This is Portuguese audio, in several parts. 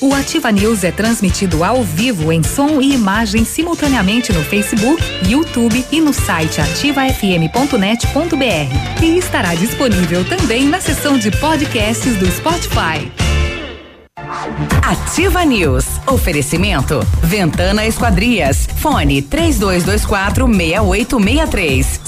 O Ativa News é transmitido ao vivo em som e imagem simultaneamente no Facebook, YouTube e no site ativafm.net.br. E estará disponível também na seção de podcasts do Spotify. Ativa News. Oferecimento. Ventana Esquadrias. Fone 3224 6863.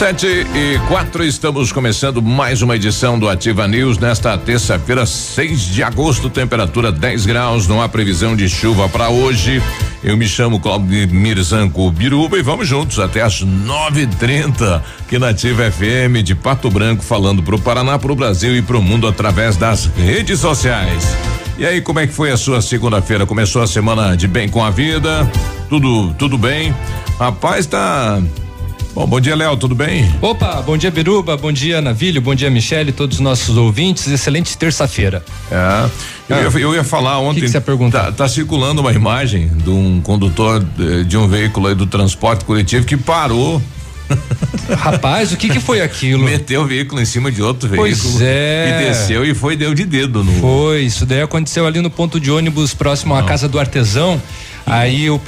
Sete e quatro, estamos começando mais uma edição do Ativa News nesta terça-feira, 6 de agosto, temperatura 10 graus, não há previsão de chuva para hoje. Eu me chamo Claudio Mirzanco Biruba e vamos juntos até às 9:30 aqui na Ativa FM de Pato Branco, falando para o Paraná, para o Brasil e para o mundo através das redes sociais. E aí, como é que foi a sua segunda-feira? Começou a semana de bem com a vida? Tudo, tudo bem? Rapaz, tá Bom, bom dia, Léo, tudo bem? Opa, bom dia, Biruba, bom dia, Navilho, bom dia, Michele, todos os nossos ouvintes, excelente terça-feira. É, eu, ah, ia, eu, ia, falar ontem. Que que você pergunta? Tá, tá, circulando uma imagem de um condutor de, de um veículo do transporte coletivo que parou Rapaz, o que que foi aquilo? Meteu o veículo em cima de outro pois veículo. Pois é. E desceu e foi deu de dedo no. Foi, isso daí aconteceu ali no ponto de ônibus próximo Não. à casa do artesão. Aí o,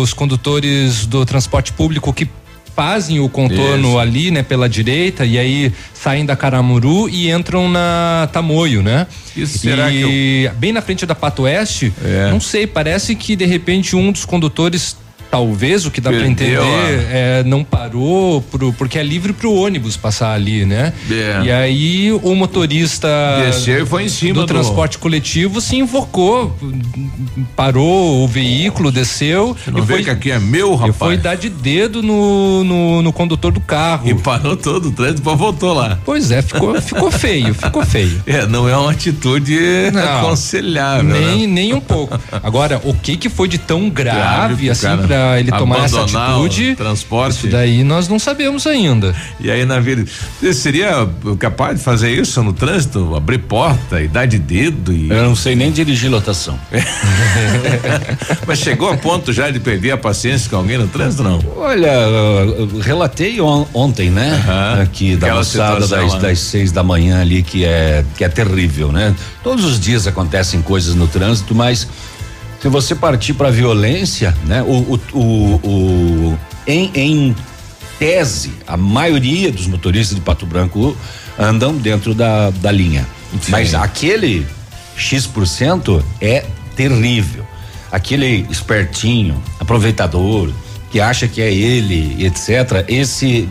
os condutores do transporte público que fazem o contorno Isso. ali, né, pela direita e aí saem da Caramuru e entram na Tamoio, né? Isso, será e que eu... bem na frente da Pato Oeste, é. não sei, parece que de repente um dos condutores talvez o que dá para entender é, não parou pro, porque é livre para o ônibus passar ali, né? É. E aí o motorista Desceu e foi em cima do, do, transporte coletivo se invocou, parou o veículo, desceu Você não e vê foi, que aqui é meu, rapaz. Foi dar de dedo no, no, no condutor do carro. E parou todo o trânsito, voltou lá. Pois é, ficou, ficou feio, ficou feio. É, não é uma atitude não, aconselhável. Nem, né? nem um pouco. Agora, o que que foi de tão grave, grave assim para ele tomar essa atitude. transporte. Isso daí nós não sabemos ainda. E aí na vida, você seria capaz de fazer isso no trânsito? Abrir porta e dar de dedo e. Eu não sei nem dirigir lotação. Mas chegou a ponto já de perder a paciência com alguém no trânsito, não? Olha, relatei on, ontem, né? Uhum. Aqui da moçada das, das seis da manhã ali que é que é terrível, né? Todos os dias acontecem coisas no trânsito, mas se você partir para violência, né? O, o, o, o em, em tese, a maioria dos motoristas de Pato Branco andam dentro da, da linha. Sim. Mas aquele X% é terrível. Aquele espertinho, aproveitador, que acha que é ele, etc. Esse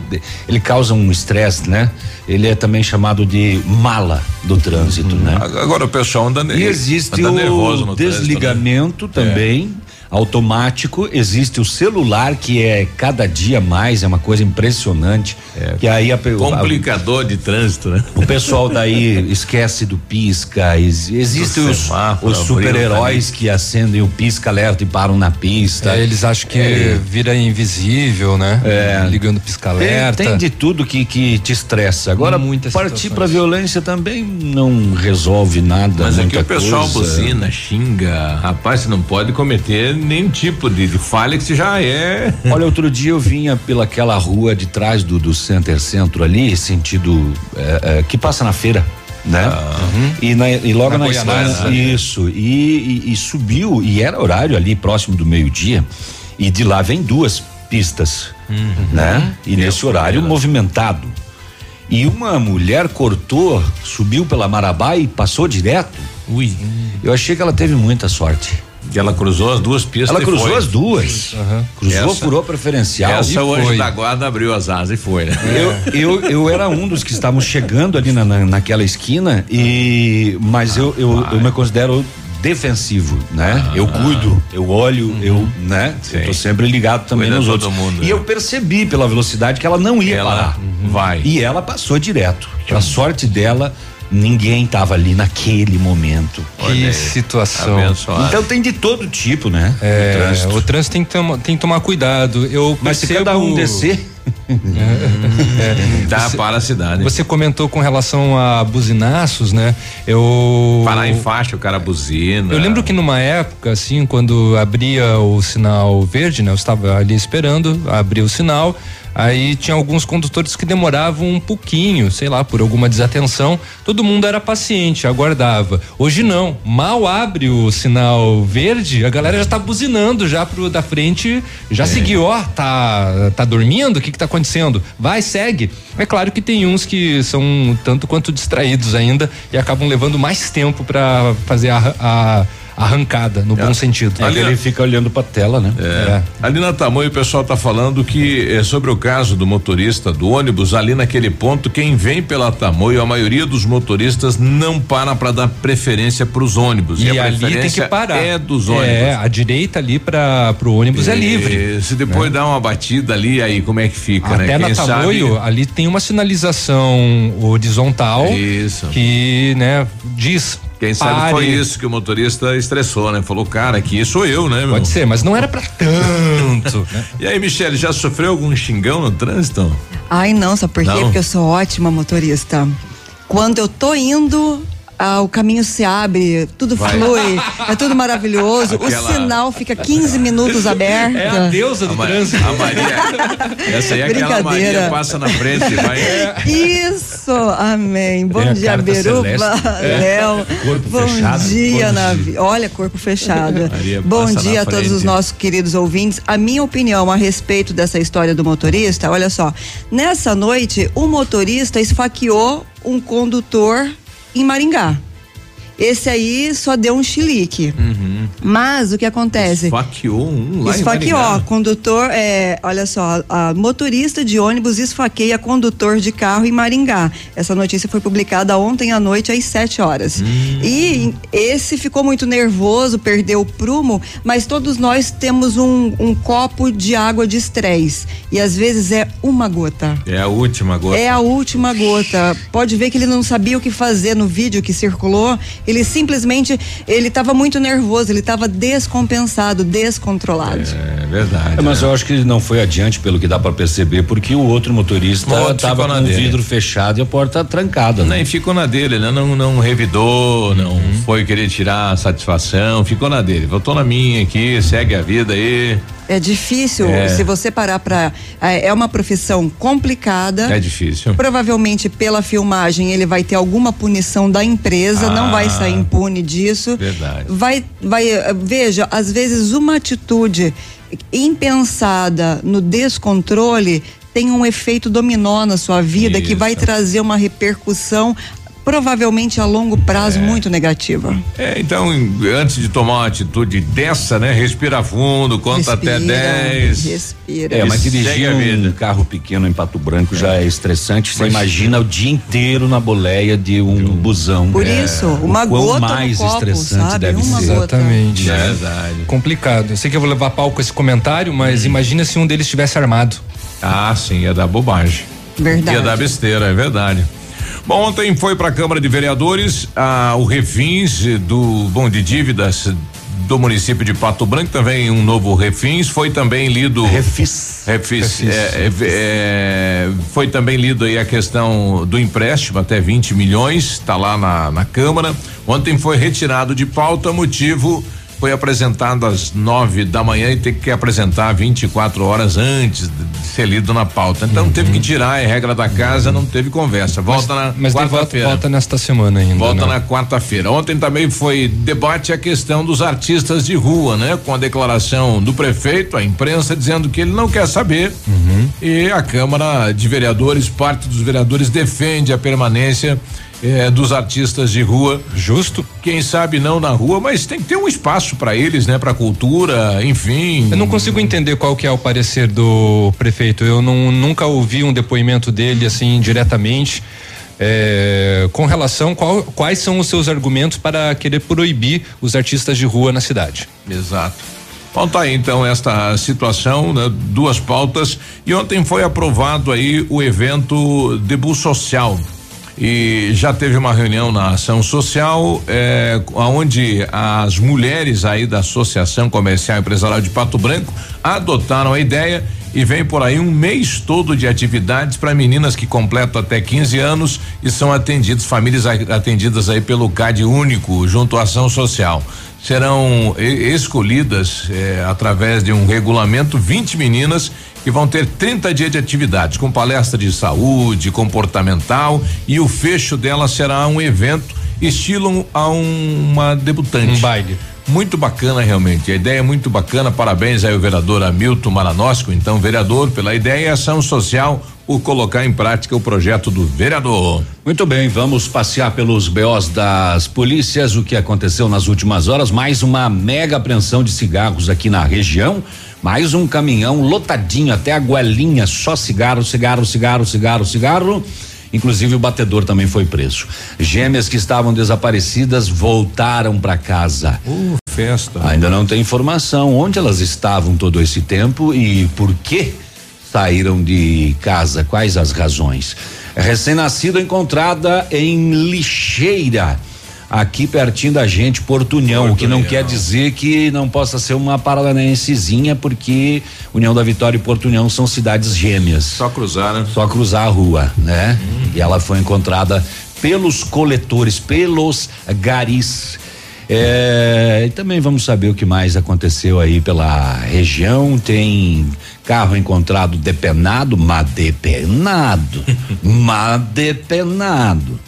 ele causa um estresse, né? Ele é também chamado de mala do trânsito, uhum. né? Agora o pessoal anda, e existe anda o desligamento trânsito, né? também. É automático, existe o celular que é cada dia mais, é uma coisa impressionante. É, que aí a, complicador a, de trânsito, né? O pessoal daí esquece do pisca, existe os, os super-heróis que acendem o pisca alerta e param na pista. É, eles acham que é. vira invisível, né? É. Ligando pisca alerta. Tem, tem, de tudo que que te estressa. Agora Muitas partir para violência também não resolve nada. Mas aqui o pessoal coisa. buzina, xinga, rapaz, você não pode cometer nenhum tipo de, de falha que você já é. Olha, outro dia eu vinha pelaquela rua de trás do, do Center Centro ali, sentido é, é, que passa na feira né? Uhum. E, na, e, logo na, na estrada, isso, e, e, e, subiu, e era horário ali próximo do meio-dia, e de lá vem duas pistas, uhum. né? E nesse horário movimentado. E uma mulher cortou, subiu pela Marabá e passou direto. Ui. Eu achei que ela teve muita sorte. Que ela cruzou as duas pistas. Ela cruzou foi. as duas. Uhum. Cruzou, essa, furou preferencial. Essa hoje da guarda abriu as asas e foi, né? Eu, eu, eu era um dos que estavam chegando ali na, na naquela esquina e mas ah, eu, eu, eu me considero defensivo, né? Ah, eu cuido, eu olho, uhum. eu, né? Sim. Eu tô sempre ligado também Cuida nos outros. Mundo, e né? eu percebi pela velocidade que ela não ia ela parar. Uhum. Vai. E ela passou direto. A sorte dela ninguém estava ali naquele momento. Que situação. Abençoado. Então tem de todo tipo, né? É, o trânsito, o trânsito tem, que tomar, tem que tomar cuidado. Eu Mas percebo... se cada um descer. é, Dá você, para a cidade. Você comentou com relação a buzinaços, né? Eu. Parar em faixa, o cara buzina. Eu lembro que numa época, assim, quando abria o sinal verde, né? Eu estava ali esperando, abrir o sinal. Aí tinha alguns condutores que demoravam um pouquinho, sei lá, por alguma desatenção. Todo mundo era paciente, aguardava. Hoje não. Mal abre o sinal verde, a galera já tá buzinando já pro da frente, já é. seguiu, ó, tá tá dormindo? O que que tá acontecendo? Vai, segue. É claro que tem uns que são tanto quanto distraídos ainda e acabam levando mais tempo para fazer a, a arrancada, no é. bom sentido. Ali ele fica olhando para a tela, né? É. É. Ali na Tamoio o pessoal está falando que é sobre o caso do motorista do ônibus, ali naquele ponto, quem vem pela Tamoio, a maioria dos motoristas não para para dar preferência para os ônibus. E, e ali tem que parar. É dos ônibus. É, a direita ali para o ônibus é livre. Se depois né? dá uma batida ali, aí como é que fica, Até né? Até na Tamoio, sabe... ali tem uma sinalização horizontal Isso. que, né, diz quem sabe Pare. foi isso que o motorista estressou, né? Falou, cara, aqui sou eu, né? Meu? Pode ser, mas não era para tanto. né? E aí, Michele, já sofreu algum xingão no trânsito? Ai, não, sabe por quê? Porque eu sou ótima motorista. Quando eu tô indo, ah, o caminho se abre, tudo Vai. flui, é tudo maravilhoso. Aquela... O sinal fica 15 minutos aberto. É a deusa do a trânsito. A Maria. Essa aí é aquela Maria passa na frente, vai. Isso, amém. Bom dia, Beruba, é. Léo. Corpo Bom fechado. dia, Navi. Olha, corpo fechado. Maria Bom dia a todos os nossos queridos ouvintes. A minha opinião a respeito dessa história do motorista, olha só. Nessa noite, o motorista esfaqueou um condutor em Maringá. Esse aí só deu um chilique. Uhum. Mas o que acontece? Esfaqueou um lá Esfaqueou. Condutor, é, olha só, a motorista de ônibus esfaqueia condutor de carro em Maringá. Essa notícia foi publicada ontem à noite às 7 horas. Hum. E esse ficou muito nervoso, perdeu o prumo, mas todos nós temos um, um copo de água de estresse. E às vezes é uma gota. É a última gota. É a última gota. Pode ver que ele não sabia o que fazer no vídeo que circulou ele simplesmente, ele estava muito nervoso, ele estava descompensado, descontrolado. É verdade. É, mas né? eu acho que não foi adiante pelo que dá para perceber, porque o outro motorista estava com o vidro fechado e a porta trancada. Né? Nem ficou na dele, né? Não, não revidou, não uhum. foi querer tirar satisfação, ficou na dele. Voltou na minha aqui, segue a vida aí. É difícil, é. se você parar para é, é uma profissão complicada. É difícil. Provavelmente pela filmagem ele vai ter alguma punição da empresa, ah, não vai sair ah. impune disso. Verdade. Vai, vai, veja, às vezes uma atitude impensada no descontrole tem um efeito dominó na sua vida Isso. que vai trazer uma repercussão provavelmente a longo prazo é. muito negativa. É, então, antes de tomar uma atitude dessa, né? Respira fundo, conta respira, até 10. Respira. É, mas dirigir um carro pequeno em Pato Branco é. já é estressante. Você imagina o dia inteiro na boleia de um, um busão. Por é. isso, uma o gota mais copo, estressante sabe? deve uma ser. Exatamente. É verdade. Complicado. Eu sei que eu vou levar pau com esse comentário, mas hum. imagina se um deles estivesse armado. Ah, sim, ia dar bobagem. Verdade. Ia dar besteira, é verdade. Bom, ontem foi para a Câmara de Vereadores ah, o refins do bom de dívidas do município de Pato Branco, também um novo refins, foi também lido. Refis. Refis. refis. É, é, é, foi também lido aí a questão do empréstimo até 20 milhões, está lá na, na Câmara. Ontem foi retirado de pauta motivo foi apresentado às nove da manhã e tem que apresentar 24 horas antes de ser lido na pauta. Então uhum. teve que tirar, é regra da casa, não teve conversa. Volta mas, na quarta-feira. Volta, nesta semana ainda. Volta né? na quarta-feira. Ontem também foi debate a questão dos artistas de rua, né? Com a declaração do prefeito, a imprensa dizendo que ele não quer saber. Uhum. E a Câmara de Vereadores, parte dos vereadores defende a permanência é, dos artistas de rua. Justo. Quem sabe não na rua, mas tem que ter um espaço para eles, né? Para cultura, enfim. Eu não consigo entender qual que é o parecer do prefeito. Eu não, nunca ouvi um depoimento dele assim diretamente. É, com relação qual, quais são os seus argumentos para querer proibir os artistas de rua na cidade? Exato. Bom, tá aí então esta situação, né? duas pautas e ontem foi aprovado aí o evento debut social E já teve uma reunião na ação social, é, onde as mulheres aí da Associação Comercial Empresarial de Pato Branco adotaram a ideia e vem por aí um mês todo de atividades para meninas que completam até 15 anos e são atendidas, famílias atendidas aí pelo CAD único, junto à ação social. Serão escolhidas eh, através de um regulamento 20 meninas que vão ter 30 dias de atividades, com palestra de saúde, comportamental e o fecho dela será um evento estilo a um, uma debutante. Um baile. Muito bacana realmente, a ideia é muito bacana, parabéns aí o vereador Hamilton Maranosco, então vereador, pela ideia e ação social por colocar em prática o projeto do vereador. Muito bem, vamos passear pelos BOs das polícias, o que aconteceu nas últimas horas, mais uma mega apreensão de cigarros aqui na região, mais um caminhão lotadinho até a goelinha, só cigarro, cigarro, cigarro, cigarro, cigarro. Inclusive o batedor também foi preso. Gêmeas que estavam desaparecidas voltaram para casa. Uh, festa. Ainda não tem informação onde elas estavam todo esse tempo e por que saíram de casa, quais as razões. Recém-nascida encontrada em lixeira aqui pertinho da gente, Porto União, o que não quer dizer que não possa ser uma paranaensezinha, porque União da Vitória e Porto União são cidades gêmeas. Só cruzar, né? Só cruzar a rua, né? Hum. E ela foi encontrada pelos coletores, pelos garis. É, e também vamos saber o que mais aconteceu aí pela região. Tem carro encontrado depenado, mas depenado, mas depenado.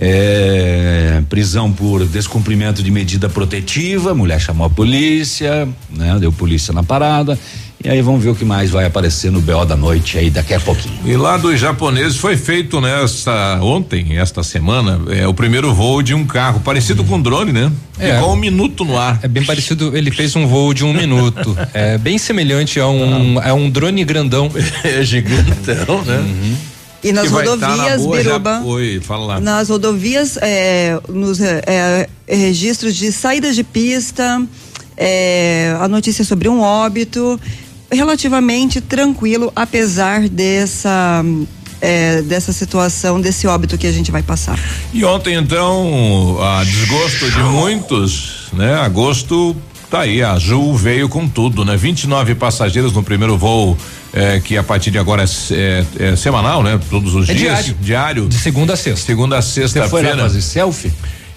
É, prisão por descumprimento de medida protetiva, mulher chamou a polícia, né? Deu polícia na parada. E aí vamos ver o que mais vai aparecer no BO da noite aí daqui a pouquinho. E lá dos japoneses foi feito nesta ontem, esta semana, é o primeiro voo de um carro parecido com um drone, né? É, Ficou um minuto no ar. É bem parecido, ele fez um voo de um minuto. é bem semelhante a um, ah. a um drone grandão. é gigantão, né? Uhum. E nas tá rodovias, boa, Biruba. Oi, fala lá. Nas rodovias, é, nos é, é, registros de saídas de pista, é, a notícia sobre um óbito, relativamente tranquilo, apesar dessa. É, dessa situação, desse óbito que a gente vai passar. E ontem, então, a desgosto de muitos, né? Agosto tá aí, a Azul veio com tudo, né? 29 passageiros no primeiro voo é, que a partir de agora é, é, semanal, né? Todos os é dias. Diário. Diário. De segunda a sexta. Segunda a sexta-feira. Você foi lá fazer selfie?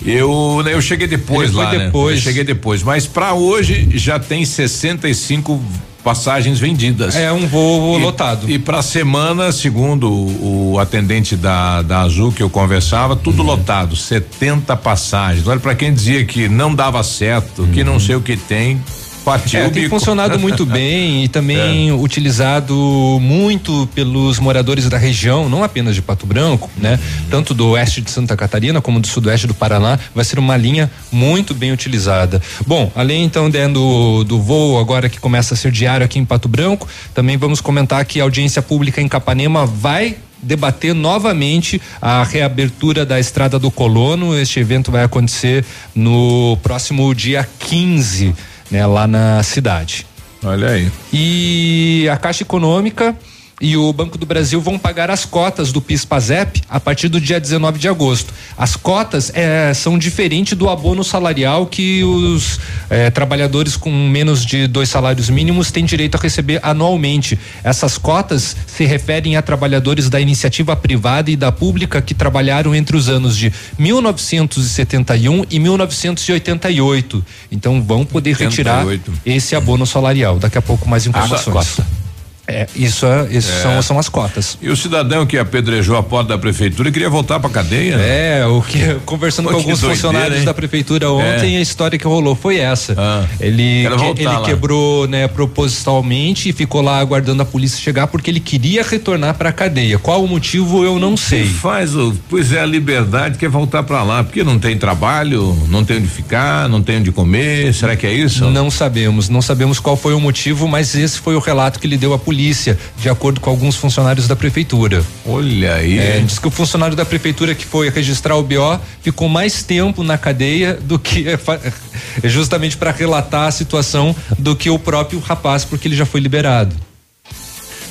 Eu, né, eu cheguei depois Ele lá, né? Depois. Eu cheguei depois, mas para hoje já tem 65 passagens vendidas. É um voo e, lotado. E para semana, segundo o, o, atendente da, da Azul que eu conversava, tudo uhum. lotado, 70 passagens. Olha para quem dizia que não dava certo, uhum. que não uhum. sei o que tem, Partiu é, tem funcionado muito bem e também é. utilizado muito pelos moradores da região, não apenas de Pato Branco, né? Tanto do oeste de Santa Catarina como do sudoeste do Paraná, vai ser uma linha muito bem utilizada. Bom, além então do, do voo agora que começa a ser diário aqui em Pato Branco, também vamos comentar que a audiência pública em Capanema vai debater novamente a reabertura da Estrada do Colono. Este evento vai acontecer no próximo dia 15 né, lá na cidade. Olha aí. E a Caixa Econômica e o Banco do Brasil vão pagar as cotas do PIS/PASEP a partir do dia 19 de agosto. As cotas é, são diferentes do abono salarial que os é, trabalhadores com menos de dois salários mínimos têm direito a receber anualmente. Essas cotas se referem a trabalhadores da iniciativa privada e da pública que trabalharam entre os anos de 1971 e 1988. Então vão poder 88. retirar esse abono salarial. Daqui a pouco mais informações. É, isso, é, isso é. São, são as cotas. E o cidadão que apedrejou a porta da prefeitura queria voltar para cadeia? É, o que conversando com alguns doideira, funcionários hein? da prefeitura ontem, é. a história que rolou foi essa. Ah, ele que, ele lá. quebrou, né, propositalmente e ficou lá aguardando a polícia chegar porque ele queria retornar para a cadeia. Qual o motivo eu não sei. Faz o, pois é a liberdade quer voltar para lá, porque não tem trabalho, não tem onde ficar, não tem onde comer. Será que é isso? Não sabemos, não sabemos qual foi o motivo, mas esse foi o relato que ele deu à polícia polícia, de acordo com alguns funcionários da prefeitura. Olha aí. É, diz que o funcionário da prefeitura que foi registrar o BO ficou mais tempo na cadeia do que justamente para relatar a situação do que o próprio rapaz, porque ele já foi liberado.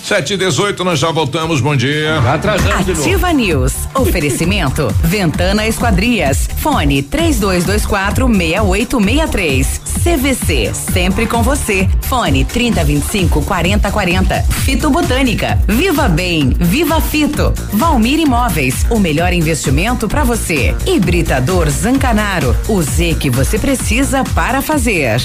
Sete e dezoito, nós já voltamos, bom dia. Atrasando Ativa News, oferecimento, Ventana Esquadrias, fone três dois, dois quatro meia oito meia três, CVC, sempre com você, fone trinta vinte e cinco quarenta quarenta, Fito Botânica, Viva Bem, Viva Fito, Valmir Imóveis, o melhor investimento para você, Hibridador Zancanaro, o Z que você precisa para fazer.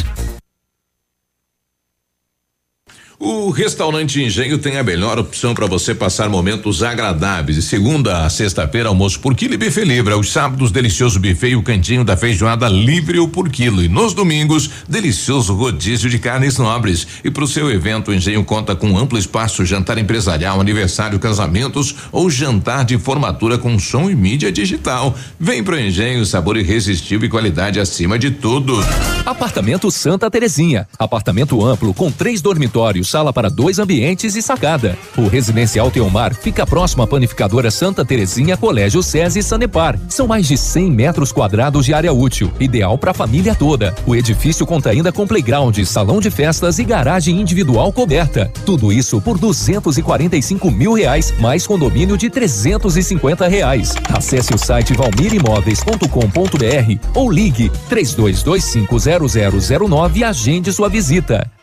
O restaurante Engenho tem a melhor opção para você passar momentos agradáveis. Segunda a sexta-feira, almoço por quilo e buffet livre. Aos sábados, delicioso buffet e o cantinho da feijoada livre ou por quilo. E nos domingos, delicioso rodízio de carnes nobres. E para o seu evento, o Engenho conta com amplo espaço, jantar empresarial, aniversário, casamentos ou jantar de formatura com som e mídia digital. Vem pro Engenho, sabor irresistível e qualidade acima de tudo. Apartamento Santa Terezinha. Apartamento amplo com três dormitórios sala para dois ambientes e sacada. O Residencial Teomar fica próximo à panificadora Santa Terezinha, Colégio SESI Sanepar. São mais de 100 metros quadrados de área útil, ideal para a família toda. O edifício conta ainda com playground, salão de festas e garagem individual coberta. Tudo isso por 245 mil reais, mais condomínio de 350 reais. Acesse o site valmirimóveis.com.br ou ligue 32250009 e agende sua visita.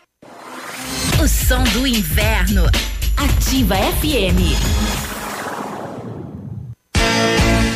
Som do inverno. Ativa FM.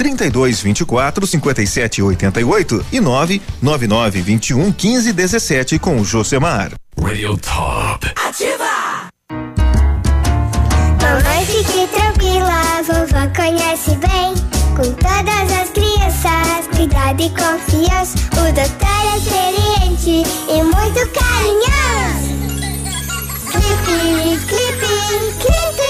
32 24 57 88 e 999 21 15 17 com o Josemar. Radio Top. Ativa! Mamãe, fique tranquila, vovó conhece bem. Com todas as crianças, cuidado e confiança. O doutor é experiente e muito carinhoso. Clipe, clipe, clipe.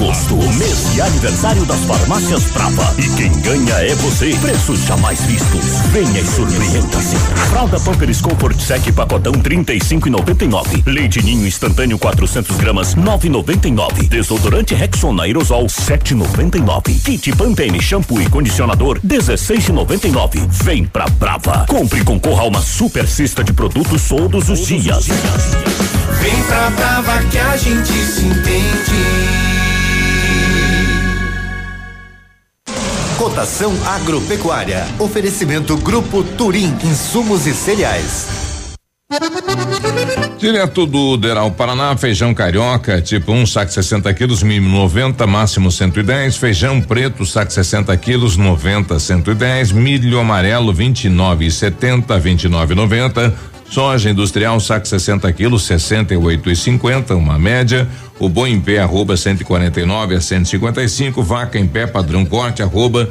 Agosto, mês de aniversário das farmácias Brava. E quem ganha é você. Preços jamais vistos. Venha e surpreenda-se. Fralda Pampers Comfort Sec pacotão 35,99. Leite Ninho instantâneo 400 gramas 9,99. Desodorante Rexona aerosol 7,99. Kit Pantene shampoo e condicionador 16,99. Vem pra Brava. Compre e concorra a uma super cesta de produtos todos os dias. Vem pra Brava que a gente se entende. Cotação agropecuária. Oferecimento Grupo Turim, insumos e cereais. Direto do Deral Paraná, feijão carioca, tipo um saco 60 quilos, mínimo 90, máximo 110. Feijão preto, saco 60 quilos, 90, 110. Milho amarelo, 29 e 70, 29 90. Soja industrial, saco 60 quilos, 68 e 50, uma média. O boi em pé, arroba 149 a 155. Vaca em pé, padrão corte, arroba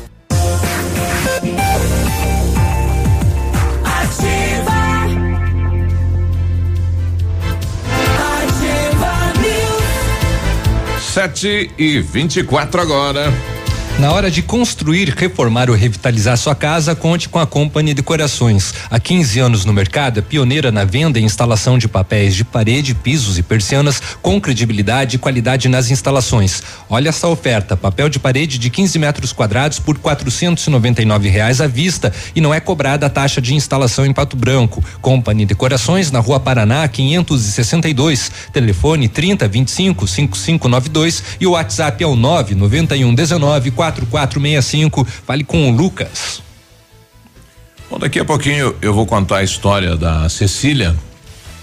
Sete e vinte e quatro agora. Na hora de construir, reformar ou revitalizar sua casa, conte com a Company Decorações. Há 15 anos no mercado, é pioneira na venda e instalação de papéis de parede, pisos e persianas com credibilidade e qualidade nas instalações. Olha essa oferta: papel de parede de 15 metros quadrados por R$ reais à vista e não é cobrada a taxa de instalação em Pato Branco. Company Decorações na Rua Paraná 562, telefone 30 25 5592 e o WhatsApp é o 991 19 4465. Fale com o Lucas. Bom, daqui a pouquinho eu vou contar a história da Cecília.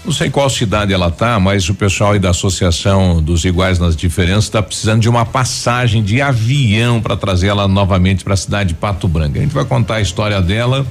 Não sei qual cidade ela tá, mas o pessoal aí da Associação dos Iguais nas Diferenças está precisando de uma passagem de avião para trazer ela novamente para a cidade de Pato Branco. A gente vai contar a história dela.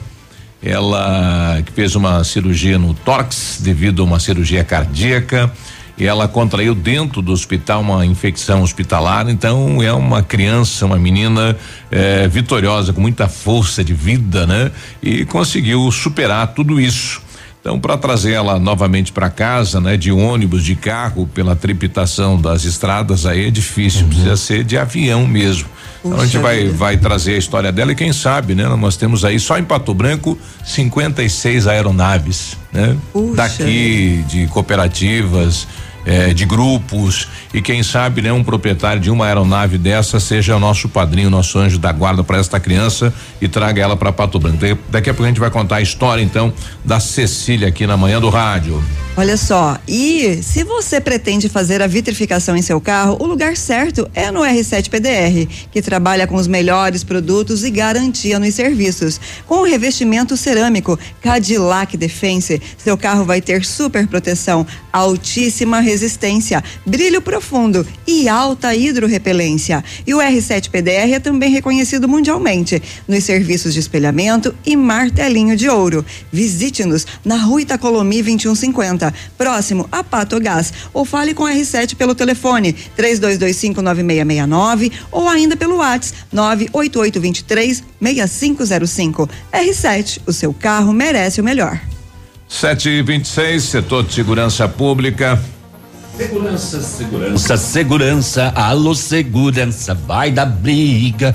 Ela que fez uma cirurgia no tórax devido a uma cirurgia cardíaca e ela contraiu dentro do hospital uma infecção hospitalar. Então é uma criança, uma menina é, vitoriosa, com muita força de vida, né? E conseguiu superar tudo isso. Então, para trazer ela novamente para casa, né, de ônibus, de carro, pela tripitação das estradas, aí é difícil, uhum. precisa ser de avião mesmo. Puxa então a gente vai, vai trazer a história dela e quem sabe, né? Nós temos aí só em Pato Branco 56 aeronaves, né? Puxa Daqui de cooperativas, eh, de grupos e quem sabe, né, um proprietário de uma aeronave dessa seja o nosso padrinho, nosso anjo da guarda para esta criança e traga ela para Pato Branco. Daqui a pouco a gente vai contar a história então da Cecília aqui na manhã do rádio. Olha só, e se você pretende fazer a vitrificação em seu carro, o lugar certo é no R7 PDR, que trabalha com os melhores produtos e garantia nos serviços. Com o revestimento cerâmico Cadillac Defense, seu carro vai ter super proteção, altíssima resistência, brilho profundo e alta hidrorrepelência. E o R7 PDR é também reconhecido mundialmente nos serviços de espelhamento e martelinho de ouro. Visite-nos na Rua Itacolomi 2150 próximo a Patogás, ou fale com a R7 pelo telefone 32259669 ou ainda pelo WhatsApp 98823 6505. R7, o seu carro merece o melhor. 7 e 26 setor de segurança pública. Segurança, segurança, segurança, alô segurança, vai dar briga.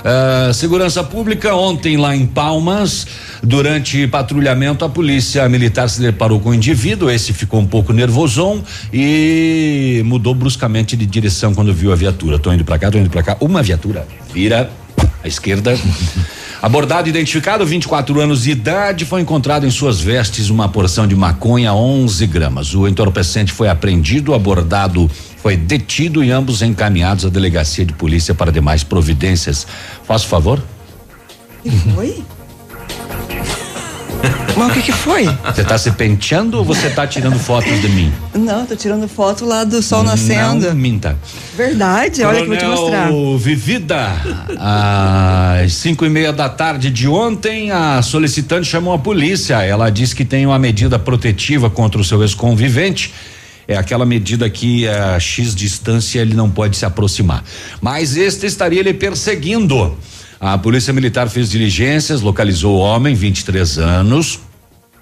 Uh, segurança pública, ontem lá em Palmas, durante patrulhamento, a polícia militar se deparou com o um indivíduo, esse ficou um pouco nervosão e mudou bruscamente de direção quando viu a viatura. Tô indo para cá, tô indo para cá. Uma viatura vira à esquerda. Abordado identificado, 24 anos de idade, foi encontrado em suas vestes uma porção de maconha, 11 gramas. O entorpecente foi apreendido, abordado foi detido e ambos encaminhados à delegacia de polícia para demais providências. Faça favor? E foi? Mas o que que foi? Você está se penteando ou você está tirando fotos de mim? Não, tô tirando foto lá do sol nascendo. Não minta. Verdade, olha que vou te mostrar. Vivida, às cinco e meia da tarde de ontem, a solicitante chamou a polícia. Ela disse que tem uma medida protetiva contra o seu ex-convivente é aquela medida que a X distância ele não pode se aproximar. Mas este estaria lhe perseguindo. A Polícia Militar fez diligências, localizou o homem, 23 anos.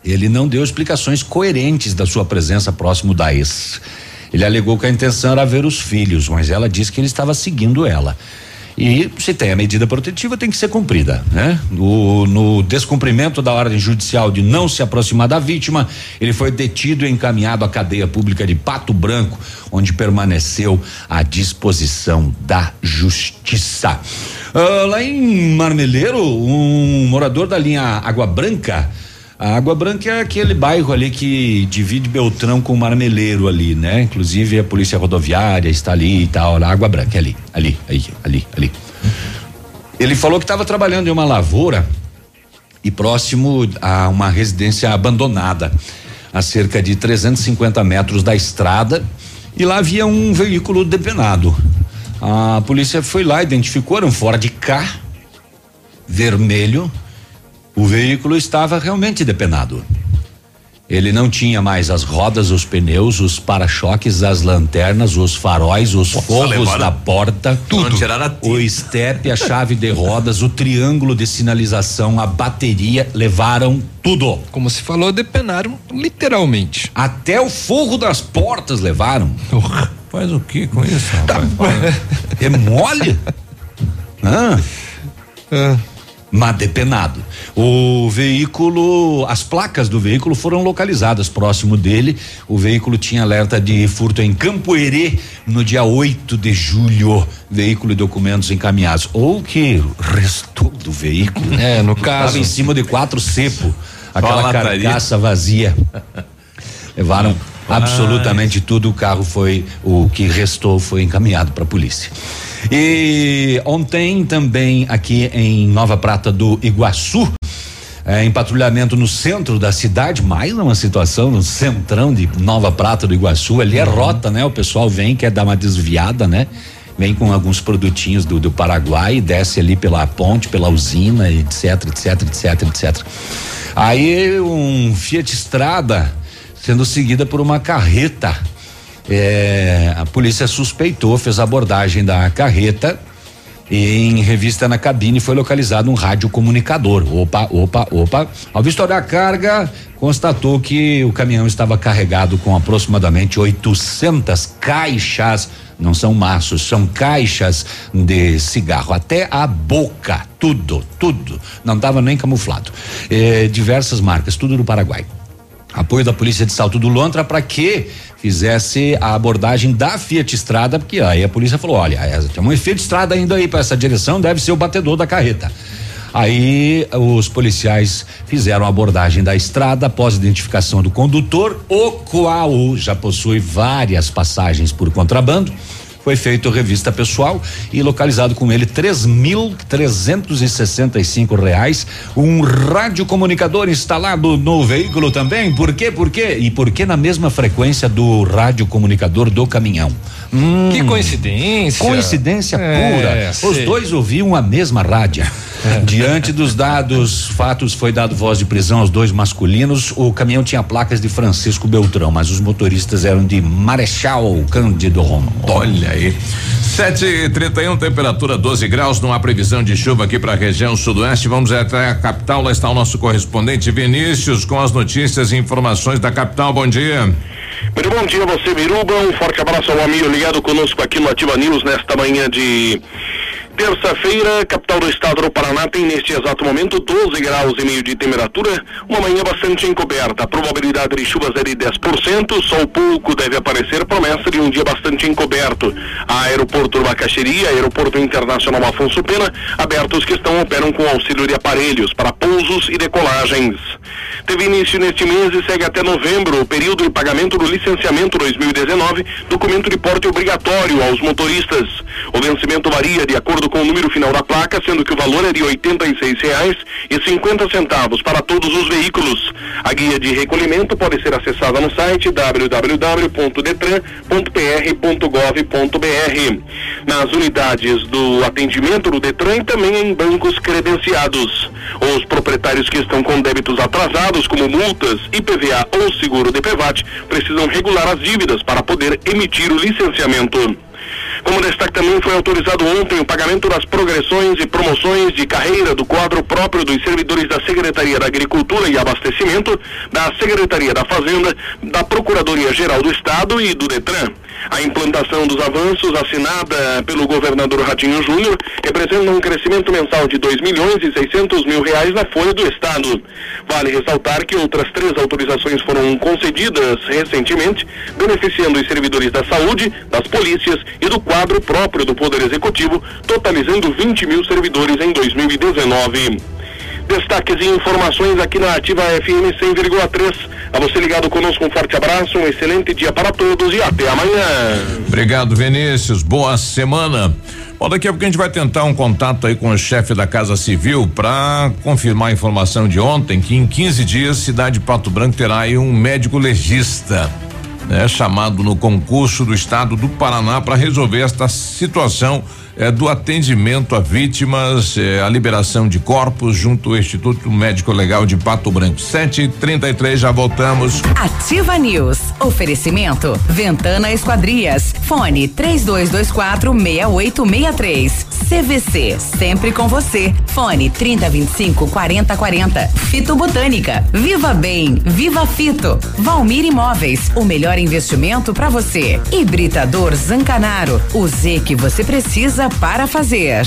Ele não deu explicações coerentes da sua presença próximo da ex. Ele alegou que a intenção era ver os filhos, mas ela disse que ele estava seguindo ela. E se tem a medida protetiva, tem que ser cumprida, né? No, no, descumprimento da ordem judicial de não se aproximar da vítima, ele foi detido e encaminhado à cadeia pública de Pato Branco, onde permaneceu à disposição da justiça. Uh, lá em Marmeleiro, um morador da linha Água Branca a Água Branca é aquele bairro ali que divide Beltrão com Marmeleiro ali, né? Inclusive a polícia rodoviária está ali e tal. A Água Branca é ali, ali, aí, ali, ali. Ele falou que estava trabalhando em uma lavoura e próximo a uma residência abandonada. a cerca de 350 metros da estrada e lá havia um veículo depenado. A polícia foi lá, identificou, era um Ford K vermelho. O veículo estava realmente depenado. Ele não tinha mais as rodas, os pneus, os para-choques, as lanternas, os faróis, os Nossa, forros da porta, tudo. O estepe, a chave de rodas, o triângulo de sinalização, a bateria, levaram tudo. Como se falou, depenaram literalmente. Até o forro das portas levaram. Faz o que com isso? Tá, é mole? Ah. ah mas depenado. O veículo, as placas do veículo foram localizadas próximo dele. O veículo tinha alerta de furto em Campo Herê no dia 8 de julho. Veículo e documentos encaminhados. Ou que restou do veículo. É, no caso. Estava em cima de quatro cepo. Aquela carcaça vazia. Levaram absolutamente tudo. O carro foi, o que restou foi encaminhado para a polícia. E ontem também aqui em Nova Prata do Iguaçu, é, em patrulhamento no centro da cidade, mais uma situação no centrão de Nova Prata do Iguaçu, ali é uhum. rota, né? O pessoal vem, quer dar uma desviada, né? Vem com alguns produtinhos do, do Paraguai, desce ali pela ponte, pela usina, etc, etc, etc, etc. Aí um Fiat Estrada sendo seguida por uma carreta é, a polícia suspeitou, fez abordagem da carreta e em revista na cabine foi localizado um radiocomunicador. Opa, opa, opa. Ao vistoriar a carga, constatou que o caminhão estava carregado com aproximadamente 800 caixas, não são maços, são caixas de cigarro, até a boca, tudo, tudo. Não estava nem camuflado. É, diversas marcas, tudo do Paraguai. Apoio da Polícia de Salto do Lontra para que fizesse a abordagem da Fiat Estrada, porque aí a polícia falou: olha, é, tem um Fiat Estrada indo aí para essa direção, deve ser o batedor da carreta. Aí os policiais fizeram a abordagem da estrada após identificação do condutor, o qual já possui várias passagens por contrabando foi feito revista pessoal e localizado com ele três mil trezentos e sessenta e cinco reais, um radiocomunicador instalado no veículo também. Por quê? Por quê? E por que na mesma frequência do radiocomunicador do caminhão? Hum, que coincidência. Coincidência é, pura. Os dois ouviam a mesma rádio. É. Diante dos dados, fatos, foi dado voz de prisão aos dois masculinos. O caminhão tinha placas de Francisco Beltrão, mas os motoristas eram de Marechal Cândido Rondon. Olha aí. 7 e 31 temperatura 12 graus, não há previsão de chuva aqui para a região sudoeste. Vamos até a capital, lá está o nosso correspondente Vinícius com as notícias e informações da capital. Bom dia. Muito bom dia a você, Miruba. Um forte abraço ao amigo ligado conosco aqui no Ativa News nesta manhã de Terça-feira, capital do estado do Paraná tem neste exato momento 12 graus e meio de temperatura, uma manhã bastante encoberta. A probabilidade de chuvas é de 10%, sol pouco deve aparecer, promessa de um dia bastante encoberto. A aeroporto do Bacaxeria, aeroporto internacional Afonso Pena, abertos que estão operam com auxílio de aparelhos para pousos e decolagens. Teve início neste mês e segue até novembro o período de pagamento do licenciamento 2019, documento de porte obrigatório aos motoristas. O vencimento varia de acordo com o número final da placa, sendo que o valor é de R$ reais e cinquenta centavos para todos os veículos. A guia de recolhimento pode ser acessada no site www.detran.pr.gov.br. Nas unidades do atendimento do Detran e também em bancos credenciados. Os proprietários que estão com débitos atrasados, como multas, IPVA ou seguro de PVAT, precisam regular as dívidas para poder emitir o licenciamento. Como destaque também foi autorizado ontem o pagamento das progressões e promoções de carreira do quadro próprio dos servidores da Secretaria da Agricultura e Abastecimento, da Secretaria da Fazenda, da Procuradoria Geral do Estado e do Detran. A implantação dos avanços assinada pelo governador Ratinho Júnior representa um crescimento mensal de 2 milhões e 600 mil reais na folha do Estado. Vale ressaltar que outras três autorizações foram concedidas recentemente, beneficiando os servidores da saúde, das polícias e do quadro próprio do Poder Executivo, totalizando 20 mil servidores em 2019. Destaques e informações aqui na Ativa FM 100,3. A você ligado conosco, um forte abraço, um excelente dia para todos e até amanhã. Obrigado, Vinícius. Boa semana. Bom, daqui a pouco a gente vai tentar um contato aí com o chefe da Casa Civil para confirmar a informação de ontem que em 15 dias cidade de Pato Branco terá aí um médico legista né, chamado no concurso do estado do Paraná para resolver esta situação é, do atendimento a vítimas, é, a liberação de corpos junto ao Instituto Médico Legal de Pato Branco. 7:33 já voltamos. Ativa News. Oferecimento Ventana Esquadrias. Fone 3224 6863. CVC, sempre com você. Fone 3025 4040. Fito Botânica. Viva Bem, Viva Fito. Valmir Imóveis, o melhor investimento para você. Hibridador Zancanaro, o Z que você precisa para fazer.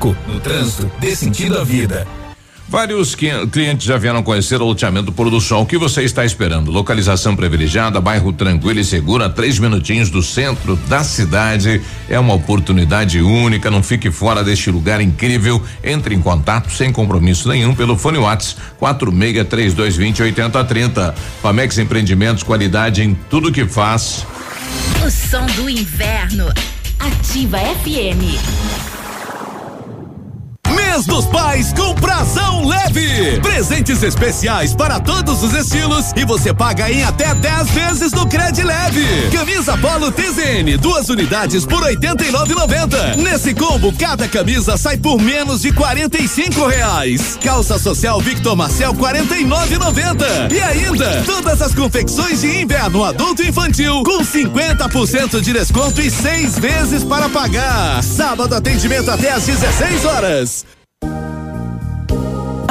no trânsito, dê sentido à vida. Vários clientes já vieram conhecer o loteamento Pôr do Sol. O que você está esperando? Localização privilegiada, bairro tranquilo e seguro, a três minutinhos do centro da cidade. É uma oportunidade única. Não fique fora deste lugar incrível. Entre em contato sem compromisso nenhum pelo fone Whats 463220 8030. Famex Empreendimentos, qualidade em tudo que faz. O som do inverno. Ativa FM. Mês dos Pais com prazão leve. Presentes especiais para todos os estilos e você paga em até 10 vezes no Cred Leve. Camisa Polo TZN, duas unidades por 89,90. Nesse combo, cada camisa sai por menos de 45 reais. Calça social Victor Marcel 49,90. E ainda, todas as confecções de inverno adulto e infantil com 50% de desconto e seis vezes para pagar. Sábado atendimento até às 16 horas.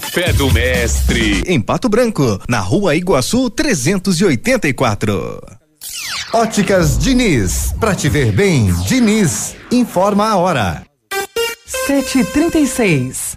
Café do Mestre. Em Pato Branco, na rua Iguaçu 384. Óticas Diniz. Pra te ver bem, Diniz. Informa a hora. 7h36.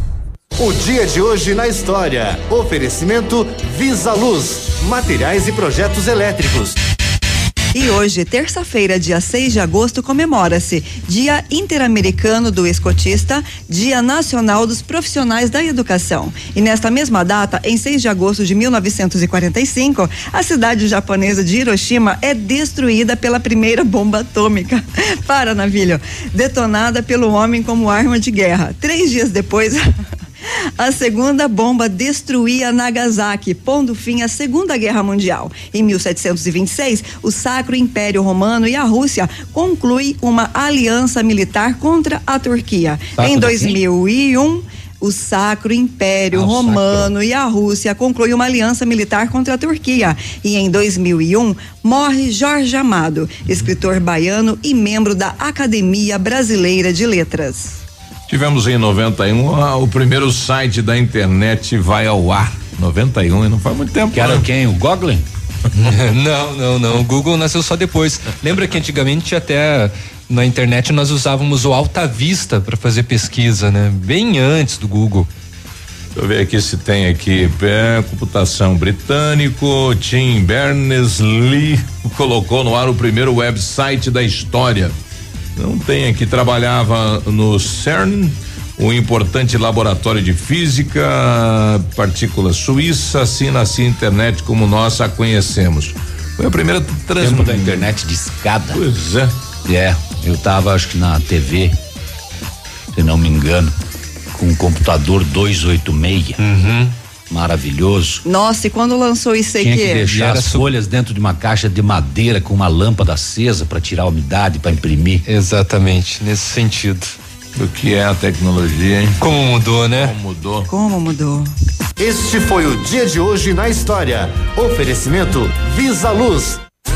O dia de hoje na história. Oferecimento Visa Luz, materiais e projetos elétricos. E hoje, terça-feira, dia 6 de agosto, comemora-se Dia Interamericano do Escotista, Dia Nacional dos Profissionais da Educação. E nesta mesma data, em 6 de agosto de 1945, a cidade japonesa de Hiroshima é destruída pela primeira bomba atômica. Para, navilho. Detonada pelo homem como arma de guerra. Três dias depois. A segunda bomba destruía Nagasaki, pondo fim à Segunda Guerra Mundial. Em 1726, o Sacro Império Romano e a Rússia concluem uma aliança militar contra a Turquia. Tá em tudo 2001, o Sacro Império ah, Romano sacro. e a Rússia concluem uma aliança militar contra a Turquia. E em 2001 morre Jorge Amado, escritor baiano e membro da Academia Brasileira de Letras. Tivemos em 91 ah, o primeiro site da internet vai ao ar. 91 e não faz muito tempo. Que era né? quem? O Google? não, não, não. O Google nasceu só depois. Lembra que antigamente até na internet nós usávamos o Alta Vista para fazer pesquisa, né? Bem antes do Google. Deixa eu ver aqui se tem aqui é, computação britânico. Tim Berners-Lee colocou no ar o primeiro website da história. Não tem aqui trabalhava no CERN um importante laboratório de física, partícula suíça, assim nascia a internet como nós a conhecemos. Foi a primeira transmissão da internet de escada. Pois é. É, eu tava acho que na TV, se não me engano, com um computador 286. Uhum. Maravilhoso. Nossa, e quando lançou isso aí Tinha que, que deixar as folhas dentro de uma caixa de madeira com uma lâmpada acesa para tirar a umidade, para imprimir. Exatamente, nesse sentido. O que é a tecnologia, hein? Como mudou, né? Como mudou. Como mudou. Este foi o dia de hoje na história. Oferecimento Visa Luz.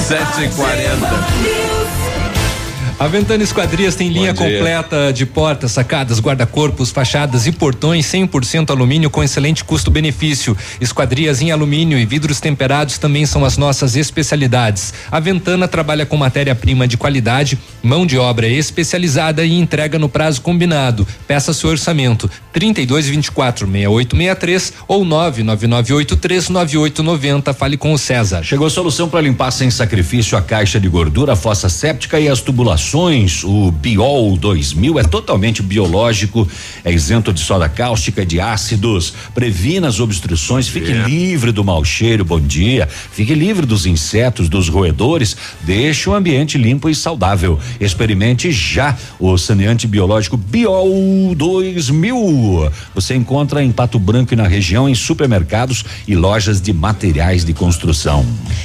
Sete e quarenta. A Ventana Esquadrias tem linha completa de portas, sacadas, guarda-corpos, fachadas e portões 100% alumínio com excelente custo-benefício. Esquadrias em alumínio e vidros temperados também são as nossas especialidades. A Ventana trabalha com matéria-prima de qualidade, mão de obra especializada e entrega no prazo combinado. Peça seu orçamento 3224 6863 ou 99983 9890. Fale com o César. Chegou a solução para limpar sem sacrifício a caixa de gordura, a fossa séptica e as tubulações o Biol 2000 é totalmente biológico, é isento de soda cáustica e de ácidos, previna as obstruções, fique é. livre do mau cheiro, bom dia, fique livre dos insetos, dos roedores, deixe o ambiente limpo e saudável. Experimente já o saneante biológico Biol 2000. Você encontra em Pato Branco e na região em supermercados e lojas de materiais de construção.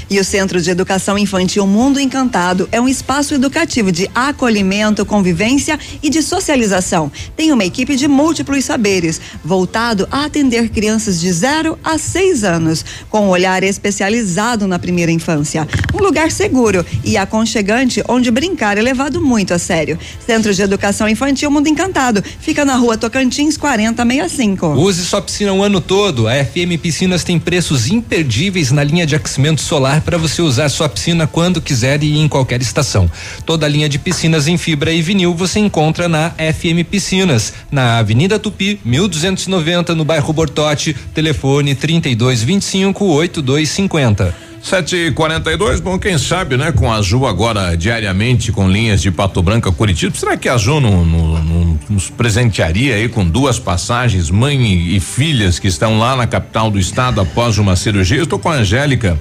E o Centro de Educação Infantil Mundo Encantado é um espaço educativo de acolhimento, convivência e de socialização. Tem uma equipe de múltiplos saberes, voltado a atender crianças de 0 a 6 anos, com um olhar especializado na primeira infância. Um lugar seguro e aconchegante onde brincar é levado muito a sério. Centro de Educação Infantil Mundo Encantado. Fica na rua Tocantins 4065. Use sua piscina o ano todo. A FM Piscinas tem preços imperdíveis na linha de aquecimento solar para você usar sua piscina quando quiser e em qualquer estação. Toda a linha de piscinas em fibra e vinil você encontra na FM Piscinas, na Avenida Tupi, 1290, no bairro Bortote. Telefone 3225 8250. Sete e quarenta e dois, bom, quem sabe, né? Com a Azul agora diariamente com linhas de Pato Branco Curitiba, será que a Azul não, não, não, nos presentearia aí com duas passagens, mãe e filhas que estão lá na capital do estado após uma cirurgia? Eu estou com a Angélica,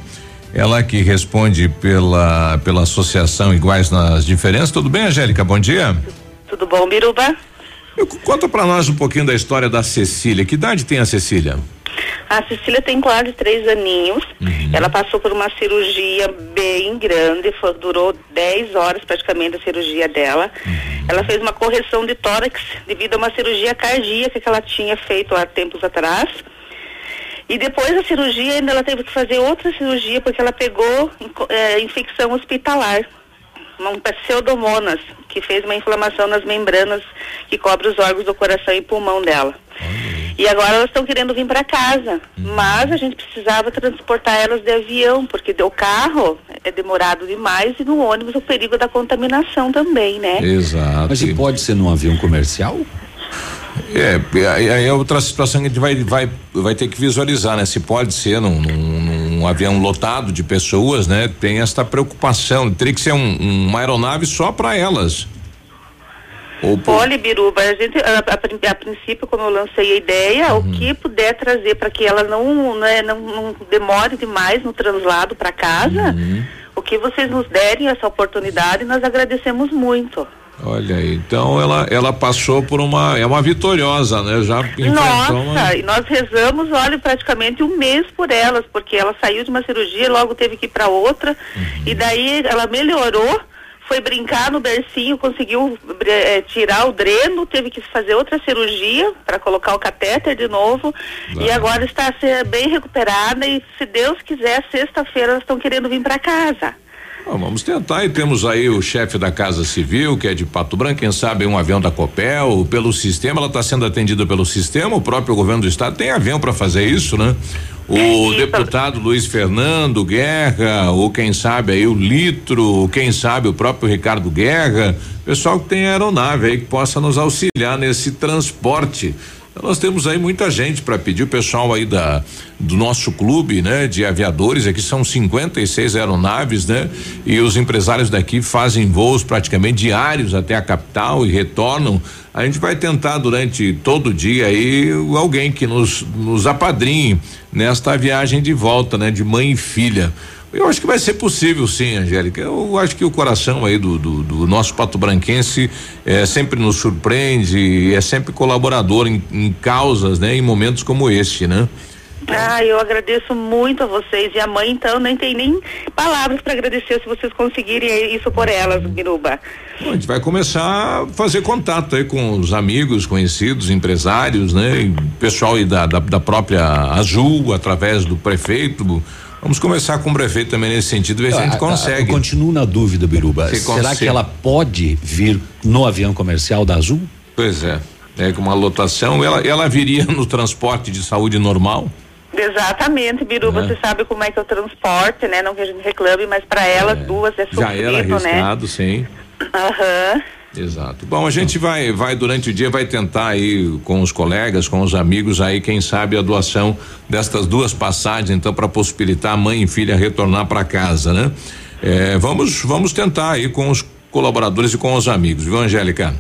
ela que responde pela, pela associação Iguais nas Diferenças. Tudo bem, Angélica? Bom dia. Tudo bom, Biruba? Conta para nós um pouquinho da história da Cecília. Que idade tem a Cecília? A Cecília tem quase três aninhos. Uhum. Ela passou por uma cirurgia bem grande, foi, durou 10 horas praticamente a cirurgia dela. Uhum. Ela fez uma correção de tórax devido a uma cirurgia cardíaca que ela tinha feito há tempos atrás. E depois da cirurgia, ainda ela teve que fazer outra cirurgia porque ela pegou é, infecção hospitalar. um pseudomonas, que fez uma inflamação nas membranas que cobre os órgãos do coração e pulmão dela. E agora elas estão querendo vir para casa, uhum. mas a gente precisava transportar elas de avião, porque o carro é demorado demais e no ônibus o perigo da contaminação também, né? Exato. Mas e pode ser num avião comercial? É, aí é outra situação que a gente vai, vai, vai ter que visualizar, né? Se pode ser num, num, num avião lotado de pessoas, né? Tem esta preocupação. Teria que ser um, uma aeronave só para elas. Ou. Olha, Biruba, a gente, a, a, a, princípio, como eu lancei a ideia, uhum. o que puder trazer para que ela não, né, não, não, demore demais no translado para casa, uhum. o que vocês nos derem essa oportunidade, nós agradecemos muito. Olha aí, então ela, ela passou por uma, é uma vitoriosa, né? Já Nossa, uma... e nós rezamos, olha, praticamente um mês por elas, porque ela saiu de uma cirurgia, logo teve que ir para outra, uhum. e daí ela melhorou, foi brincar no bercinho, conseguiu é, tirar o dreno, teve que fazer outra cirurgia para colocar o catéter de novo e agora está bem recuperada e se Deus quiser, sexta-feira elas estão querendo vir para casa. Ah, vamos tentar. E temos aí o chefe da Casa Civil, que é de Pato Branco, quem sabe um avião da Copel, pelo sistema, ela está sendo atendida pelo sistema, o próprio governo do estado tem avião para fazer isso, né? O deputado Luiz Fernando Guerra, ou quem sabe aí o Litro, quem sabe o próprio Ricardo Guerra, pessoal que tem aeronave aí que possa nos auxiliar nesse transporte então, nós temos aí muita gente para pedir o pessoal aí da do nosso clube, né, de aviadores, aqui são 56 aeronaves, né? E os empresários daqui fazem voos praticamente diários até a capital e retornam. A gente vai tentar durante todo o dia aí alguém que nos nos apadrinhe nesta viagem de volta, né, de mãe e filha. Eu acho que vai ser possível, sim, Angélica. Eu acho que o coração aí do, do, do nosso pato branquense é, sempre nos surpreende e é sempre colaborador em, em causas, né? Em momentos como este, né? Ah, eu agradeço muito a vocês e a mãe, então, nem tem nem palavras para agradecer se vocês conseguirem isso por elas, Biruba. Bom, a gente vai começar a fazer contato aí com os amigos, conhecidos, empresários, né? E pessoal aí da, da, da própria Azul, através do prefeito, Vamos começar com o prefeito também nesse sentido, ver se a gente ah, consegue. Eu continuo na dúvida, Biruba. Se Será que ela pode vir no avião comercial da Azul? Pois é. É com uma lotação, ela, ela viria no transporte de saúde normal? Exatamente, Biruba, é. você sabe como é que é o transporte, né? Não que a gente reclame, mas para elas é. duas é sofrido, Já era né? arriscado, né? sim. Aham. Uhum. Exato. Bom, a gente vai, vai durante o dia vai tentar aí com os colegas, com os amigos aí, quem sabe a doação destas duas passagens, então para possibilitar a mãe e filha retornar para casa, né? É, vamos, vamos tentar aí com os colaboradores e com os amigos, viu, Angélica?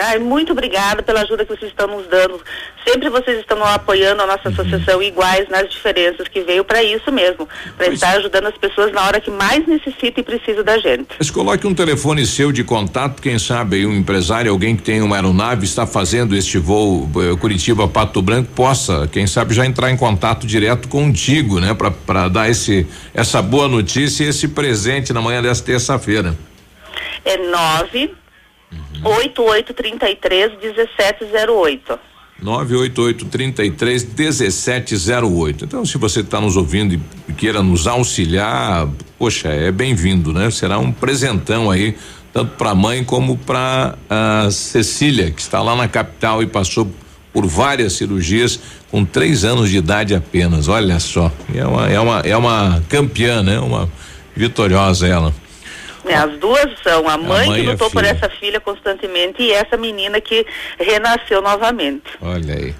Ai, muito obrigada pela ajuda que vocês estão nos dando. Sempre vocês estão apoiando a nossa uhum. associação iguais nas diferenças que veio para isso mesmo, para estar ajudando as pessoas na hora que mais necessita e precisa da gente. Mas coloque um telefone seu de contato, quem sabe aí um empresário, alguém que tem uma aeronave está fazendo este voo uh, Curitiba Pato Branco possa, quem sabe já entrar em contato direto contigo, né, para dar esse essa boa notícia e esse presente na manhã desta terça-feira. É nove 8833 1708. 98833 1708. Então, se você está nos ouvindo e queira nos auxiliar, poxa, é bem-vindo, né? Será um presentão aí, tanto para a mãe como para a Cecília, que está lá na capital e passou por várias cirurgias com três anos de idade apenas. Olha só, é uma, é uma, é uma campeã, né? Uma vitoriosa ela. É, as duas são a mãe, a mãe que lutou por essa filha constantemente e essa menina que renasceu novamente. Olha aí.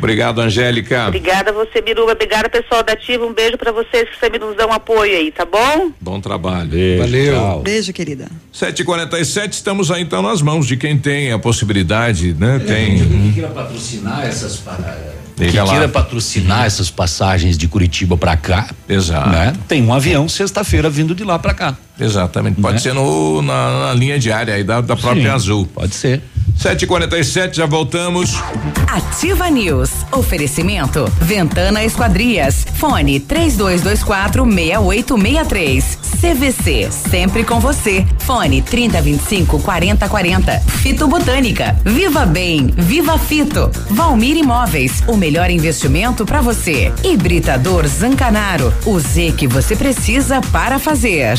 Obrigado, Angélica. Obrigada a você, Biruba. Obrigada, pessoal da Ativa. Um beijo para vocês que sempre nos dão apoio aí, tá bom? Bom trabalho. Beijo, Valeu. Tchau. Beijo, querida. 7h47, estamos aí então nas mãos de quem tem a possibilidade, né? É, tem. Quem queira patrocinar essas paradas que queira patrocinar essas passagens de Curitiba para cá, exato. Né? Tem um avião sexta-feira vindo de lá para cá. Exatamente. Pode né? ser no, na, na, linha diária aí da, da própria Sim, Azul. Pode ser. 7h47, já voltamos. Ativa News. Oferecimento. Ventana Esquadrias. Fone 3224 6863. CVC. Sempre com você. Fone 3025 4040. Fito Botânica. Viva Bem. Viva Fito. Valmir Imóveis. O melhor investimento para você. Hibridador Zancanaro. O Z que você precisa para fazer.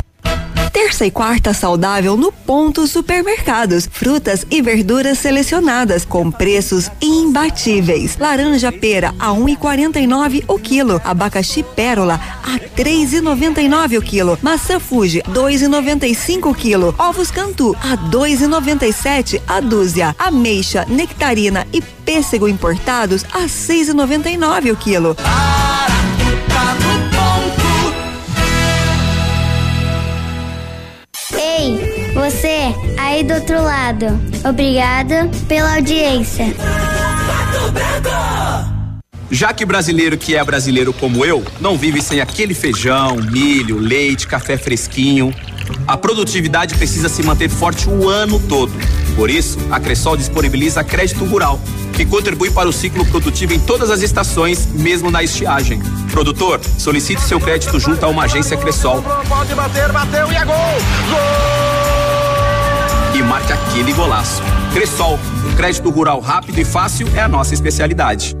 Terça e quarta saudável no Ponto Supermercados. Frutas e verduras selecionadas com preços imbatíveis. Laranja pera a 1,49 o quilo. Abacaxi pérola a 3,99 o quilo. Maçã Fuji 2,95 o quilo. Ovos Cantu a 2,97 a dúzia. Ameixa, nectarina e pêssego importados a 6,99 o quilo. Ei, você aí do outro lado. Obrigada pela audiência. Já que brasileiro que é brasileiro como eu, não vive sem aquele feijão, milho, leite, café fresquinho, a produtividade precisa se manter forte o ano todo. Por isso, a Cressol disponibiliza crédito rural, que contribui para o ciclo produtivo em todas as estações, mesmo na estiagem. Produtor, solicite seu crédito junto a uma agência Cressol. Pode bater, bateu e é gol! Gol! E marque aquele golaço. Cressol, crédito rural rápido e fácil é a nossa especialidade.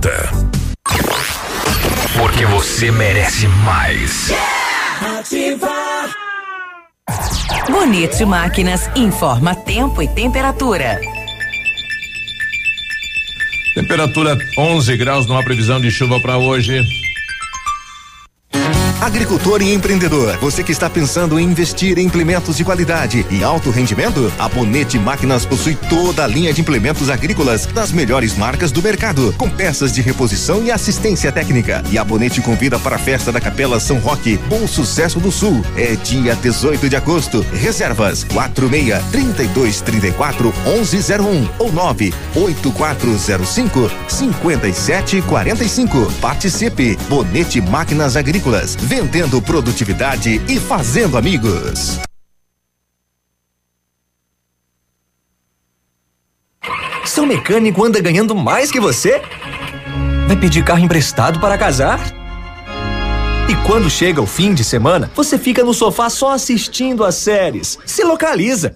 Porque você merece mais. Bonito Máquinas informa tempo e temperatura. Temperatura 11 graus, não há previsão de chuva para hoje. Agricultor e empreendedor, você que está pensando em investir em implementos de qualidade e alto rendimento? A Bonete Máquinas possui toda a linha de implementos agrícolas das melhores marcas do mercado, com peças de reposição e assistência técnica. E a Bonete convida para a festa da Capela São Roque, Bom Sucesso do Sul. É dia 18 de agosto. Reservas 46 32 34 1101 ou 9 8405 5745. Participe. Bonete Máquinas Agrícolas vendendo produtividade e fazendo amigos. Seu mecânico anda ganhando mais que você? Vai pedir carro emprestado para casar? E quando chega o fim de semana, você fica no sofá só assistindo as séries. Se localiza.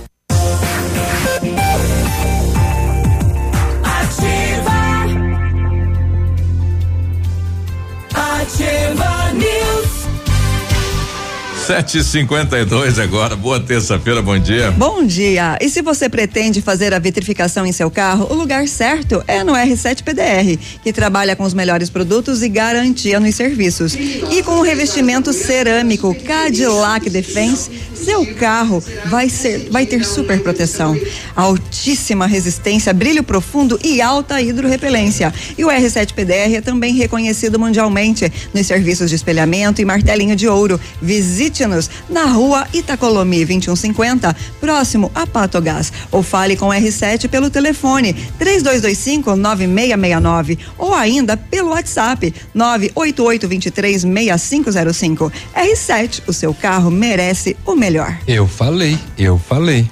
752 agora. Boa terça-feira, bom dia. Bom dia. E se você pretende fazer a vitrificação em seu carro, o lugar certo é no R7 PDR, que trabalha com os melhores produtos e garantia nos serviços. E com o revestimento cerâmico Cadillac Defense, seu carro vai ser, vai ter super proteção, altíssima resistência, brilho profundo e alta hidrorrepelência. E o R7 PDR é também reconhecido mundialmente nos serviços de espelhamento e martelinho de ouro. Visite Na rua Itacolomi 2150, próximo a Patogás. Ou fale com R7 pelo telefone 3225 9669 ou ainda pelo WhatsApp 98823 6505. R7, o seu carro merece o melhor. Eu falei, eu falei.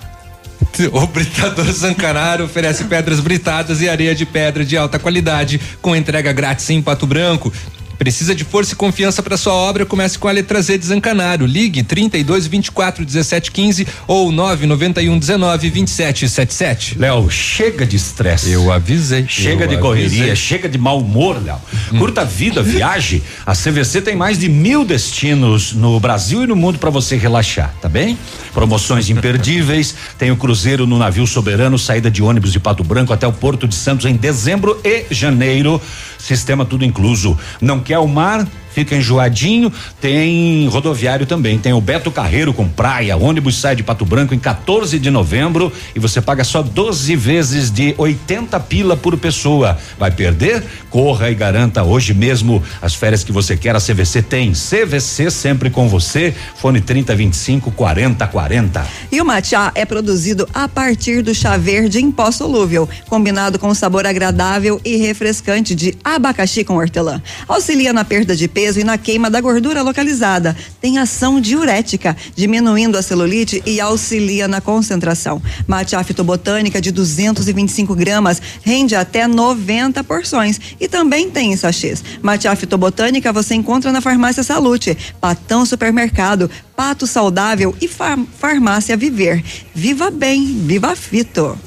O Britador Zancanaro oferece pedras britadas e areia de pedra de alta qualidade, com entrega grátis em Pato Branco. Precisa de força e confiança para sua obra? Comece com a letra Z de Zancanaro. Ligue 32 24 17 15 ou 991 19 27 77. Léo, chega de estresse. Eu avisei. Chega eu de avisei. correria, chega de mau humor, Léo. Hum. Curta vida, viaje. A CVC tem mais de mil destinos no Brasil e no mundo para você relaxar, tá bem? Promoções imperdíveis. Tem o cruzeiro no navio soberano, saída de ônibus de Pato Branco até o Porto de Santos em dezembro e janeiro. Sistema tudo incluso. Não quer o mar? Fica enjoadinho, tem rodoviário também. Tem o Beto Carreiro com praia. Ônibus sai de Pato Branco em 14 de novembro e você paga só 12 vezes de 80 pila por pessoa. Vai perder? Corra e garanta hoje mesmo as férias que você quer. A CVC tem. CVC sempre com você. Fone 30 25 40 40. E o matcha é produzido a partir do chá verde em pó solúvel, combinado com sabor agradável e refrescante de abacaxi com hortelã. Auxilia na perda de peso e na queima da gordura localizada. Tem ação diurética, diminuindo a celulite e auxilia na concentração. Matcha fitobotânica de 225 gramas rende até 90 porções e também tem em sachês. Matcha fitobotânica você encontra na Farmácia Salute, Patão Supermercado, Pato Saudável e far Farmácia Viver. Viva bem, viva fito.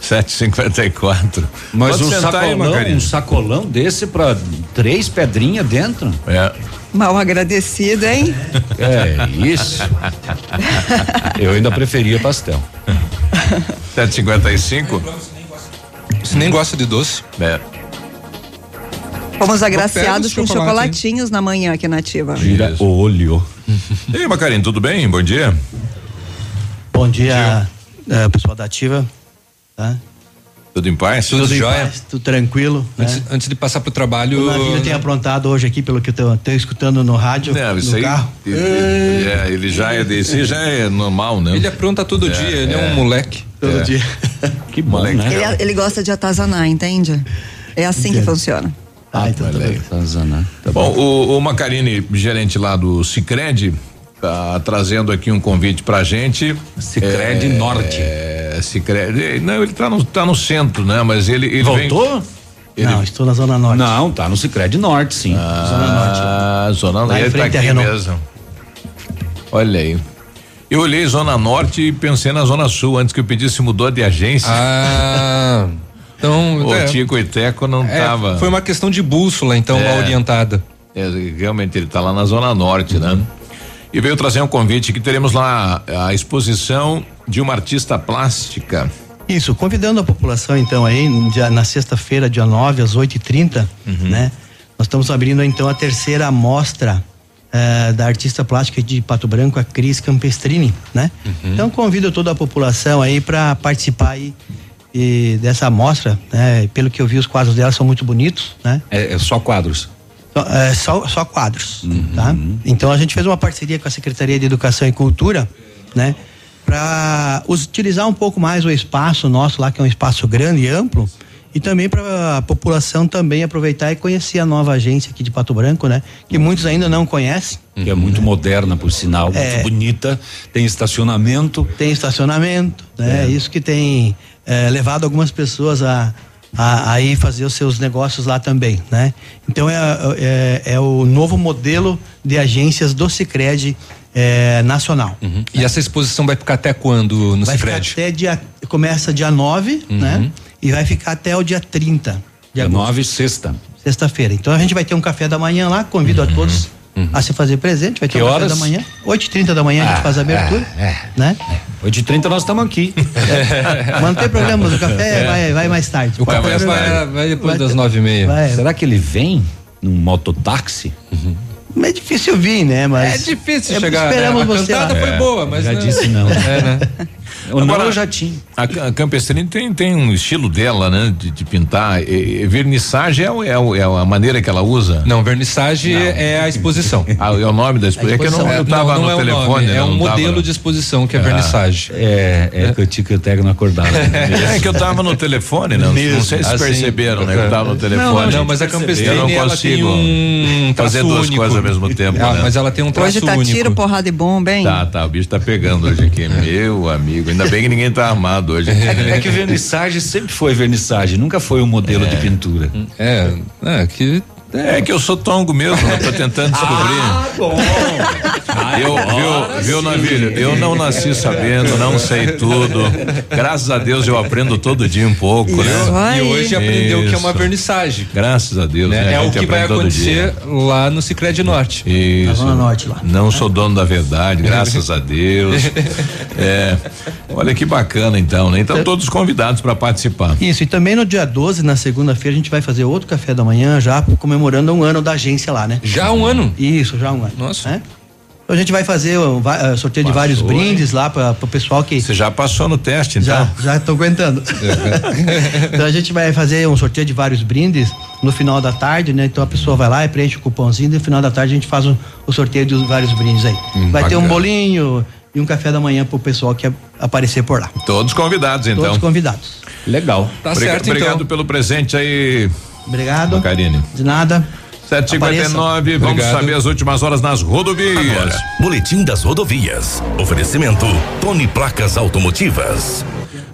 754. Mas Pode um aí, sacolão, Macarinho. um sacolão desse pra três pedrinhas dentro? É. Mal agradecido, hein? É isso. Eu ainda preferia pastel. 755. Você nem gosta de doce? É. Fomos agraciados os com chocolate, chocolatinhos na manhã aqui na Ativa. Gira o olho. E aí, Macarinho, tudo bem? Bom dia. Bom dia, eh, pessoal da Ativa. Tá? Tudo em paz? Tudo em jóia? paz, tudo tranquilo. Antes, né? antes de passar pro trabalho. O Navilho tem aprontado hoje aqui, pelo que eu estou escutando no rádio, Não, isso no aí. carro. Ele, ele- é, ele já é desse, já é normal, né? Ele apronta todo É, dia, ele é, é. um moleque. Todo É. dia. Que bom, Moleque. né? Ele, ele gosta de atazanar, entende? É assim que funciona. Ah, então tá. Tá Bom, o, o Macarini, gerente lá do Cicred, tá trazendo aqui um convite pra gente. Cicred É, Norte. É, Cicred. Não, ele tá no, tá no centro, né? Mas ele. ele vem- Voltou? ele- Não, estou na Zona Norte. Não, tá no Cicred Norte, sim. Ah, Zona Norte. Lá em Ele tá frente à aqui Renault. mesmo. Olha aí. Eu olhei Zona Norte e pensei na Zona Sul. Antes que eu pedisse, mudou de agência. Ah. Então. o é, Tico e Teco não é, tava. Foi uma questão de bússola, então, É. mal orientada. É, realmente ele está lá na Zona Norte, né? E veio trazer um convite que teremos lá a exposição de uma artista plástica. Isso, convidando a população então aí, dia- na sexta-feira, dia 9, às 8h30, né? Nós estamos abrindo então a terceira amostra eh, da artista plástica de Pato Branco, a Cris Campestrini, né? Então convido toda a população aí para participar aí e dessa amostra, né? Pelo que eu vi, os quadros dela são muito bonitos, né? É, é só quadros. Só, é, só, só quadros, tá? Então a gente fez uma parceria com a Secretaria de Educação e Cultura, né? Para utilizar um pouco mais o espaço nosso lá, que é um espaço grande e amplo, e também para a população também aproveitar e conhecer a nova agência aqui de Pato Branco, né? Que muitos ainda não conhecem. Que é muito moderna, por sinal, É. muito bonita. Tem estacionamento. Tem estacionamento, né? Isso que tem eh, levado algumas pessoas a, a, a ir fazer os seus negócios lá também, né? Então é, é, é o novo modelo de agências do Cicred eh, nacional. E essa exposição vai ficar até quando no vai Cicred? ficar até dia. Começa dia 9, né? E vai ficar até o dia 30 de Dia agosto. 9, sexta. Sexta-feira. Então a gente vai ter um café da manhã lá, convido a todos a se fazer presente. Vai ter Que um horas? café da manhã. 8h30 da manhã a gente Ah, faz a abertura. é, Né? 8 h 30 nós estamos aqui. Mas não tem problema, o café É. vai, vai mais tarde. O Pode café vai, vai depois Vai das ter- nove e meia. vai. Será que ele vem num mototáxi? É difícil vir, né? Mas É difícil é, chegar. Esperamos né? A você cantada lá. foi boa, mas. Já né? disse não. É, né? O Agora, não, jatinho. A, a Campestrini tem, tem um estilo dela, né? De, de pintar. E, e, vernissagem é, é, é, a maneira que ela usa? Não, vernissagem não. é a exposição. Ah, é o nome da exposição. É que eu, não, eu tava não, não no é telefone. Nome, é um modelo tava... de exposição que é ah, vernissagem. É, é, é que eu tinha que eu pego não acordava. é que eu tava no telefone, né? Não sei se assim, perceberam, né? Eu tava no telefone. Não, mas a Campestrini eu não consigo um fazer duas único. coisas ao mesmo tempo. Ah, né? Mas ela tem um traço Hoje tá único. tiro, porrada e bomba, hein? Tá, tá. O bicho tá pegando hoje aqui. Meu amigo. Ainda bem que ninguém tá armado hoje. É, é que vernissagem sempre foi vernissagem, nunca foi um modelo de pintura. É, é que é que eu sou tongo mesmo, né? Tô tentando descobrir. Ah, bom. eu, viu, viu, Navilho? Eu não nasci sabendo, não sei tudo. Graças a Deus eu aprendo todo dia um pouco, né? Isso. né? E hoje aprendeu Isso. que é uma vernissagem. Graças a Deus, né? né? É o que vai acontecer lá no Cicred Norte. Isso. Na Norte lá. Não sou dono da verdade, graças a Deus. É. Olha que bacana então, né? Então todos convidados para participar. Isso, e também no dia 12, na segunda-feira, a gente vai fazer outro café da manhã já comemorando comemorando um ano da agência lá, né? Já um ano? Isso, já um ano. Nossa. É? A gente vai fazer um, uh, sorteio Passou, de vários brindes lá para o pessoal que. Você já passou no teste, então? Já, já estou aguentando. então a gente vai fazer um sorteio de vários brindes no final da tarde, né? Então a pessoa vai lá e preenche o cupomzinho e no final da tarde a gente faz o, o sorteio dos vários brindes aí. Hum, vai bacana. ter um bolinho e um café da manhã para o pessoal que aparecer por lá. Todos convidados, então. Todos convidados. Legal. Tá certo, então. Obrigado pelo presente aí. Obrigado. Karine. De nada. 759, vamos Obrigado. saber as últimas horas nas rodovias. Agora, Boletim das rodovias. Oferecimento Tony Placas Automotivas.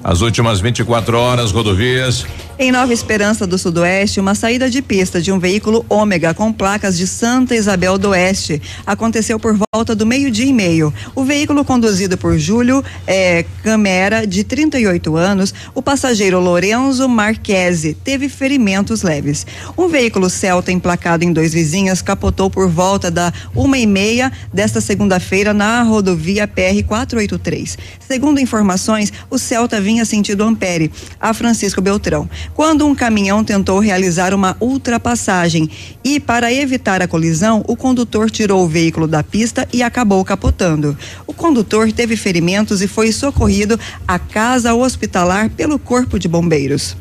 As últimas 24 horas, rodovias. Em Nova Esperança do Sudoeste, uma saída de pista de um veículo ômega com placas de Santa Isabel do Oeste aconteceu por volta do meio-dia e meio. O veículo conduzido por Júlio é, Camera, de 38 anos, o passageiro Lorenzo Marquese, teve ferimentos leves. Um veículo Celta emplacado em dois vizinhos capotou por volta da uma e meia desta segunda-feira na rodovia PR 483. Segundo informações, o Celta vinha sentido Ampere, a Francisco Beltrão quando um caminhão tentou realizar uma ultrapassagem e, para evitar a colisão, o condutor tirou o veículo da pista e acabou capotando. O condutor teve ferimentos e foi socorrido à casa hospitalar pelo Corpo de Bombeiros.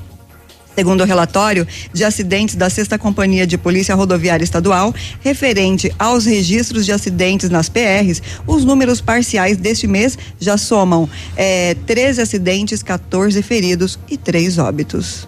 Segundo o relatório de acidentes da Sexta Companhia de Polícia Rodoviária Estadual, referente aos registros de acidentes nas PRs, os números parciais deste mês já somam eh, 13 acidentes, 14 feridos e 3 óbitos.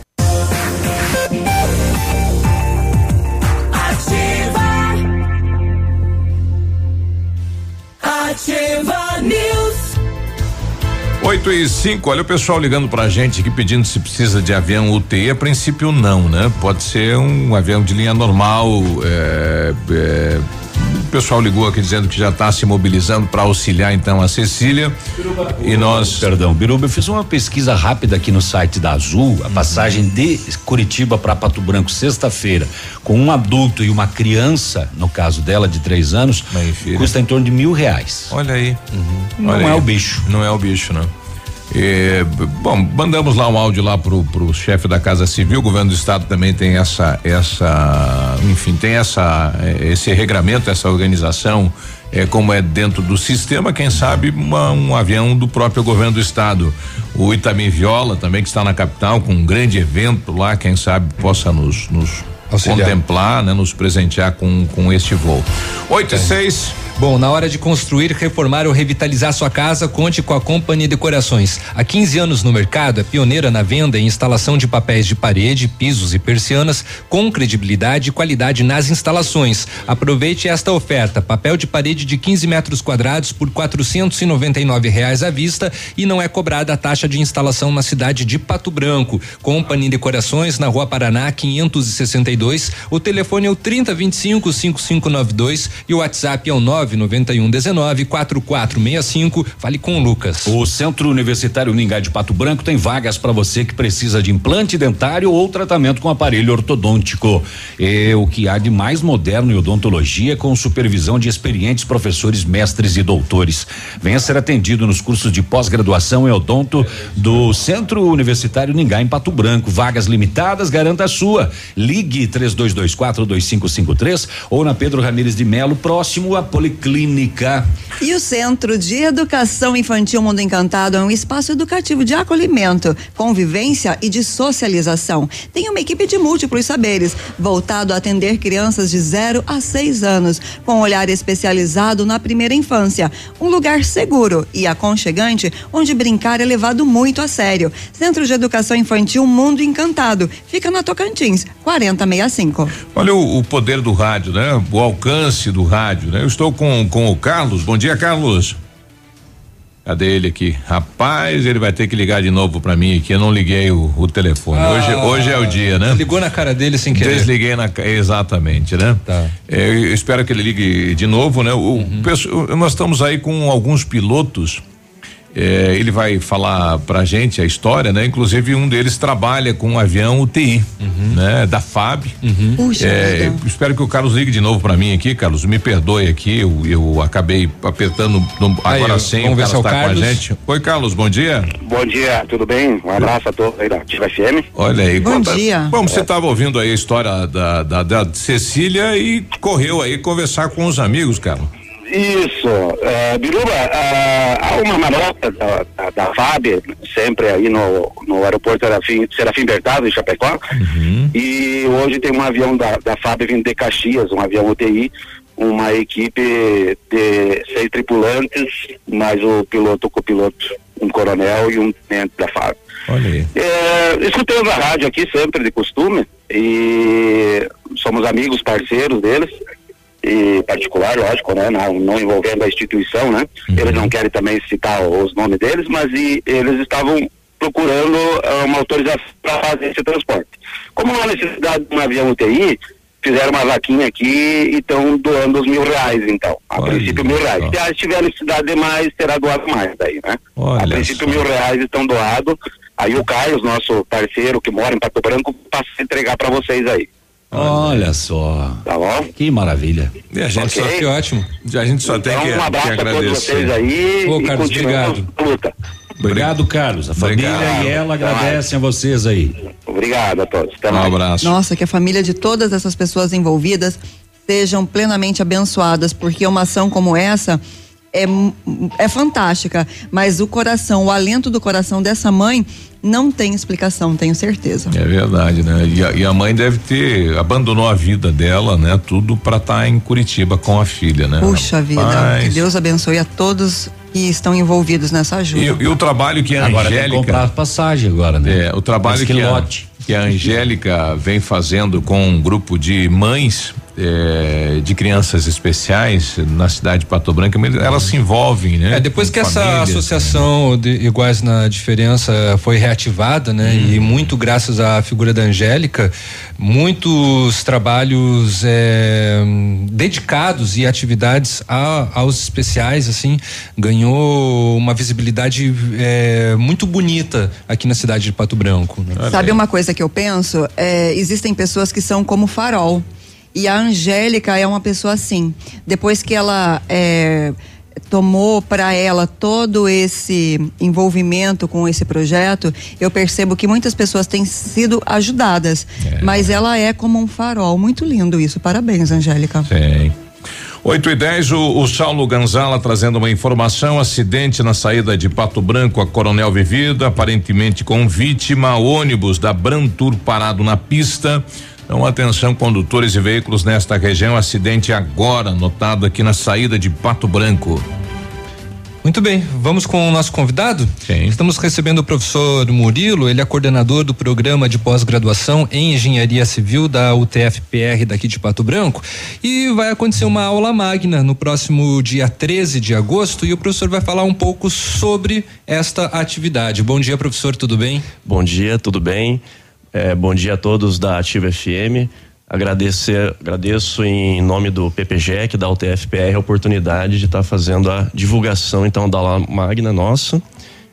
News. 8 e 5, olha o pessoal ligando pra gente aqui pedindo se precisa de avião UTI. A princípio, não, né? Pode ser um avião de linha normal, é, é, o pessoal ligou aqui dizendo que já está se mobilizando para auxiliar então a Cecília. Biruba, e nós. Perdão, Biruba, eu fiz uma pesquisa rápida aqui no site da Azul, a uhum. passagem de Curitiba para Pato Branco, sexta-feira, com um adulto e uma criança, no caso dela, de três anos, custa em torno de mil reais. Olha aí. Uhum. Não Olha é aí. o bicho. Não é o bicho, não. É, bom, mandamos lá um áudio lá pro, pro chefe da Casa Civil, o governo do estado também tem essa, essa, enfim, tem essa, é, esse regramento, essa organização, é, como é dentro do sistema, quem sabe uma, um avião do próprio governo do estado. O Itamim Viola também que está na capital com um grande evento lá, quem sabe possa nos, nos contemplar, né, nos presentear com, com este voo. 8 e 6. Bom, na hora de construir, reformar ou revitalizar sua casa, conte com a Companhia Decorações. Há 15 anos no mercado, é pioneira na venda e instalação de papéis de parede, pisos e persianas com credibilidade e qualidade nas instalações. Aproveite esta oferta: papel de parede de 15 metros quadrados por quatrocentos e reais à vista e não é cobrada a taxa de instalação na cidade de Pato Branco. Companhia Decorações na Rua Paraná 562. O telefone é o 3025 5592 e o WhatsApp é o 9 99119 4465. Fale com o Lucas. O Centro Universitário Ningá de Pato Branco tem vagas para você que precisa de implante dentário ou tratamento com aparelho ortodôntico. É o que há de mais moderno em odontologia com supervisão de experientes professores, mestres e doutores. Venha ser atendido nos cursos de pós-graduação em odonto do Centro Universitário Ningá em Pato Branco. Vagas limitadas, garanta a sua. Ligue 3224 2553 ou na Pedro Ramires de Melo, próximo a Policlínica Clínica. E o Centro de Educação Infantil Mundo Encantado é um espaço educativo de acolhimento, convivência e de socialização. Tem uma equipe de múltiplos saberes, voltado a atender crianças de 0 a 6 anos, com um olhar especializado na primeira infância. Um lugar seguro e aconchegante, onde brincar é levado muito a sério. Centro de Educação Infantil Mundo Encantado. Fica na Tocantins, 4065. Olha o, o poder do rádio, né? O alcance do rádio, né? Eu estou com, com o Carlos. Bom dia, Carlos. Cadê ele aqui? Rapaz, ele vai ter que ligar de novo para mim aqui. Eu não liguei o, o telefone. Ah, hoje, hoje é o dia, né? Ligou na cara dele sem querer. Desliguei na exatamente, né? Tá. É, eu espero que ele ligue de novo, né? O, uhum. nós estamos aí com alguns pilotos é, ele vai falar pra gente a história, né? Inclusive um deles trabalha com um avião UTI, uhum. né? Da FAB. Uhum. Puxa, é, espero que o Carlos ligue de novo para mim aqui, Carlos. Me perdoe aqui, eu, eu acabei apertando no, agora sim. Vamos ver se é tá Carlos. com a gente. Oi, Carlos, bom dia. Bom dia, tudo bem? Um abraço a todos aí da Ativa FM. Olha aí, bom conta, dia. Bom, você estava ouvindo aí a história da, da, da Cecília e correu aí conversar com os amigos, Carlos. Isso. Uh, Biruba, uh, há uma manota da, da, da, FAB, sempre aí no, no aeroporto Serafim, Serafim Bertado, em Chapecó, uhum. e hoje tem um avião da, da FAB vindo de Caxias, um avião UTI, uma equipe de seis tripulantes, mais o piloto, o copiloto, um coronel e um tenente da FAB. Olha aí. É, escutamos a rádio aqui sempre de costume e somos amigos, parceiros deles e particular, lógico, né? Não, não envolvendo a instituição, né? Uhum. Eles não querem também citar os nomes deles, mas e, eles estavam procurando uh, uma autorização para fazer esse transporte. Como não há necessidade de um avião UTI, fizeram uma vaquinha aqui e estão doando os mil reais, então. A Olha princípio, mil reais. Se tiver necessidade de mais, será doado mais daí, né? Olha a princípio, só. mil reais estão doados. Aí o Caio, nosso parceiro que mora em Pato Branco, passa a entregar para vocês aí. Olha só. Tá bom? Que maravilha. E a gente okay. só que ótimo. A gente só então, tem que, um abraço que agradecer. A todos vocês aí. Ô, Carlos, obrigado. Luta. Obrigado, Carlos. A obrigado. família e ela agradecem a vocês aí. Obrigado a todos. Até um mais. abraço. Nossa, que a família de todas essas pessoas envolvidas sejam plenamente abençoadas, porque uma ação como essa é, é fantástica, mas o coração, o alento do coração dessa mãe não tem explicação, tenho certeza. É verdade, né? E a, e a mãe deve ter abandonou a vida dela, né? Tudo para estar tá em Curitiba com a filha, né? Puxa vida, que Deus abençoe a todos que estão envolvidos nessa ajuda. E, e o trabalho que a agora Angélica tem que comprar passagem agora, né? É, o trabalho que, que a, que a Angélica vem fazendo com um grupo de mães é, de crianças especiais na cidade de Pato Branco, elas se envolvem, né? É, depois que essa associação de Iguais na Diferença foi reativada, né? Hum. E muito graças à figura da Angélica, muitos trabalhos é, dedicados e atividades a, aos especiais, assim, ganhou uma visibilidade é, muito bonita aqui na cidade de Pato Branco. Né? Sabe uma coisa que eu penso? É, existem pessoas que são como farol. E a Angélica é uma pessoa assim. Depois que ela é, tomou para ela todo esse envolvimento com esse projeto, eu percebo que muitas pessoas têm sido ajudadas. É. Mas ela é como um farol. Muito lindo isso. Parabéns, Angélica. Sim. 8 e 10, o, o Saulo Ganzala trazendo uma informação: acidente na saída de Pato Branco a Coronel Vivida, aparentemente com vítima, ônibus da Brantur parado na pista Então, atenção, condutores e veículos nesta região. Acidente agora notado aqui na saída de Pato Branco. Muito bem, vamos com o nosso convidado? Sim. Estamos recebendo o professor Murilo, ele é coordenador do programa de pós-graduação em Engenharia Civil da UTFPR daqui de Pato Branco. E vai acontecer uma aula magna no próximo dia 13 de agosto e o professor vai falar um pouco sobre esta atividade. Bom dia, professor, tudo bem? Bom dia, tudo bem? É, bom dia a todos da Ativa FM. Agradecer, agradeço em nome do PPGEC, da UTFPR, a oportunidade de estar tá fazendo a divulgação então da aula magna nossa.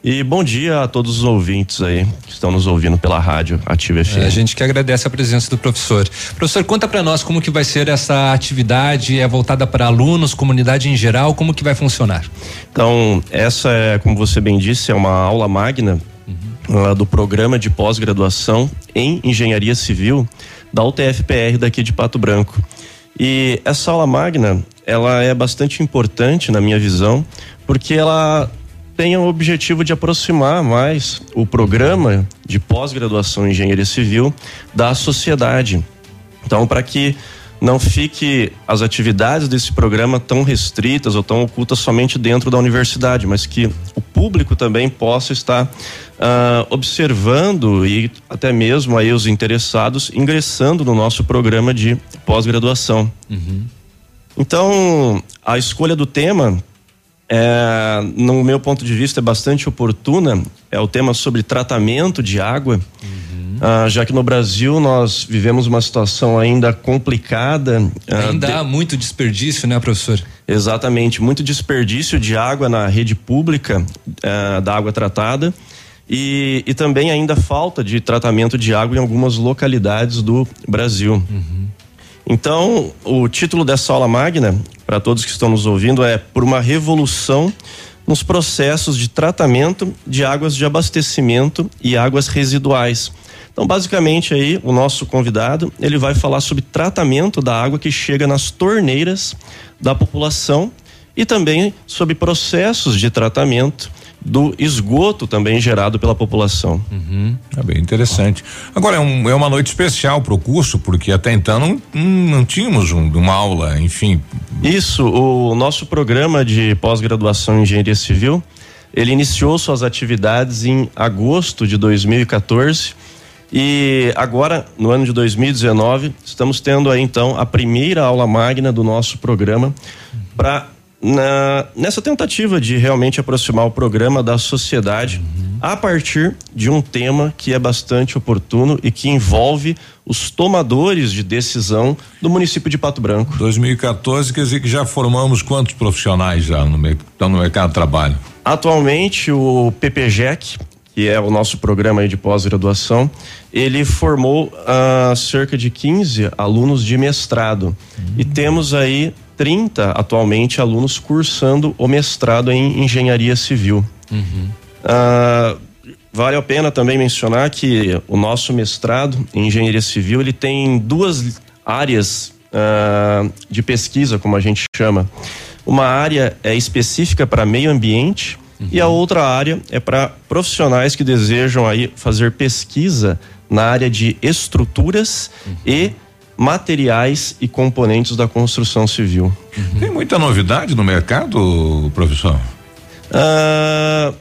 E bom dia a todos os ouvintes aí que estão nos ouvindo pela rádio Ativa FM. É, a gente que agradece a presença do professor. Professor, conta para nós como que vai ser essa atividade, é voltada para alunos, comunidade em geral, como que vai funcionar? Então, essa é, como você bem disse, é uma aula magna uh, do programa de pós-graduação em Engenharia Civil da UTFPR daqui de Pato Branco. E essa aula magna, ela é bastante importante na minha visão, porque ela tem o objetivo de aproximar mais o programa de pós-graduação em engenharia civil da sociedade. Então, para que não fique as atividades desse programa tão restritas ou tão ocultas somente dentro da universidade, mas que o público também possa estar uh, observando e até mesmo aí os interessados ingressando no nosso programa de pós-graduação. Uhum. Então, a escolha do tema é, no meu ponto de vista, é bastante oportuna. É o tema sobre tratamento de água. Uhum ah, já que no Brasil nós vivemos uma situação ainda complicada. Ah, ainda de... há muito desperdício, né, professor? Exatamente, muito desperdício de água na rede pública ah, da água tratada. E, e, também ainda falta de tratamento de água em algumas localidades do Brasil. Uhum. Então, o título dessa aula magna, para todos que estão nos ouvindo, é Por uma Revolução nos Processos de Tratamento de Águas de Abastecimento e Águas Residuais então, basicamente aí, o nosso convidado, ele vai falar sobre tratamento da água que chega nas torneiras da população e também sobre processos de tratamento do esgoto também gerado pela população. Uhum. É bem interessante. Agora é, um, é uma noite especial para o curso, porque até então não, não tínhamos um, uma aula, enfim. Isso, o nosso programa de pós-graduação em engenharia civil, ele iniciou suas atividades em agosto de 2014 e agora, no ano de 2019, estamos tendo aí então a primeira aula magna do nosso programa para nessa tentativa de realmente aproximar o programa da sociedade a partir de um tema que é bastante oportuno e que envolve os tomadores de decisão do município de Pato Branco. 2014 quer dizer que já formamos quantos profissionais já no, estão no mercado de trabalho? Atualmente o PPGEC, que é o nosso programa de pós-graduação, ele formou uh, cerca de 15 alunos de mestrado. Uhum. E temos aí 30 atualmente alunos cursando o mestrado em engenharia civil. Uhum. Uh, vale a pena também mencionar que o nosso mestrado em engenharia civil ele tem duas áreas uh, de pesquisa, como a gente chama. Uma área é específica para meio ambiente Uhum. E a outra área é para profissionais que desejam aí fazer pesquisa na área de estruturas uhum. e materiais e componentes da construção civil. Uhum. Tem muita novidade no mercado, professor? Uh,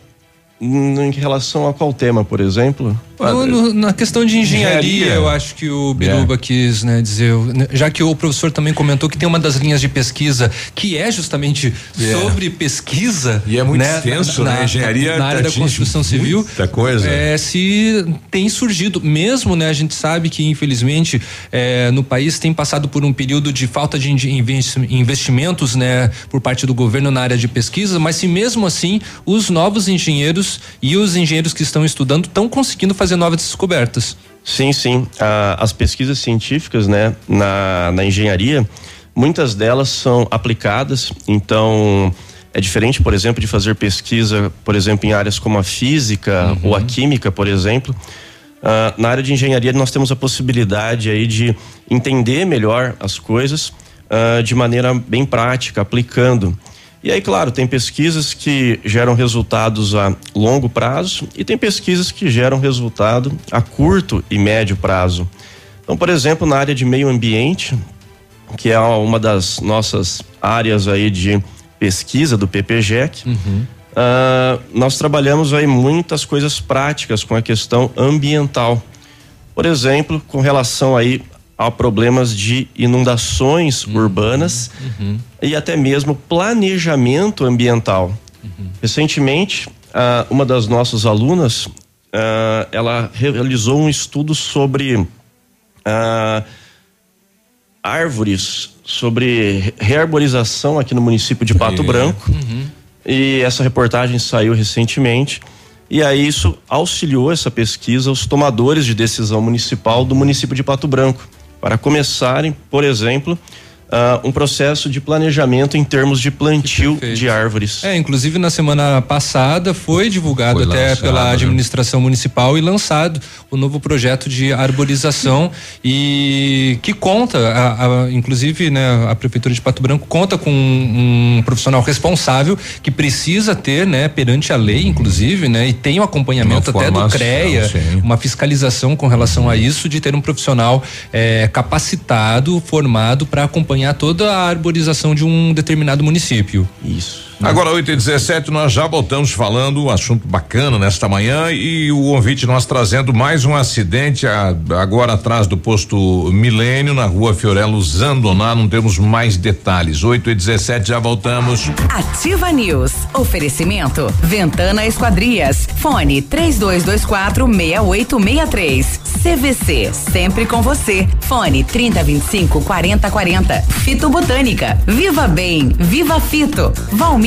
em relação a qual tema, por exemplo? No, no, na questão de engenharia, engenharia, eu acho que o Biruba é. quis né, dizer, né, já que o professor também comentou que tem uma das linhas de pesquisa que é justamente é. sobre pesquisa. E é muito né, extenso, na, né? Engenharia na área da construção civil. Muita coisa. É, se tem surgido, mesmo, né? A gente sabe que infelizmente é, no país tem passado por um período de falta de investimentos, né? Por parte do governo na área de pesquisa, mas se mesmo assim os novos engenheiros e os engenheiros que estão estudando estão conseguindo fazer novas descobertas. Sim, sim. Ah, as pesquisas científicas, né, na, na engenharia, muitas delas são aplicadas. Então, é diferente, por exemplo, de fazer pesquisa, por exemplo, em áreas como a física uhum. ou a química, por exemplo. Ah, na área de engenharia, nós temos a possibilidade aí de entender melhor as coisas ah, de maneira bem prática, aplicando. E aí, claro, tem pesquisas que geram resultados a longo prazo e tem pesquisas que geram resultado a curto e médio prazo. Então, por exemplo, na área de meio ambiente, que é uma das nossas áreas aí de pesquisa do PPGEC, uhum. uh, nós trabalhamos aí muitas coisas práticas com a questão ambiental. Por exemplo, com relação aí a problemas de inundações uhum. urbanas uhum. e até mesmo planejamento ambiental. Uhum. Recentemente, uma das nossas alunas, ela realizou um estudo sobre árvores, sobre rearborização aqui no município de Pato Branco. Uhum. E essa reportagem saiu recentemente. E aí isso auxiliou essa pesquisa os tomadores de decisão municipal do município de Pato Branco para começarem, por exemplo, uh, um processo de planejamento em termos de plantio de árvores. É, inclusive na semana passada foi divulgado foi até lançado, pela administração né? municipal e lançado o novo projeto de arborização e que conta, a, a, inclusive, né, a prefeitura de Pato Branco conta com um, um, profissional responsável que precisa ter, né, perante a lei, inclusive, né, e tem o um acompanhamento até do CREA, sim. uma fiscalização com relação a isso de ter um profissional eh, capacitado, formado para acompanhar acompanhar toda a arborização de um determinado município. Isso. Agora, 8 e 17 nós já voltamos falando um assunto bacana nesta manhã e o convite nós trazendo mais um acidente a, agora atrás do posto Milênio, na rua Fiorello Zandoná. Não temos mais detalhes. 8 e 17 já voltamos. Ativa News. Oferecimento: Ventana Esquadrias. Fone 3224 6863. CVC. Sempre com você. Fone 3025 4040. Fito Botânica. Viva Bem. Viva Fito. Valmir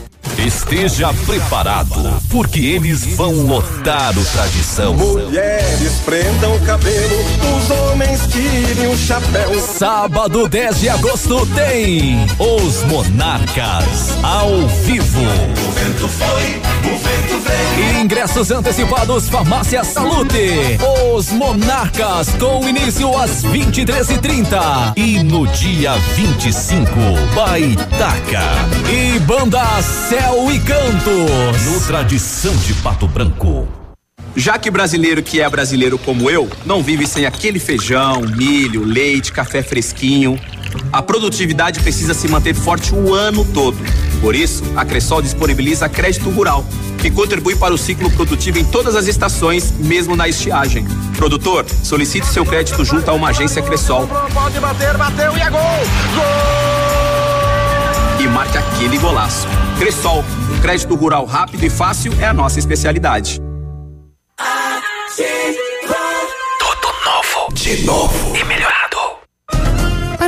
Esteja preparado, porque eles vão lotar o tradição. Mulheres prendam o cabelo, os homens tirem o chapéu. Sábado 10 de agosto tem Os Monarcas ao vivo. O vento foi, o vento veio. Ingressos antecipados Farmácia Salute. Os Monarcas com início às 23h30. E no dia 25, Baitaca. E Banda Céu e Cantos. No Tradição de Pato Branco. Já que brasileiro que é brasileiro como eu, não vive sem aquele feijão, milho, leite, café fresquinho. A produtividade precisa se manter forte o ano todo. Por isso, a Cressol disponibiliza crédito rural, que contribui para o ciclo produtivo em todas as estações, mesmo na estiagem. Produtor, solicite seu crédito junto a uma agência Cressol. Pode bater, bateu e é gol! Gol! E marque aquele golaço. Cressol, crédito rural rápido e fácil é a nossa especialidade. Tudo novo, de novo e melhor.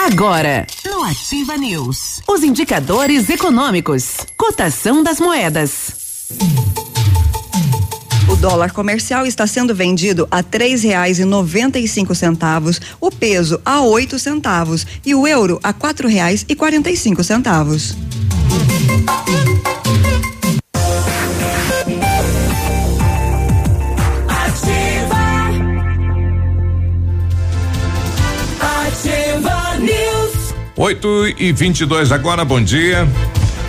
Agora, no Ativa News, os indicadores econômicos, cotação das moedas. O dólar comercial está sendo vendido a três reais e noventa e cinco centavos, o peso a oito centavos e o euro a quatro reais e quarenta e cinco centavos. 8 e 22 agora, bom dia.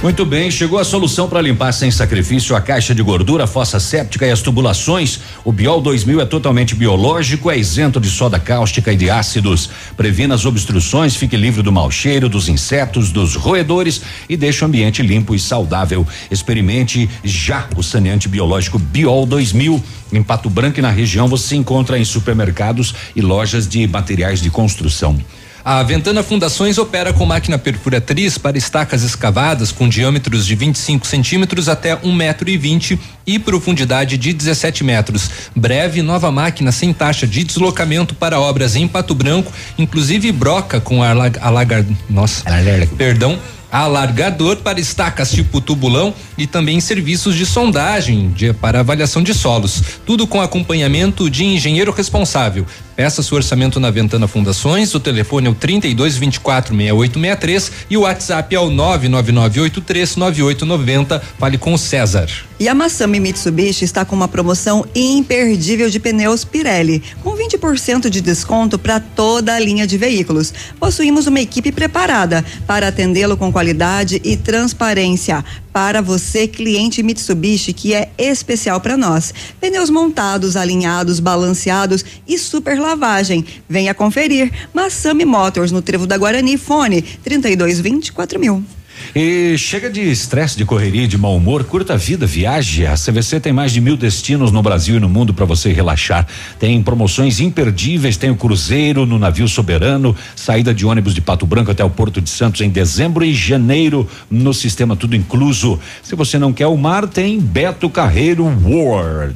Muito bem, chegou a solução para limpar sem sacrifício a caixa de gordura, a fossa séptica e as tubulações. O Biol 2000 é totalmente biológico, é isento de soda cáustica e de ácidos. Previna as obstruções, fique livre do mau cheiro, dos insetos, dos roedores e deixa o ambiente limpo e saudável. Experimente já o saneante biológico Biol 2000. Em Pato Branco e na região você encontra em supermercados e lojas de materiais de construção. A Ventana Fundações opera com máquina perfuratriz para estacas escavadas com diâmetros de 25 centímetros até um metro e vinte e profundidade de 17 metros. Breve nova máquina sem taxa de deslocamento para obras em Pato Branco, inclusive broca com alagar, nossa, perdão alargador para estacas tipo tubulão e também serviços de sondagem de, para avaliação de solos. Tudo com acompanhamento de engenheiro responsável. Peça seu orçamento na Ventana Fundações. O telefone é o 32 24 6863 e o WhatsApp é o 99983 9890. Fale com o César. E a Massami Mitsubishi está com uma promoção imperdível de pneus Pirelli, com 20% de desconto para toda a linha de veículos. Possuímos uma equipe preparada para atendê-lo com qualidade e transparência para você, cliente Mitsubishi, que é especial para nós. Pneus montados, alinhados, balanceados e super lavagem. Venha conferir. Massami Motors no Trevo da Guarani, fone 3220 mil. E chega de estresse, de correria, de mau humor, curta a vida, viaje. A CVC tem mais de mil destinos no Brasil e no mundo para você relaxar. Tem promoções imperdíveis, tem o cruzeiro no navio soberano, saída de ônibus de Pato Branco até o Porto de Santos em dezembro e janeiro no sistema tudo incluso. Se você não quer o mar, tem Beto Carreiro World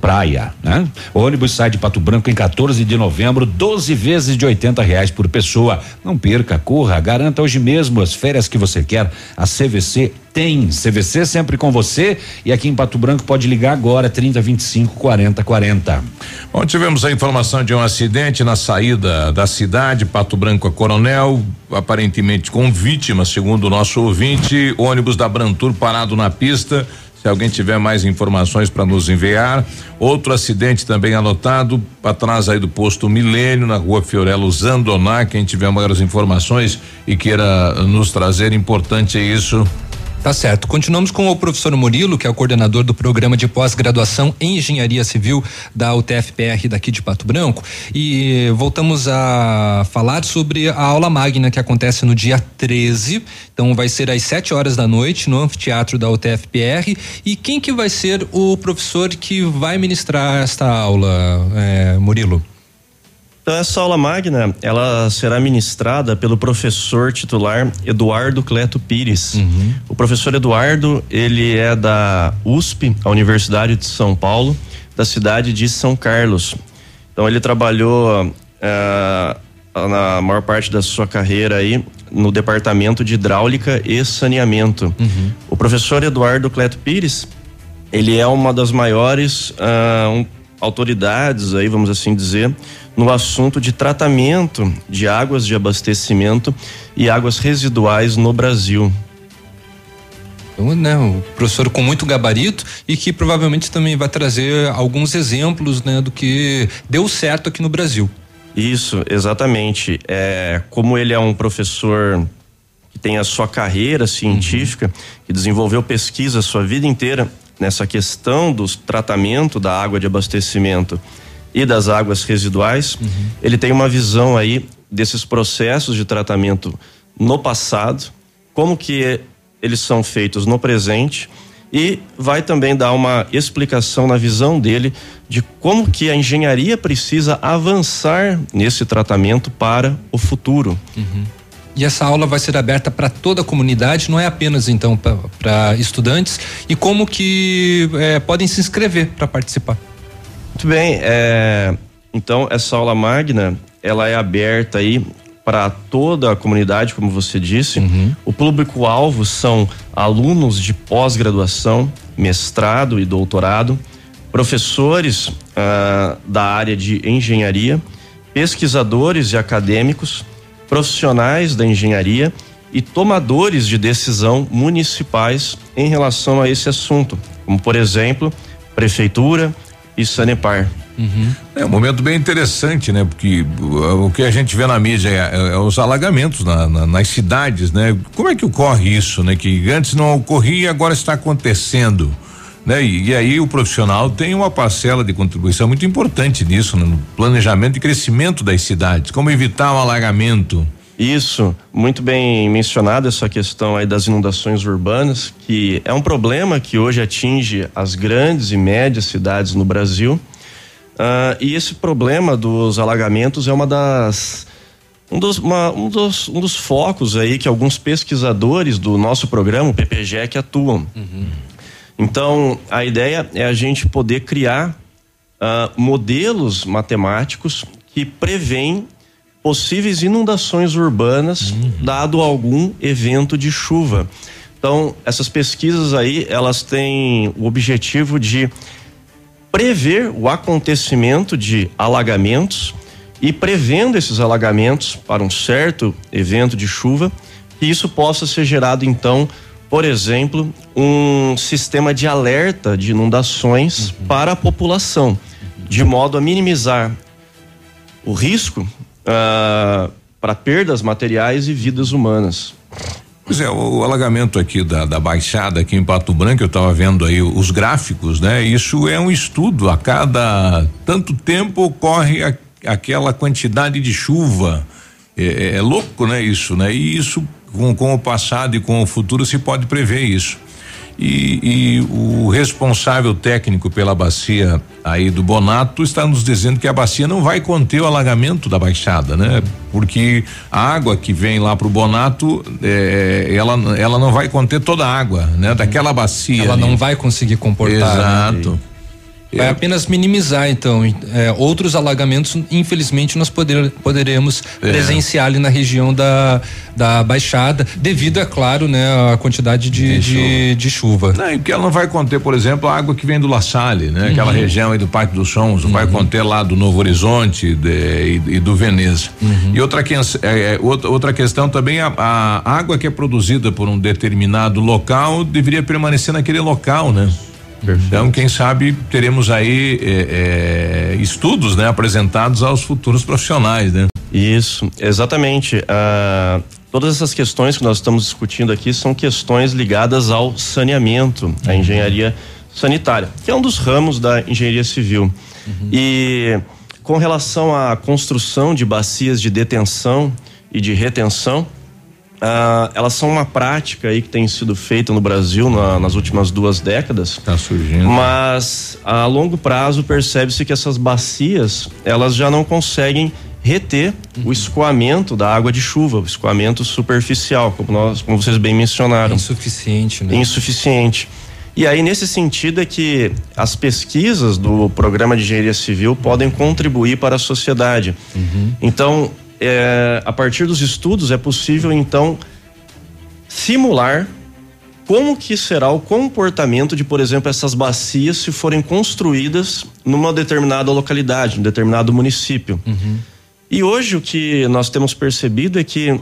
praia, né? O ônibus sai de Pato Branco em 14 de novembro, 12 vezes de 80 reais por pessoa. Não perca, corra, garanta hoje mesmo as férias que você quer. A CVC tem. CVC sempre com você e aqui em Pato Branco pode ligar agora 30 25 40 40. Bom, tivemos a informação de um acidente na saída da cidade, Pato Branco a Coronel, aparentemente com vítima, segundo o nosso ouvinte, ônibus da Brantur parado na pista se alguém tiver mais informações para nos enviar. Outro acidente também anotado atrás aí do posto Milênio, na rua Fiorello Zandoná. Quem tiver maiores informações e queira nos trazer, importante é isso. Tá certo. Continuamos com o professor Murilo, que é o coordenador do programa de pós-graduação em Engenharia Civil da UTFPR daqui de Pato Branco. E voltamos a falar sobre a aula magna que acontece no dia 13. Então vai ser às 7 horas da noite no anfiteatro da UTFPR. E quem que vai ser o professor que vai ministrar esta aula, é, Murilo? Então essa aula magna, ela será ministrada pelo professor titular Eduardo Cleto Pires. Uhum. O professor Eduardo, ele é da USP, a Universidade de São Paulo, da cidade de São Carlos. Então ele trabalhou eh, na maior parte da sua carreira aí no departamento de hidráulica e saneamento. Uhum. O professor Eduardo Cleto Pires, ele é uma das maiores uh, um, autoridades aí, vamos assim dizer, no assunto de tratamento de águas de abastecimento e águas residuais no Brasil. Então, né, o professor com muito gabarito e que provavelmente também vai trazer alguns exemplos, né, do que deu certo aqui no Brasil. Isso, exatamente. É, como ele é um professor que tem a sua carreira científica, uhum. que desenvolveu pesquisa a sua vida inteira nessa questão do tratamento da água de abastecimento e das águas residuais, uhum. ele tem uma visão aí desses processos de tratamento no passado, como que eles são feitos no presente e vai também dar uma explicação na visão dele de como que a engenharia precisa avançar nesse tratamento para o futuro. Uhum. E essa aula vai ser aberta para toda a comunidade, não é apenas então para estudantes. E como que é, podem se inscrever para participar? Muito bem, é, então essa aula magna ela é aberta aí para toda a comunidade, como você disse. Uhum. O público-alvo são alunos de pós-graduação, mestrado e doutorado, professores ah, da área de engenharia, pesquisadores e acadêmicos, profissionais da engenharia e tomadores de decisão municipais em relação a esse assunto, como por exemplo, prefeitura e Sanepar. Uhum. É um momento bem interessante, né? Porque o que a gente vê na mídia é, é, é os alagamentos na, na, nas cidades, né? Como é que ocorre isso, né? Que antes não ocorria agora está acontecendo. Né? E, e, aí o profissional tem uma parcela de contribuição muito importante nisso, né? no planejamento e crescimento das cidades, como evitar o alagamento. Isso, muito bem mencionado essa questão aí das inundações urbanas, que é um problema que hoje atinge as grandes e médias cidades no Brasil. Uh, e esse problema dos alagamentos é uma das um dos, uma, um, dos, um dos focos aí que alguns pesquisadores do nosso programa, o PPGEC, atuam. Uhum. Então, a ideia é a gente poder criar uh, modelos matemáticos que prevêem possíveis inundações urbanas uhum. dado algum evento de chuva. Então, essas pesquisas aí, elas têm o objetivo de prever o acontecimento de alagamentos e prevendo esses alagamentos para um certo evento de chuva, que isso possa ser gerado então, por exemplo, um sistema de alerta de inundações uhum. para a população, de modo a minimizar o risco uh, para perdas materiais e vidas humanas. Pois é, o, alagamento aqui da, da, Baixada, aqui em Pato Branco, eu estava vendo aí os gráficos, né? Isso é um estudo. A cada tanto tempo ocorre a, aquela quantidade de chuva. É, é, é, louco, né? Isso, né? E isso, com, com o passado e com o futuro, se pode prever isso. E, e, o responsável técnico pela bacia aí do Bonato está nos dizendo que a bacia não vai conter o alagamento da baixada, né? Porque a água que vem lá pro Bonato, é, ela, ela não vai conter toda a água, né? Daquela bacia. Ela ali. não vai conseguir comportar. Né? Exato. Né? Vai é. apenas minimizar, então. É, outros alagamentos, infelizmente, nós poder, poderemos é. presenciar ali na região da, da Baixada, devido, é claro, né, a quantidade de, de, de, de chuva. Não, e porque ela não vai conter, por exemplo, a água que vem do La Salle, né? Uhum. Aquela região aí do Parque dos Sons, uhum. vai conter lá do Novo Horizonte de, e, e, do Veneza. Uhum. E outra, que, é, é, outra, outra questão também, a, a água que é produzida por um determinado local deveria permanecer naquele local, né? Perfeito. Então, quem sabe teremos aí é, é, estudos, né, apresentados aos futuros profissionais, né? Isso, exatamente. Ah, todas essas questões que nós estamos discutindo aqui são questões ligadas ao saneamento, uhum. à engenharia sanitária, que é um dos ramos da engenharia civil. Uhum. E com relação à construção de bacias de detenção e de retenção, ah, elas são uma prática aí que tem sido feita no Brasil na, nas últimas duas décadas. Está surgindo. Mas a longo prazo percebe-se que essas bacias elas já não conseguem reter uhum. o escoamento da água de chuva, o escoamento superficial, como nós, como vocês bem mencionaram. É insuficiente, né? Insuficiente. E aí, nesse sentido, é que as pesquisas do programa de engenharia civil podem contribuir para a sociedade. Uhum. Então, é, a partir dos estudos é possível então simular como que será o comportamento de, por exemplo, essas bacias se forem construídas numa determinada localidade, num determinado município. Uhum. E hoje o que nós temos percebido é que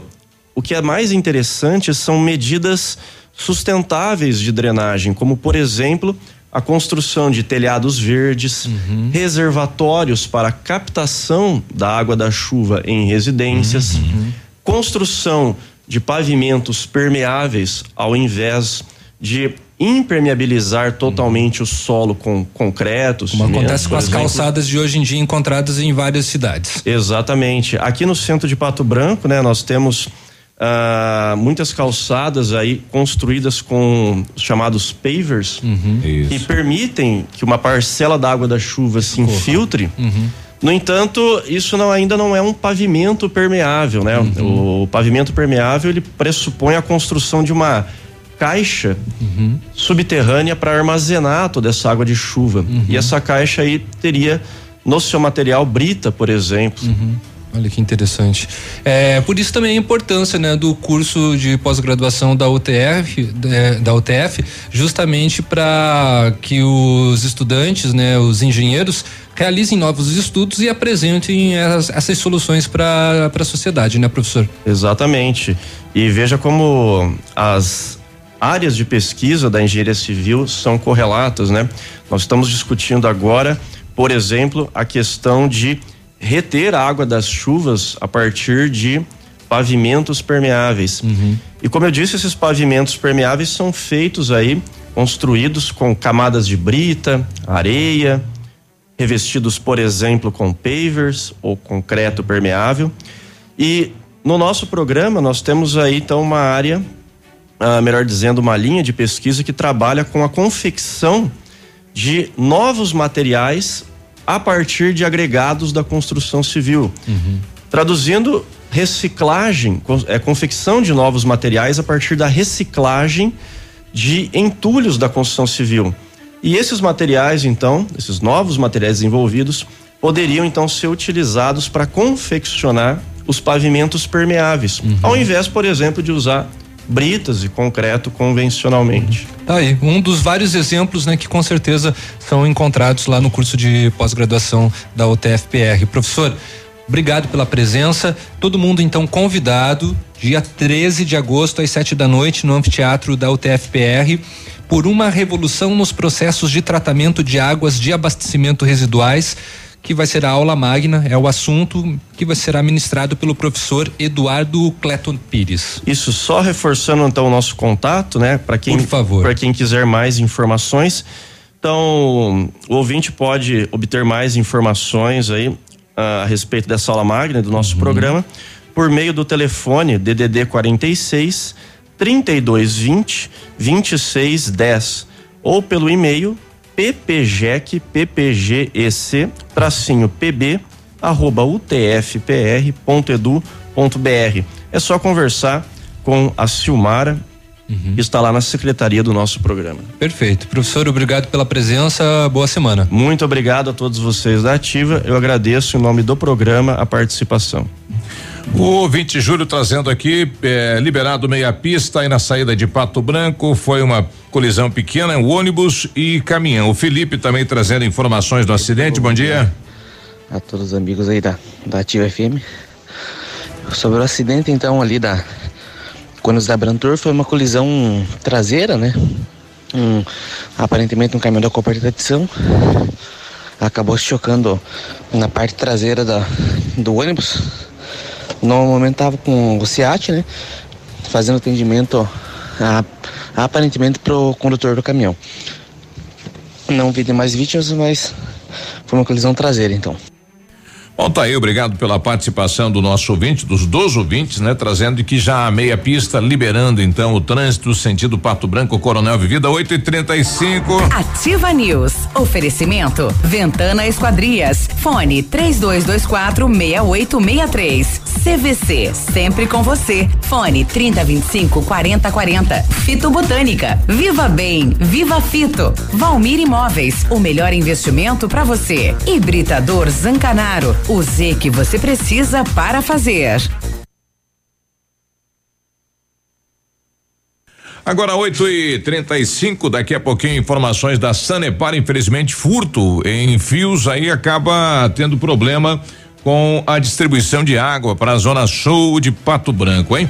o que é mais interessante são medidas sustentáveis de drenagem, como por exemplo a construção de telhados verdes, uhum. reservatórios para captação da água da chuva em residências, uhum. construção de pavimentos permeáveis ao invés de impermeabilizar totalmente o solo com concreto. Como cimento, acontece com as exemplo. calçadas de hoje em dia encontradas em várias cidades. Exatamente. Aqui no centro de Pato Branco, né, nós temos ah, muitas calçadas aí construídas com os chamados pavers uhum. que permitem que uma parcela da água da chuva se infiltre. Uhum. No entanto, isso não, ainda não é um pavimento permeável, né? Uhum. O pavimento permeável ele pressupõe a construção de uma caixa uhum. subterrânea para armazenar toda essa água de chuva. Uhum. E essa caixa aí teria no seu material brita, por exemplo. Olha que interessante. É, por isso também a importância né, do curso de pós-graduação da UTF, é, da UTF, justamente para que os estudantes, né, os engenheiros, realizem novos estudos e apresentem essas, essas soluções para a sociedade, né, professor? Exatamente. E veja como as áreas de pesquisa da engenharia civil são correlatas, né? Nós estamos discutindo agora, por exemplo, a questão de reter a água das chuvas a partir de pavimentos permeáveis. Uhum. E como eu disse, esses pavimentos permeáveis são feitos aí, construídos com camadas de brita, areia, revestidos, por exemplo, com pavers ou concreto permeável. E no nosso programa nós temos aí então uma área, ah, melhor dizendo, uma linha de pesquisa que trabalha com a confecção de novos materiais a partir de agregados da construção civil. Uhum. Traduzindo, reciclagem, é, confecção de novos materiais a partir da reciclagem de entulhos da construção civil. E esses materiais, então, esses novos materiais envolvidos, poderiam então ser utilizados para confeccionar os pavimentos permeáveis, uhum. ao invés, por exemplo, de usar britas e concreto convencionalmente. Tá aí, um dos vários exemplos, né, que com certeza são encontrados lá no curso de pós-graduação da UTFPR. Professor, obrigado pela presença. Todo mundo então convidado, dia 13 de agosto às 7 da noite no anfiteatro da UTFPR por uma revolução nos processos de tratamento de águas de abastecimento residuais que vai ser a aula magna, é o assunto que vai ser ministrado pelo professor Eduardo Cleton Pires. Isso, só reforçando então o nosso contato, né? Para quem, para quem quiser mais informações. Então, o ouvinte pode obter mais informações aí uh, a respeito dessa aula magna do nosso uhum. programa por meio do telefone DDD 46 3220 2610 ou pelo e-mail ppgec, ppgec, tracinho pb, arroba utfpr.edu.br. É só conversar com a Silmara, Uhum. está lá na secretaria do nosso programa. Perfeito. Professor, obrigado pela presença. Boa semana. Muito obrigado a todos vocês da Ativa. Eu agradeço em nome do programa a participação. O 20 Júlio trazendo aqui, é, liberado meia pista aí na saída de Pato Branco, foi uma colisão pequena, um ônibus e caminhão. O Felipe também trazendo informações do acidente, bom dia. A todos os amigos aí da, da Ativa FM. Sobre o acidente então ali da Conos da Brantor, foi uma colisão traseira, né? Um, aparentemente um caminhão da compartilhação acabou se chocando na parte traseira da, do ônibus no momento estava com o SEAT, né? Fazendo atendimento a, aparentemente pro condutor do caminhão. Não vi mais vítimas, mas foi uma colisão traseira então. Bom, tá aí, obrigado pela participação do nosso ouvinte, dos dois ouvintes, né? Trazendo que já a meia pista, liberando então o trânsito sentido Pato Branco, Coronel Vivida, 8 e 35 Ativa News. Oferecimento. Ventana Esquadrias. Fone 3224 6863. CVC. Sempre com você. Fone 3025 4040. Fito Botânica. Viva Bem. Viva Fito. Valmir Imóveis. O melhor investimento para você. Hibridador Zancanaro o Z que você precisa para fazer. Agora 8 e 35 daqui a pouquinho informações da Sanepar, infelizmente furto em fios aí acaba tendo problema com a distribuição de água para a zona sul de Pato Branco, hein?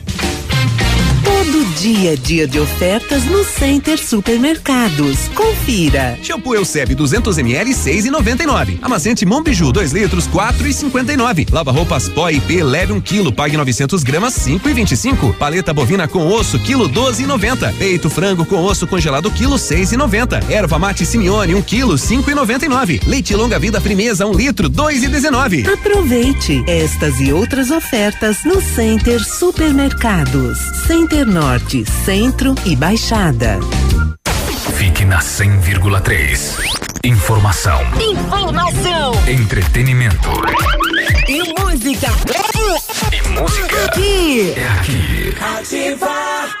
Dia, dia de ofertas no Center Supermercados. Confira. Shampoo Euseb 200 ml 6,99. Amacente Montbiju 2 litros 4,59. Lava roupas Pó IP leve 1 um quilo, pague 900 gramas 5,25. Paleta bovina com osso quilo 12,90. Peito frango com osso congelado quilo 6,90. Erva mate Simeone 1 um quilo 5,99. Leite longa vida Primeza 1 um litro 2,19. Aproveite estas e outras ofertas no Center Supermercados. Center Norte, Centro e Baixada. Fique na 100,3. Informação. Informação. Entretenimento. E música. E música. Aqui. É aqui. Ativa.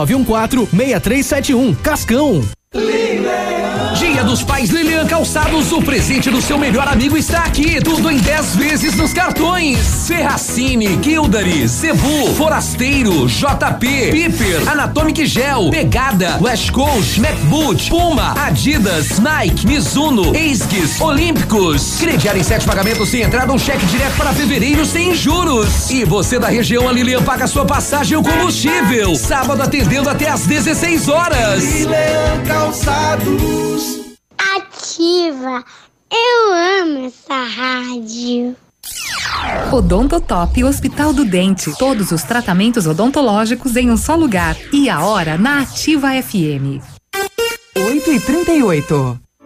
9914-6371. Cascão. Dia dos Pais Lilian Calçados, o presente do seu melhor amigo está aqui. Tudo em 10 vezes nos cartões. Serracine, Gildari, Cebu, Forasteiro, JP, Piper, Anatomic Gel, Pegada, West Coast, MacBoot, Puma, Adidas, Nike, Mizuno, Esquis, Olímpicos. Crediar em sete pagamentos sem entrada ou cheque direto para fevereiro sem juros. E você da região, a Lilian paga sua passagem ou combustível. Sábado atendendo até às 16 horas. Lilian Calçados. Ativa. Eu amo essa rádio. Odontotop Hospital do Dente. Todos os tratamentos odontológicos em um só lugar. E a hora na Ativa FM. 8 e 38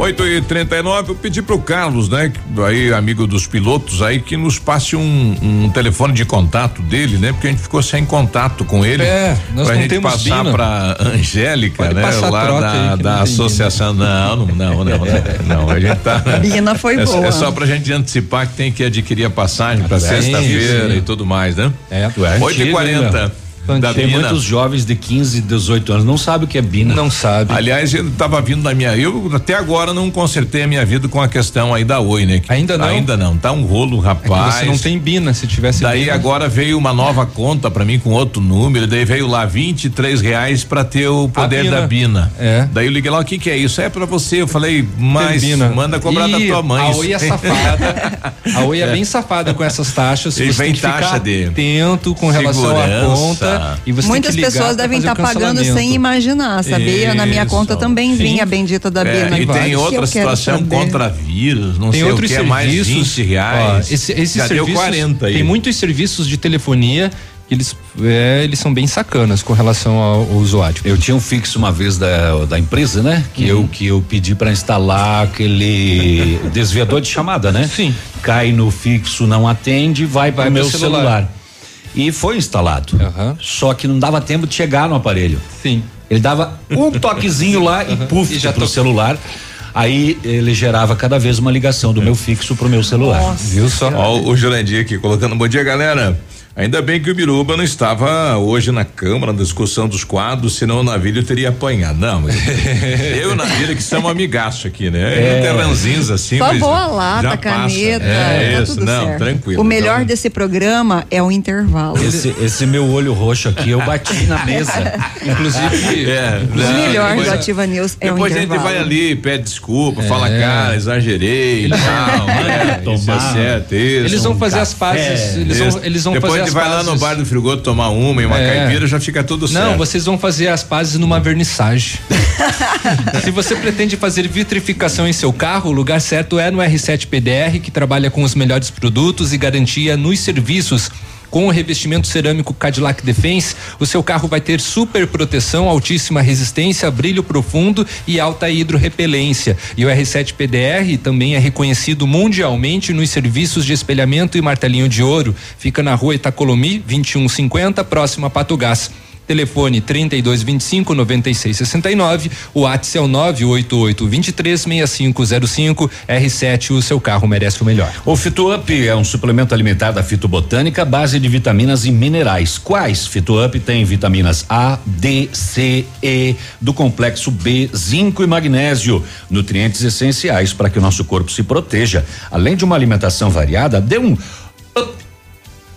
8 e 39 eu pedi pro Carlos, né? Aí, amigo dos pilotos aí, que nos passe um, um telefone de contato dele, né? Porque a gente ficou sem contato com ele. É, nós pra não gente temos passar Bina. pra Angélica, Pode né? Lá da, da não associação. Não, não, não, não, não, não. A gente tá. Bina foi é, boa. É só pra gente antecipar que tem que adquirir a passagem pra É, sexta-feira e tudo mais, né? É, 8 e 40 Tem muitos jovens de 15, 18 anos não sabem o que é Bina. Não sabe. Aliás, eu tava vindo da minha. Eu até agora não consertei a minha vida com a questão aí da Oi, né? Que Ainda não? Ainda não. Tá um rolo, rapaz. você não tem Bina, se tivesse Daí Bina. agora veio uma nova conta pra mim com outro número, daí veio lá 23 reais pra ter o poder Bina. da Bina. É. Daí eu liguei lá, o que que é isso? É pra você. Eu falei, mas manda cobrar da tua mãe. A Oi é safada. A Oi é, bem safada com essas taxas. E Você vem tem que taxa ficar de atento com relação à segurança. conta. Ah. e você Muitas pessoas devem estar tá pagando sem imaginar, sabia? Isso. Na minha conta também Sim. vinha a bendita da é, E tem outra situação contra vírus, não tem sei outros o que é mais 20 reais. Ó, esse, esses serviços, deu 40 aí. Tem muitos serviços de telefonia eles, é, eles são bem sacanas com relação ao, ao, usuário. Eu tinha um fixo uma vez da, da empresa, né? Que, uhum. eu, que eu pedi para instalar aquele desviador de chamada, né? Sim. Cai no fixo, não atende, vai, vai para o meu celular. celular. E foi instalado. Uhum. Só que não dava tempo de chegar no aparelho. Sim. Ele dava um toquezinho lá uhum. e puf, e já pro celular. Aí ele gerava cada vez uma ligação do é. meu fixo pro meu celular. Nossa. Viu só? Ó, o Jurandir aqui colocando bom dia, galera. Ainda bem que o Biruba não estava hoje na Câmara na discussão dos quadros, senão o Navilho teria apanhado. Não, eu e o Navilho que somos amigaço aqui, né? É. Terranzinhos assim, Só boa lata, caneta. É tá isso, não, certo. tranquilo. O melhor então. desse programa é o intervalo. Esse, esse, meu olho roxo aqui, eu bati na mesa. Inclusive, é, o não, melhor depois, do Ativa News é o intervalo. Depois a gente vai ali, pede desculpa, é. fala, cara, exagerei e tal, né? Isso é certo, isso. Eles vão fazer as pazes, eles vão, eles vão fazer vai lá no bar do frigoto tomar uma e uma é. caipira, já fica tudo certo. Não, vocês vão fazer as pazes numa vernissagem. Se você pretende fazer vitrificação em seu carro, o lugar certo é no R7 PDR, que trabalha com os melhores produtos e garantia nos serviços com o revestimento cerâmico Cadillac Defense, o seu carro vai ter super proteção, altíssima resistência, brilho profundo e alta hidrorrepelência. E o R7 PDR também é reconhecido mundialmente nos serviços de espelhamento e martelinho de ouro. Fica na rua Itacolomi, 2150, próximo a Pato Gás. Telefone 3225 9669. O WhatsApp é o 988 23 6505. R7, o seu carro merece o melhor. O FitoUp é um suplemento alimentar da fitobotânica, base de vitaminas e minerais. Quais? FitoUp tem vitaminas A, D, C, E, do complexo B, zinco e magnésio, nutrientes essenciais para que o nosso corpo se proteja. Além de uma alimentação variada, dê um up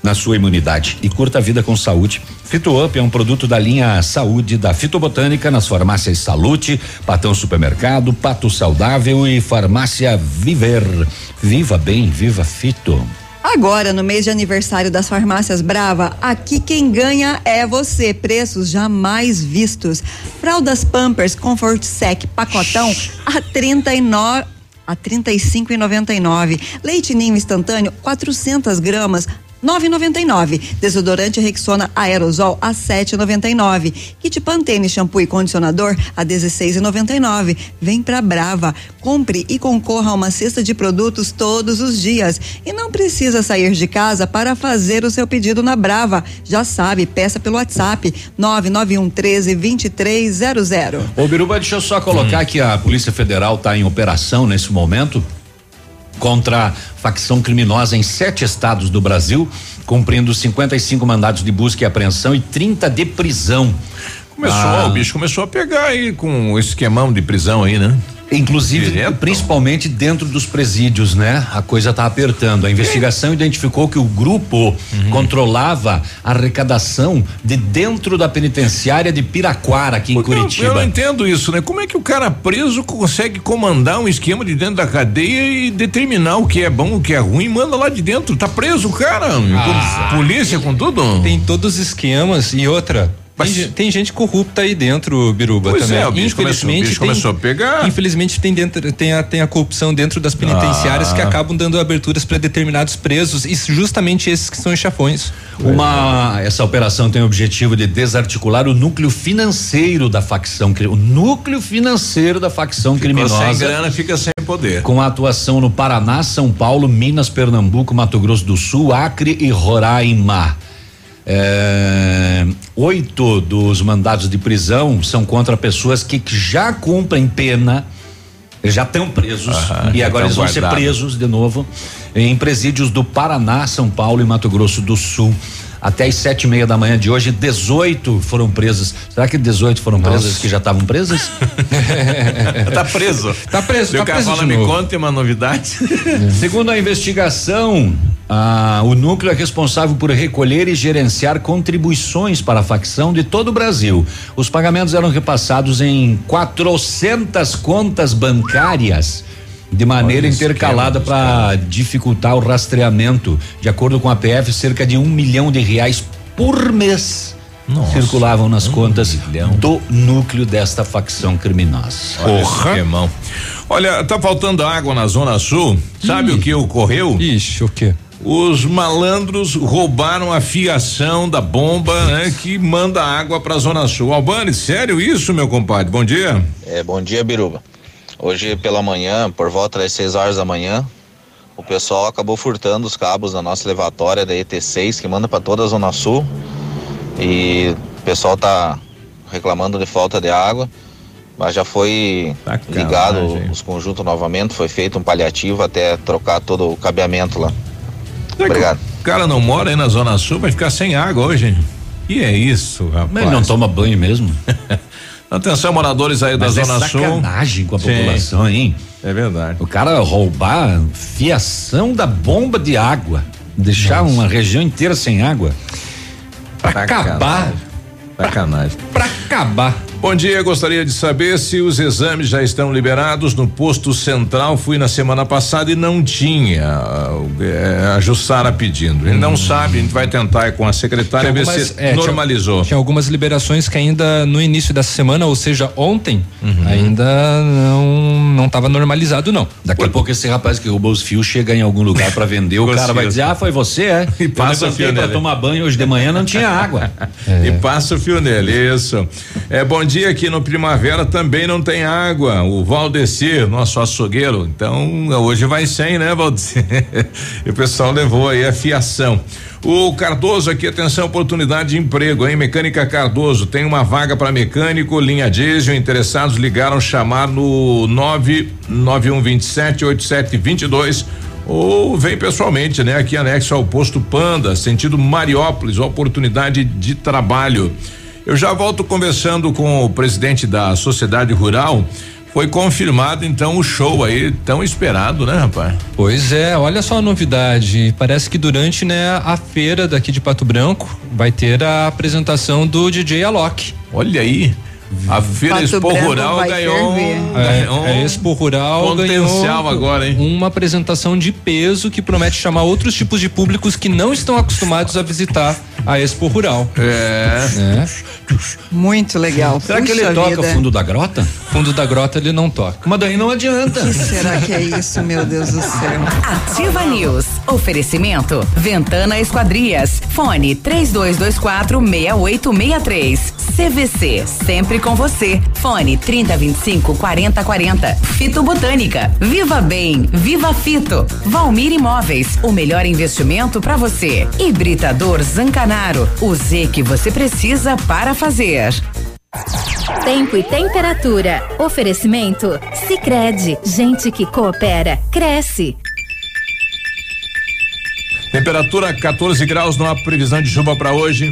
na sua imunidade e curta a vida com saúde. FitoUp é um produto da linha Saúde da Fitobotânica nas farmácias Salute, Patão Supermercado, Pato Saudável e Farmácia Viver. Viva bem, viva Fito. Agora, no mês de aniversário das farmácias Brava, aqui quem ganha é você. Preços jamais vistos. Fraldas Pampers Comfort Sec pacotão a 39 a 35,99. Leite ninho instantâneo 400 gramas 9,99. Desodorante Rexona Aerosol a 7,99. Kit Pantene shampoo e condicionador a 16,99. Vem pra Brava, compre e concorra a uma cesta de produtos todos os dias e não precisa sair de casa para fazer o seu pedido na Brava. Já sabe, peça pelo WhatsApp 991 13 2300. Ô Biruba, deixa eu só colocar hum. que a Polícia Federal está em operação nesse momento contra facção criminosa em sete estados do Brasil, cumprindo 55 mandados de busca e apreensão e 30 de prisão. Começou, ah. o bicho começou a pegar aí com o esquemão de prisão aí, né? Inclusive, Direto. principalmente dentro dos presídios, né? A coisa está apertando. A investigação identificou que o grupo uhum. controlava a arrecadação de dentro da penitenciária de Piraquara, aqui Porque em Curitiba. Eu, eu entendo isso, né? Como é que o cara preso consegue comandar um esquema de dentro da cadeia e determinar o que é bom, o que é ruim, manda lá de dentro. Tá preso o cara? Ah, com polícia, com tudo? Tem todos os esquemas e outra tem, tem, gente corrupta aí dentro, Biruba, pois também. É, o bicho infelizmente começou, o bicho tem, começou a pegar. Infelizmente tem, dentro, tem, a, tem a corrupção dentro das penitenciárias ah. que acabam dando aberturas para determinados presos e justamente esses que são os chafões. Uma essa operação tem o objetivo de desarticular o núcleo financeiro da facção, o núcleo financeiro da facção Ficou criminosa. Sem grana fica sem poder. Com a atuação no Paraná, São Paulo, Minas, Pernambuco, Mato Grosso do Sul, Acre e Roraima. É, oito dos mandados de prisão são contra pessoas que já cumprem pena, já estão presos e agora eles vão guardado. ser presos de novo em presídios do Paraná, São Paulo e Mato Grosso do Sul. Até as sete e meia da manhã de hoje, 18 foram presos. Será que 18 foram Nossa. presos que já estavam presos? tá preso. Tá preso. Se tá o cara fala, me conta uma novidade. Segundo a investigação, ah, o núcleo é responsável por recolher e gerenciar contribuições para a facção de todo o Brasil. Os pagamentos eram repassados em 400 contas bancárias de maneira intercalada para dificultar o rastreamento. De acordo com a PF, cerca de um milhão de reais por mês Nossa, circulavam nas um contas milhão. do núcleo desta facção criminosa. Porra. Irmão. Olha, tá faltando água na Zona Sul. Sabe Ih. o que ocorreu? Ixi, o quê? Os malandros roubaram a fiação da bomba né, que manda água para a Zona Sul. Albani, sério isso, meu compadre? Bom dia. É, bom dia, Biruba. Hoje pela manhã, por volta das 6 horas da manhã, o pessoal acabou furtando os cabos da nossa levatória da ET6 que manda para toda a Zona Sul. E o pessoal tá reclamando de falta de água. Mas já foi ligado os conjuntos novamente, foi feito um paliativo até trocar todo o cabeamento lá. Obrigado. O cara não mora aí na Zona Sul, vai ficar sem água hoje. E é isso, rapaz. Mas ele não toma banho mesmo? Atenção, moradores aí Mas da é Zona Sul. sacanagem com a população, Sim. hein? É verdade. O cara roubar fiação da bomba de água, deixar Nossa. uma região inteira sem água. Pra acabar. Sacanagem. Pra acabar. Bom dia, gostaria de saber se os exames já estão liberados no posto central. Fui na semana passada e não tinha. É, a Jussara pedindo. Ele hum. não sabe, a gente vai tentar com a secretária ver se é, normalizou. Tinha, tinha, algumas liberações que ainda no início dessa semana, ou seja, ontem, uhum. ainda não não estava normalizado não. Daqui a pouco esse rapaz que roubou os fios chega em algum lugar para vender, o cara vai dizer: "Ah, foi você, é?" E passa o fio nele. tomar banho hoje de manhã não tinha água. É. E passa o fio nele, isso. É bom dia aqui no Primavera também não tem água. O Valdecir, nosso açougueiro, então hoje vai sem, né, Valdecir? e o pessoal levou aí a fiação. O Cardoso aqui, atenção, oportunidade de emprego, hein? Mecânica Cardoso, tem uma vaga para mecânico, linha diesel, interessados ligaram chamar no 99127 8722 ou vem pessoalmente, né? Aqui anexo ao posto Panda, sentido Mariópolis, oportunidade de trabalho. Eu já volto conversando com o presidente da Sociedade Rural. Foi confirmado então o show aí tão esperado, né, rapaz? Pois é, olha só a novidade. Parece que durante né, a feira daqui de Pato Branco vai ter a apresentação do DJ Alok. Olha aí. A Feira Pato Expo Branco Rural ganhou, é, um, a Expo Rural potencial agora, hein? Uma apresentação de peso que promete chamar outros tipos de públicos que não estão acostumados a visitar a Expo Rural. É. é. Muito legal. Será Puxa que ele toca vida. fundo da grota? Fundo da grota ele não toca. Mas daí não adianta. O que será que é isso, meu Deus do céu? Ativa News. Oferecimento. Ventana Esquadrias. Fone 3224 6863. CVC. Sempre com você. Fone 3025 4040. Fito Botânica. Viva Bem. Viva Fito. Valmir Imóveis. O melhor investimento para você. Hibridador Zancanaro. O Z que você precisa para fazer. Tempo e temperatura. Oferecimento? Sicredi Gente que coopera, cresce. Temperatura 14 graus, não há previsão de chuva para hoje.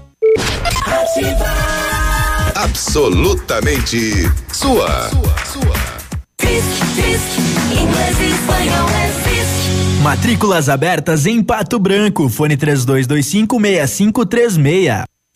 Ativa. Absolutamente sua. Sua, sua. Fisk, fisk, inglês e espanhol é Matrículas abertas em Pato Branco. Fone 3225 6536.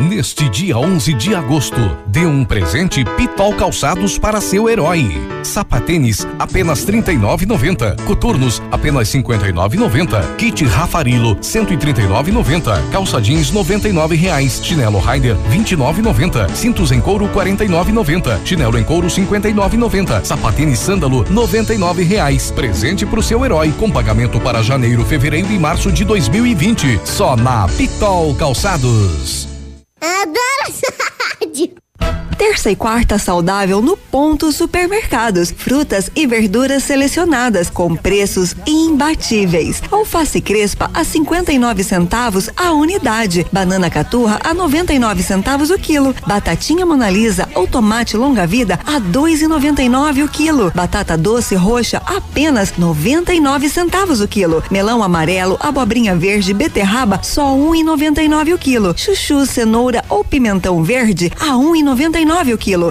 Neste dia 11 de agosto, dê um presente Pitol Calçados para seu herói. Sapatênis apenas 39,90. Coturnos apenas 59,90. Kit Rafarilo 139,90. Calça jeans 99 reais. Chinelo Rider 29,90. Cintos em couro 49,90. Chinelo em couro 59,90. Sapatênis Sândalo 99 reais. Presente pro seu herói com pagamento para janeiro, fevereiro e março de 2020. Só na Pitol Calçados. Adoro essa rádio. Terça e quarta saudável no Ponto Supermercados. Frutas e verduras selecionadas com preços imbatíveis. Alface crespa a 59 centavos a unidade. Banana caturra a 99 centavos o quilo. Batatinha Monalisa ou tomate longa vida a 2,99 o quilo. Batata doce roxa apenas 99 centavos o quilo. Melão amarelo, abobrinha verde, beterraba só 1,99 o quilo. Chuchu, cenoura ou pimentão verde a 1,99 nove o quilo.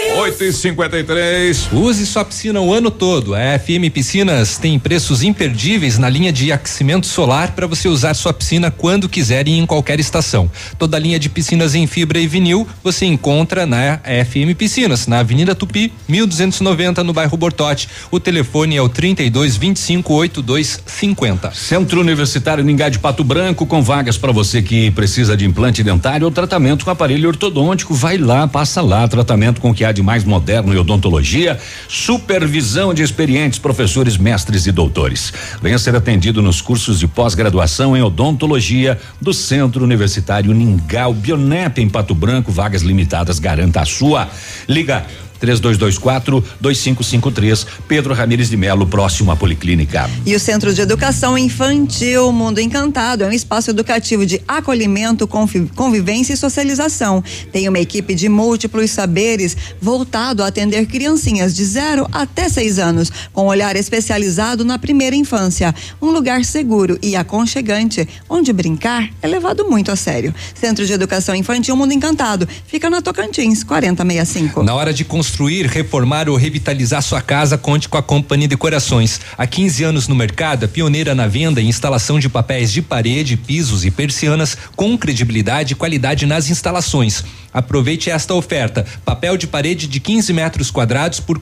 8 e 53 Use sua piscina o ano todo. A FM Piscinas tem preços imperdíveis na linha de aquecimento solar para você usar sua piscina quando quiser e em qualquer estação. Toda a linha de piscinas em fibra e vinil você encontra na FM Piscinas, na Avenida Tupi, 1290, no bairro Bortote. O telefone é o 32 25 82 50. Centro Universitário Ningá de Pato Branco, com vagas para você que precisa de implante dentário ou tratamento com aparelho ortodôntico. Vai lá, passa lá, tratamento com que há de mais moderno em odontologia, supervisão de experientes professores, mestres e doutores. Venha ser atendido nos cursos de pós-graduação em odontologia do Centro Universitário Ningal Bionep em Pato Branco, vagas limitadas, garanta a sua. Liga 3224 2553, Pedro Ramires de Melo, próximo à Policlínica. E o Centro de Educação Infantil Mundo Encantado é um espaço educativo de acolhimento, convivência e socialização. Tem uma equipe de múltiplos saberes voltado a atender criancinhas de 0 até 6 anos, com olhar especializado na primeira infância. Um lugar seguro e aconchegante, onde brincar é levado muito a sério. Centro de Educação Infantil Mundo Encantado, fica na Tocantins, 4065. Na hora de construir construir, reformar ou revitalizar sua casa, conte com a Companhia Decorações. Há 15 anos no mercado, pioneira na venda e instalação de papéis de parede, pisos e persianas com credibilidade e qualidade nas instalações. Aproveite esta oferta: papel de parede de 15 metros quadrados por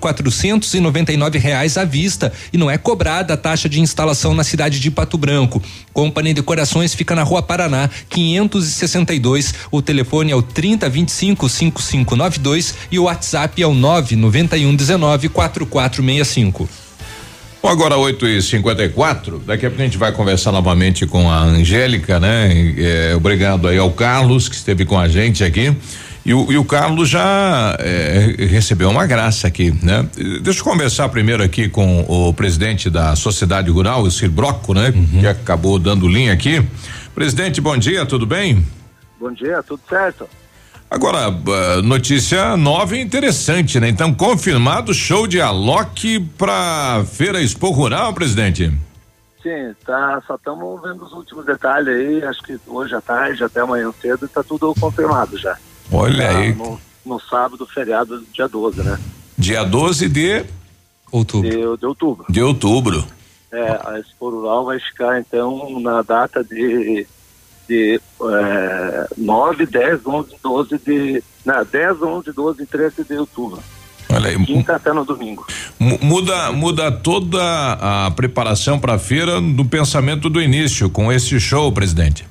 nove reais à vista e não é cobrada a taxa de instalação na cidade de Pato Branco. Companhia Decorações fica na Rua Paraná, 562. O telefone é o 3025 5592 e o WhatsApp é o 99119 4465. Bom, agora 8 e 54 daqui a pouco a gente vai conversar novamente com a Angélica, né? É, obrigado aí ao Carlos que esteve com a gente aqui. E o, e o Carlos já é, recebeu uma graça aqui, né? Deixa eu conversar primeiro aqui com o presidente da Sociedade Rural, o Cir Broco, né? Uhum. Que acabou dando linha aqui. Presidente, bom dia, tudo bem? Bom dia, tudo certo. Agora, notícia nova e interessante, né? Então, confirmado show de Alok para Feira Expo Rural, presidente? Sim, tá, só estamos vendo os últimos detalhes aí, acho que hoje à tarde, até amanhã cedo, está tudo confirmado já. Olha tá, aí. No, no, sábado, feriado, dia 12, né? Dia 12 de outubro. De, de outubro. De outubro. É, a Expo Rural vai ficar então na data de, de é, 9, 10, 11, 12 de. Não, 10, 11, 12 e 13 de outubro. Olha aí. Quinta até no domingo. Muda, muda toda a preparação para a feira do pensamento do início com esse show, presidente.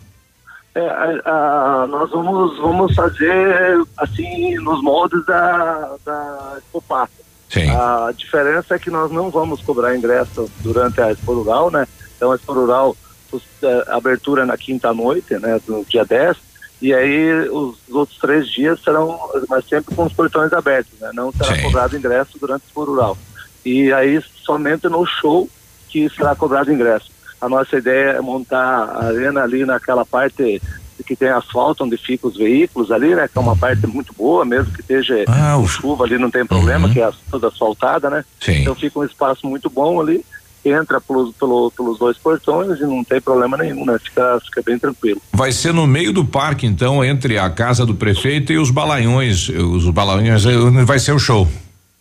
É, a, a, nós vamos, vamos fazer assim nos moldes da, da Expo Sim. A diferença é que nós não vamos cobrar ingresso durante a Expo Rural, né? Então a Expo Rural, abertura na quinta noite, né? No dia 10, e aí os outros três dias serão, mas sempre com os portões abertos, né? Não será Sim. cobrado ingresso durante Expo Rural. E aí somente no show que será cobrado ingresso. A nossa ideia é montar a arena ali naquela parte que tem asfalto onde ficam os veículos ali, né? Que é uma parte muito boa, mesmo que esteja ah, chuva ali não tem problema, uhum. que é toda asfaltada, né? Sim. Então fica um espaço muito bom ali, entra pelos, pelo, pelos dois portões e não tem problema nenhum, né? Fica, fica bem tranquilo. Vai ser no meio do parque, então, entre a casa do prefeito e os balaiões, os balaiões, vai ser o show.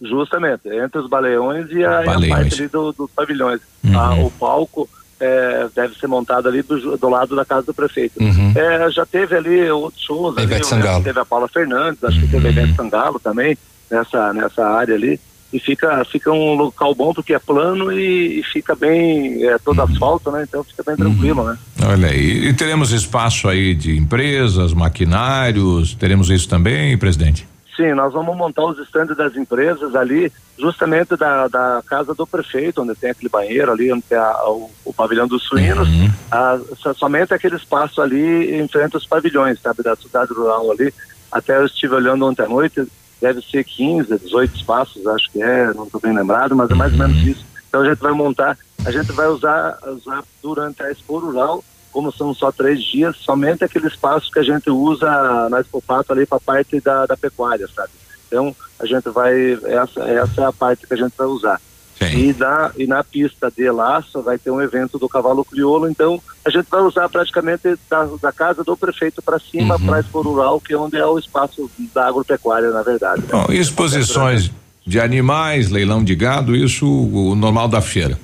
Justamente, entre os baleões e a, baleões. A parte ali do, dos pavilhões. Uhum. Ah, o palco é, deve ser montado ali do, do, lado da casa do prefeito. Uhum. É, já teve ali outros shows, ali, né, teve a Paula Fernandes, acho uhum. que teve a Ivete Sangalo também, nessa, nessa área ali. E fica, fica um local bom porque é plano e, e fica bem, é todo uhum. asfalto, né? Então fica bem tranquilo, né? Olha aí, e teremos espaço aí de empresas, maquinários, teremos isso também, presidente? Sim, nós vamos montar os estandes das empresas ali, justamente da, da casa do prefeito, onde tem aquele banheiro ali, onde tem a, o, o, pavilhão dos suínos. Uhum. A, somente aquele espaço ali em frente aos pavilhões, sabe, da cidade rural ali. Até eu estive olhando ontem à noite, deve ser 15, 18 espaços, acho que é, não estou bem lembrado, mas é mais ou menos isso. Então a gente vai montar, a gente vai usar, usar durante a Expo Rural como são só três dias, somente aquele espaço que a gente usa na Expopato ali para a parte da, da pecuária, sabe? Então, a gente vai, essa, essa é a parte que a gente vai usar. Sim. E na, e na pista de laço vai ter um evento do cavalo crioulo, então a gente vai usar praticamente da, da casa do prefeito para cima, uhum. para a Expo Rural, que é onde é o espaço da agropecuária, na verdade. Né? Bom, exposições de animais, leilão de gado, isso o normal da feira.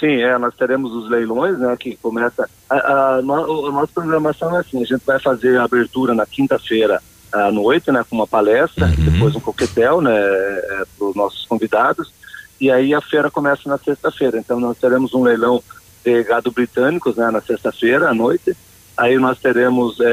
Sim, é, nós teremos os leilões, né, que começa, a, a, a, nossa programação é assim, a gente vai fazer a abertura na quinta-feira à noite, né, com uma palestra, uhum. depois um coquetel, né, é, para os nossos convidados, e aí a feira começa na sexta-feira, então nós teremos um leilão de gado britânicos, né, na sexta-feira à noite, aí nós teremos é,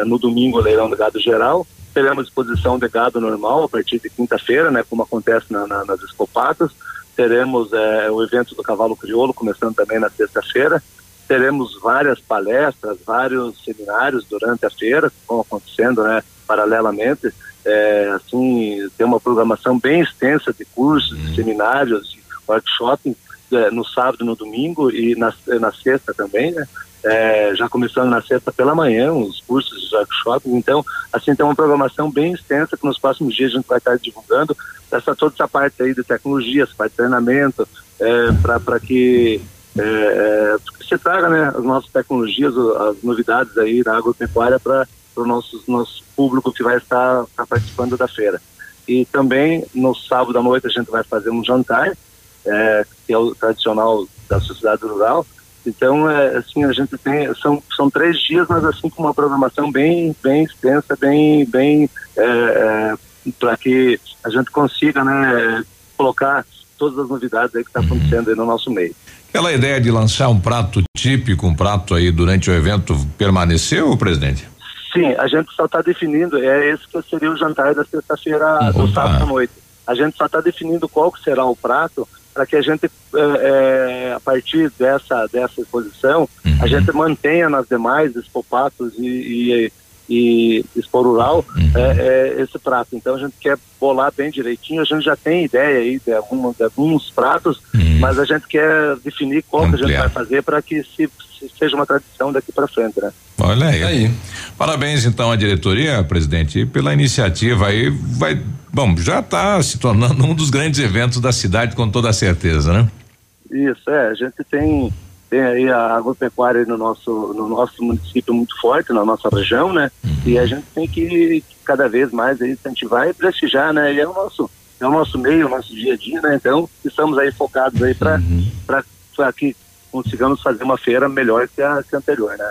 é, no domingo o leilão de gado geral, teremos exposição de gado normal a partir de quinta-feira, né, como acontece na, na, nas escopatas, teremos é, o evento do Cavalo Crioulo, começando também na sexta-feira. Teremos várias palestras, vários seminários durante a feira, que vão acontecendo né, paralelamente. É, assim, tem uma programação bem extensa de cursos, de seminários, de workshops é, no sábado e no domingo e na, na sexta também, né? É, já começando na sexta pela manhã, os cursos de workshops. Então, assim, tem uma programação bem extensa que nos próximos dias a gente vai estar divulgando essa toda essa parte aí de tecnologia, essa parte de treinamento, é, para que é, é se traga né, as nossas tecnologias, as novidades aí da agropecuária para o nosso, nosso público que vai estar, estar participando da feira. E também no sábado à noite a gente vai fazer um jantar, é, que é o tradicional da sociedade rural, então, é, assim, a gente tem, são, são três dias, mas assim com uma programação bem, bem extensa, bem, bem, é, é, para que a gente consiga, né, colocar todas as novidades aí que está acontecendo aí no nosso meio. Aquela ideia de lançar um prato típico, um prato aí durante o evento, permaneceu, presidente? Sim, a gente só está definindo, é esse que seria o jantar da sexta-feira, ou sábado à noite. A gente só está definindo qual que será o prato para que a gente, é, é, a partir dessa, dessa exposição, uhum. a gente mantenha nas demais expopatos e, e, e Expo Rural uhum. é, esse prato. Então a gente quer bolar bem direitinho, a gente já tem ideia aí de, alguma, de alguns pratos, uhum. mas a gente quer definir qual Ampliar. que a gente vai fazer para que se, seja uma tradição daqui para frente, né? Olha aí. aí. Parabéns então à diretoria, presidente, pela iniciativa aí, vai, bom, já está se tornando um dos grandes eventos da cidade com toda certeza, né? Isso, é, a gente tem tem aí a agropecuária no nosso, no nosso município muito forte, na nossa região, né? Uhum. E a gente tem que cada vez mais aí incentivar e prestigiar, né? E é o nosso, é o nosso meio, o nosso dia a dia, né? Então, estamos aí focados aí para uhum. que consigamos fazer uma feira melhor que a, que a anterior, né?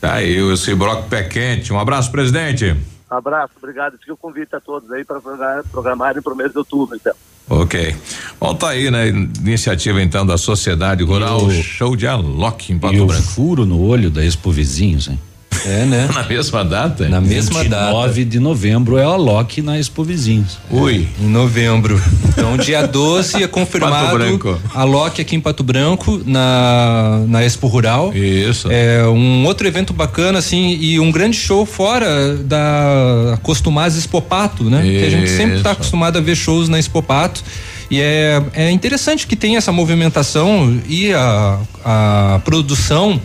Tá aí, esse bloco pé quente. Um abraço, presidente. Abraço, obrigado. Fica o convite a todos aí para programarem para o mês de outubro, então. Ok. Bom, tá aí, né? Iniciativa então da Sociedade Rural, o, Show de Alok em Pato e Branco. o furo no olho da Expo Vizinhos, hein? É, né? na mesma data? Na mesma 29 data. 9 de novembro é o Alok na Expo Vizinhos. Ui. É, em novembro. Então, dia 12 é confirmado Alok aqui em Pato Branco, na, na Expo Rural. Isso. É um outro evento bacana, assim, e um grande show fora da Costumaz Expopato, né? Isso. Que a gente sempre está acostumado a ver shows na Expopato. E é, é interessante que tem essa movimentação e a, a produção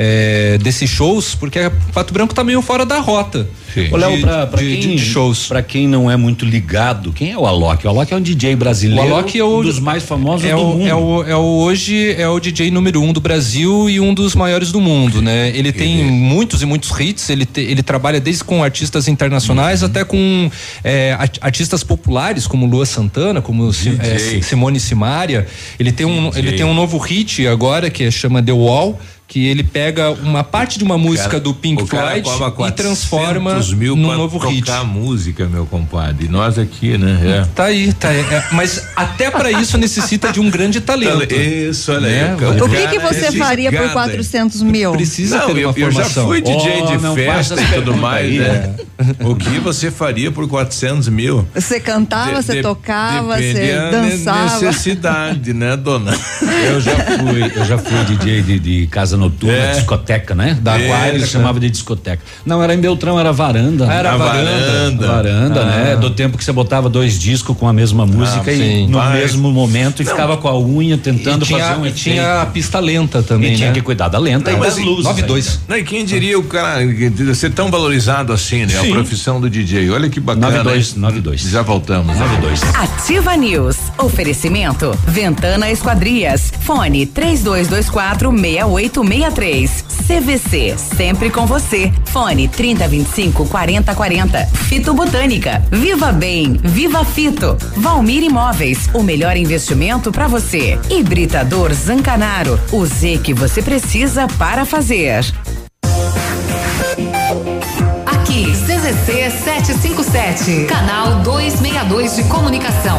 é, desses shows, porque Pato Branco tá meio fora da rota. Sim. Ô, Léo, pra, pra de, quem, de shows. Pra quem não é muito ligado, quem é o Alok? O Alok é um DJ brasileiro. O Alok é um dos mais famosos é do o, mundo. É o, é o, hoje é o DJ número um do Brasil e um dos maiores do mundo, né? Ele tem ele... muitos e muitos hits, ele, te, ele trabalha desde com artistas internacionais uhum. até com é, artistas populares como Lua Santana, como é, Simone Simaria. Ele tem um, ele tem um novo hit agora que chama The Wall que ele pega uma parte de uma música cara, do Pink Floyd e transforma mil num novo hit. tocar música, meu compadre. E nós aqui, né? É. Tá aí, tá aí. É, mas até para isso necessita de um grande talento. Isso, olha né? aí. O que que você faria por 400 mil? Precisa não, ter uma eu, formação. Eu já fui DJ oh, de festa e tudo mais, aí, né? É. O que você faria por 400 mil? Você cantava, de, você de, tocava, você dançava. necessidade, né, dona? Eu já fui, eu já fui DJ de, de casa noturna, é. discoteca, né? Da qual eles chamavam de discoteca. Não, era em Beltrão, era varanda. Ah, era varanda. Varanda, varanda né? ah. né? Do tempo que você botava dois discos com a mesma música ah, e no Vai. mesmo momento e Não. ficava com a unha tentando tinha, fazer um E tinha a pista lenta também, e tinha né? que cuidar da lenta Não, e das luzes. 9 2. Não, e quem diria o cara ser tão valorizado assim, né? Sim. A profissão do DJ. Olha que bacana. 92, 92. Já voltamos. 92. Ativa News. Oferecimento. Ventana Esquadrias. Fone 3224 68 63. CVC, sempre com você. Fone 3025 4040. Fito Botânica. Viva Bem, Viva Fito. Valmir Imóveis, o melhor investimento para você. Hibridador Zancanaro, o Z que você precisa para fazer. Aqui, CZC 757, canal 262 de comunicação.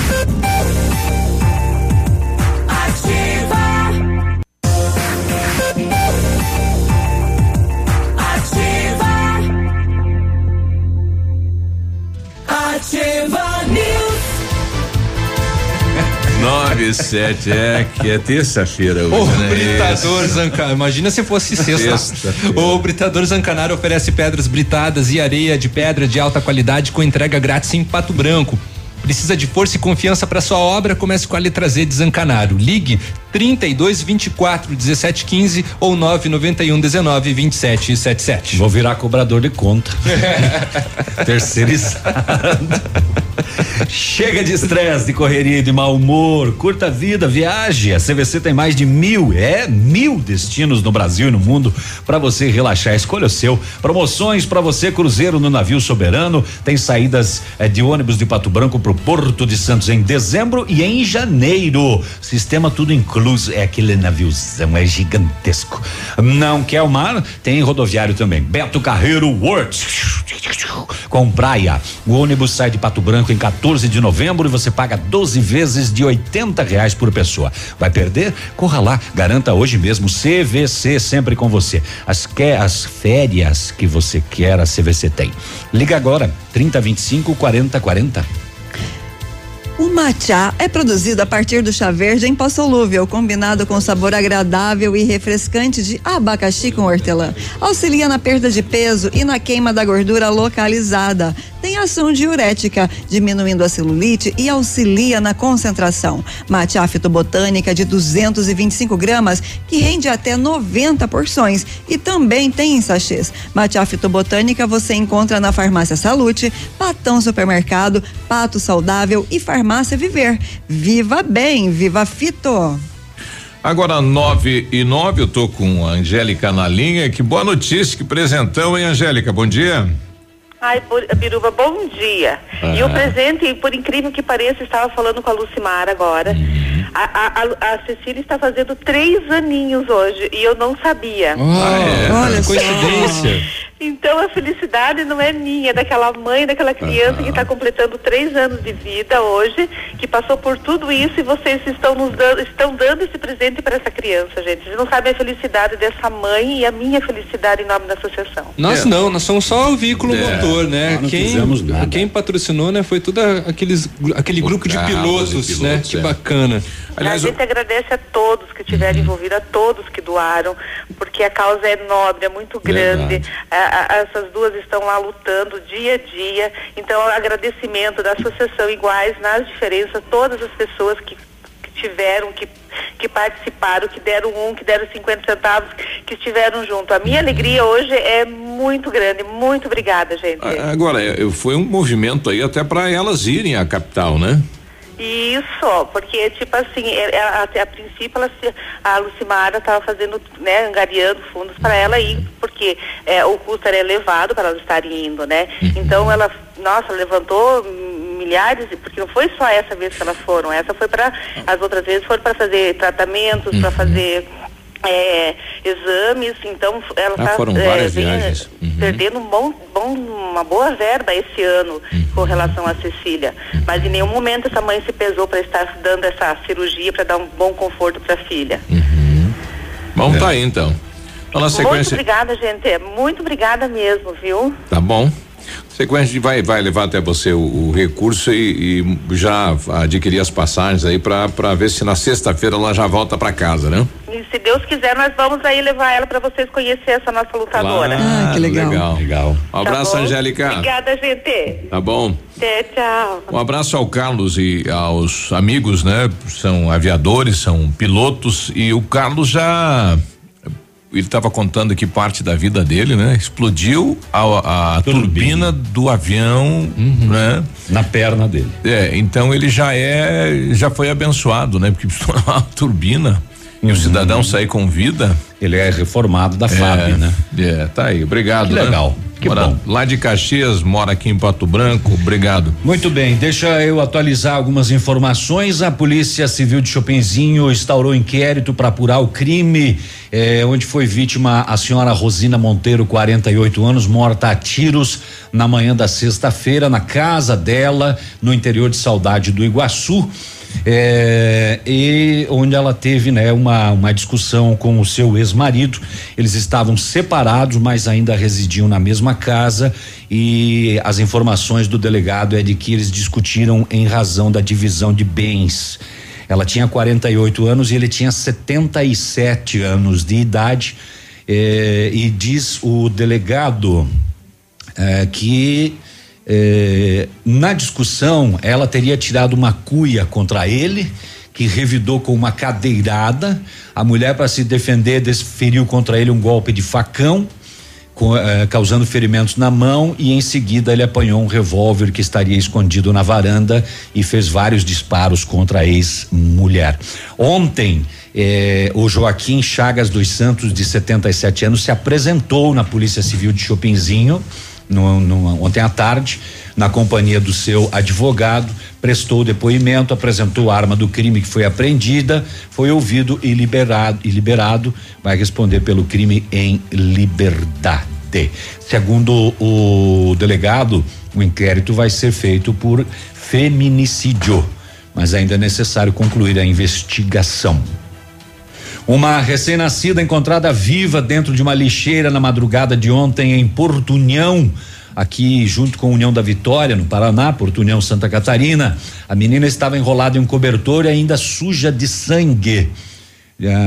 9 7 é que é terça-feira hoje, o né? Britador Zancanaro, imagina se fosse sexta. o Britador Zancanaro oferece pedras britadas e areia de pedra de alta qualidade com entrega grátis em Pato Branco. Precisa de força e confiança para sua obra? Comece com a letra Z de Zancanaro. Ligue 32 24 17 15 ou 991 19 27 77. Vou virar cobrador de conta. Terceirizado. Chega de estresse, de correria de mau humor. Curta a vida, viaje. A CVC tem mais de mil, é mil destinos no Brasil e no mundo para você relaxar. Escolha o seu. Promoções para você, cruzeiro no navio soberano. Tem saídas é, de ônibus de Pato Branco para o Porto de Santos em dezembro e em janeiro. Sistema tudo incluso. É aquele naviozão, é gigantesco. Não quer o mar? Tem rodoviário também. Beto Carreiro World. Com praia. O ônibus sai de Pato Branco em 14 de novembro e você paga 12 vezes de 80 reais por pessoa. Vai perder? Corra lá, garanta hoje mesmo CVC sempre com você. As que, as férias que você quer a CVC tem. Liga agora 30 25 40 40. O matcha é produzido a partir do chá verde em pó solúvel, combinado com sabor agradável e refrescante de abacaxi com hortelã. Auxilia na perda de peso e na queima da gordura localizada. Tem ação diurética, diminuindo a celulite e auxilia na concentração. Matcha fitobotânica de 225 gramas, que rende até 90 porções e também tem em sachês. Matcha fitobotânica você encontra na Farmácia Salute, Patão Supermercado, Pato Saudável e Farmácia Farmácia Viver. Viva bem, viva Fito. Agora nove e nove, eu tô com a Angélica na linha. Que boa notícia, que presentão, hein, Angélica? Bom dia. Ai, Biruba, bom dia. Ah. E o presente, por incrível que pareça, estava falando com a Lucimar agora. Uhum. A, a, a, Cecília está fazendo três aninhos hoje e eu não sabia. Ah, é. Olha, coincidência. Então a felicidade não é minha, é daquela mãe, daquela criança uhum. que está completando três anos de vida hoje, que passou por tudo isso e vocês estão nos dando, estão dando esse presente para essa criança, gente. Vocês não sabem a felicidade dessa mãe e a minha felicidade em nome da associação. Nós é. não, nós somos só o veículo é. motor, né? quem, quem patrocinou, né, foi todo aqueles, aquele grupo de pilotos, de pilotos, né? Que é. bacana. Aliás, a gente eu... agradece a todos que estiveram uhum. envolvidos, a todos que doaram, porque a causa é nobre, é muito grande. A, a, essas duas estão lá lutando dia a dia. Então, agradecimento da Associação Iguais nas diferenças, todas as pessoas que, que tiveram, que que participaram, que deram um, que deram 50 centavos, que estiveram junto. A minha alegria hoje é muito grande. Muito obrigada, gente. Agora, foi um movimento aí até para elas irem à capital, né? Isso, porque tipo assim, é, é, a, a, princípio ela, a Lucimara estava fazendo, né, angariando fundos para ela ir, porque é, o custo era elevado para elas estarem indo, né? Uhum. Então ela, nossa, levantou milhares, porque não foi só essa vez que elas foram, essa foi para as outras vezes foram para fazer tratamentos, uhum. para fazer é, exames, então ela está ah, é, uhum. perdendo um bom, bom, uma boa verba esse ano uhum. com relação à Cecília. Uhum. Mas em nenhum momento essa mãe se pesou para estar dando essa cirurgia para dar um bom conforto para a filha. Uhum. Bom, é. tá aí então. Então, sequência... Muito obrigada, gente. Muito obrigada mesmo, viu? Tá bom. Sequência vai vai levar até você o, o recurso e, e, já adquirir as passagens aí para ver se na sexta-feira ela já volta para casa, né? E se Deus quiser, nós vamos aí levar ela para vocês conhecer essa nossa lutadora. Ah, que legal. Legal. legal. Um abraço, tá Angélica. Obrigada, gente. Tá bom. É, tchau. Um abraço ao Carlos e aos amigos, né? São aviadores, são pilotos e o Carlos já ele estava contando que parte da vida dele, né? Explodiu a, a turbina. turbina. do avião, uhum. né? Na perna dele. É, então ele já é, já foi abençoado, né? Porque a turbina e o cidadão sair com vida. Ele é reformado da é, FAB, né? É, tá aí, obrigado. Que né? legal. Que mora, bom. Lá de Caxias, mora aqui em Pato Branco. Obrigado. Muito bem, deixa eu atualizar algumas informações. A Polícia Civil de Chopinzinho instaurou inquérito para apurar o crime eh, onde foi vítima a senhora Rosina Monteiro, 48 anos, morta a tiros na manhã da sexta-feira na casa dela, no interior de Saudade do Iguaçu. É, e onde ela teve né, uma, uma discussão com o seu ex-marido. Eles estavam separados, mas ainda residiam na mesma casa. E as informações do delegado é de que eles discutiram em razão da divisão de bens. Ela tinha 48 anos e ele tinha 77 anos de idade. É, e diz o delegado é, que eh, na discussão, ela teria tirado uma cuia contra ele, que revidou com uma cadeirada. A mulher, para se defender, desferiu contra ele um golpe de facão, com, eh, causando ferimentos na mão, e em seguida ele apanhou um revólver que estaria escondido na varanda e fez vários disparos contra a ex-mulher. Ontem, eh, o Joaquim Chagas dos Santos, de 77 anos, se apresentou na Polícia Civil de Chopinzinho no, no, ontem à tarde, na companhia do seu advogado, prestou depoimento, apresentou a arma do crime que foi apreendida, foi ouvido e liberado, e liberado, vai responder pelo crime em liberdade. Segundo o delegado, o inquérito vai ser feito por feminicídio, mas ainda é necessário concluir a investigação. Uma recém-nascida encontrada viva dentro de uma lixeira na madrugada de ontem em Portunhão, aqui junto com União da Vitória, no Paraná, Porto União Santa Catarina. A menina estava enrolada em um cobertor e ainda suja de sangue.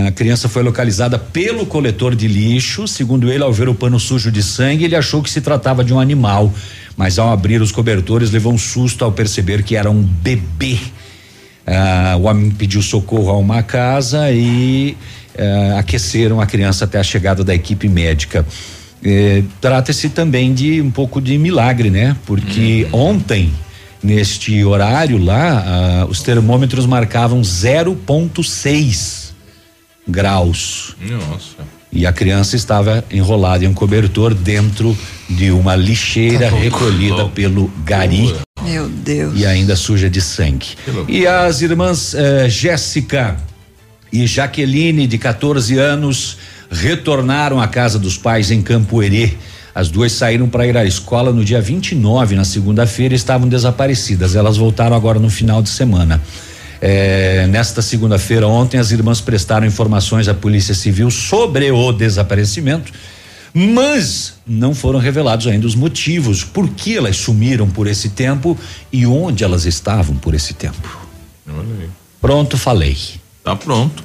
A criança foi localizada pelo coletor de lixo. Segundo ele, ao ver o pano sujo de sangue, ele achou que se tratava de um animal. Mas ao abrir os cobertores, levou um susto ao perceber que era um bebê. Ah, o homem pediu socorro a uma casa e ah, aqueceram a criança até a chegada da equipe médica. Eh, Trata-se também de um pouco de milagre, né? Porque uhum. ontem, neste horário lá, ah, os termômetros marcavam 0,6 graus. Nossa. E a criança estava enrolada em um cobertor dentro de uma lixeira tá recolhida pelo gari. Meu Deus. E ainda suja de sangue. E as irmãs eh, Jéssica e Jaqueline, de 14 anos, retornaram à casa dos pais em Campo Herê. As duas saíram para ir à escola no dia 29, na segunda-feira, e estavam desaparecidas. Elas voltaram agora no final de semana. É, nesta segunda-feira, ontem, as irmãs prestaram informações à Polícia Civil sobre o desaparecimento, mas não foram revelados ainda os motivos, por que elas sumiram por esse tempo e onde elas estavam por esse tempo. Pronto, falei. Tá pronto.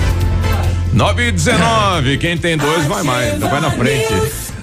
9 e 19. Quem tem dois vai mais, vai na frente.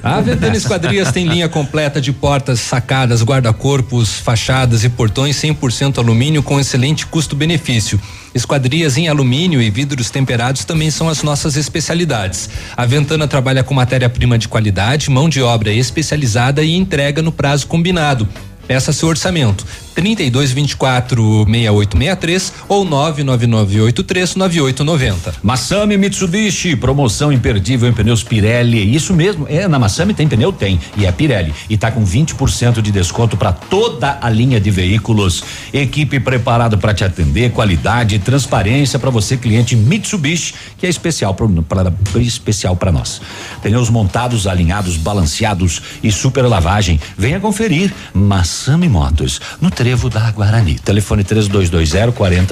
A Ventana Esquadrias tem linha completa de portas, sacadas, guarda-corpos, fachadas e portões 100% alumínio com excelente custo-benefício. Esquadrias em alumínio e vidros temperados também são as nossas especialidades. A Ventana trabalha com matéria-prima de qualidade, mão de obra especializada e entrega no prazo combinado. Peça seu orçamento. 32 24 6863 ou 99983 9890. Massami Mitsubishi, promoção imperdível em pneus Pirelli. Isso mesmo, é na Massami tem pneu tem e é Pirelli e tá com 20% de desconto para toda a linha de veículos. Equipe preparada para te atender, qualidade e transparência para você cliente Mitsubishi, que é especial para especial para nós. Pneus montados, alinhados, balanceados e super lavagem. Venha conferir Massami Motos no Trevo da Guarani. Telefone 3220 4000.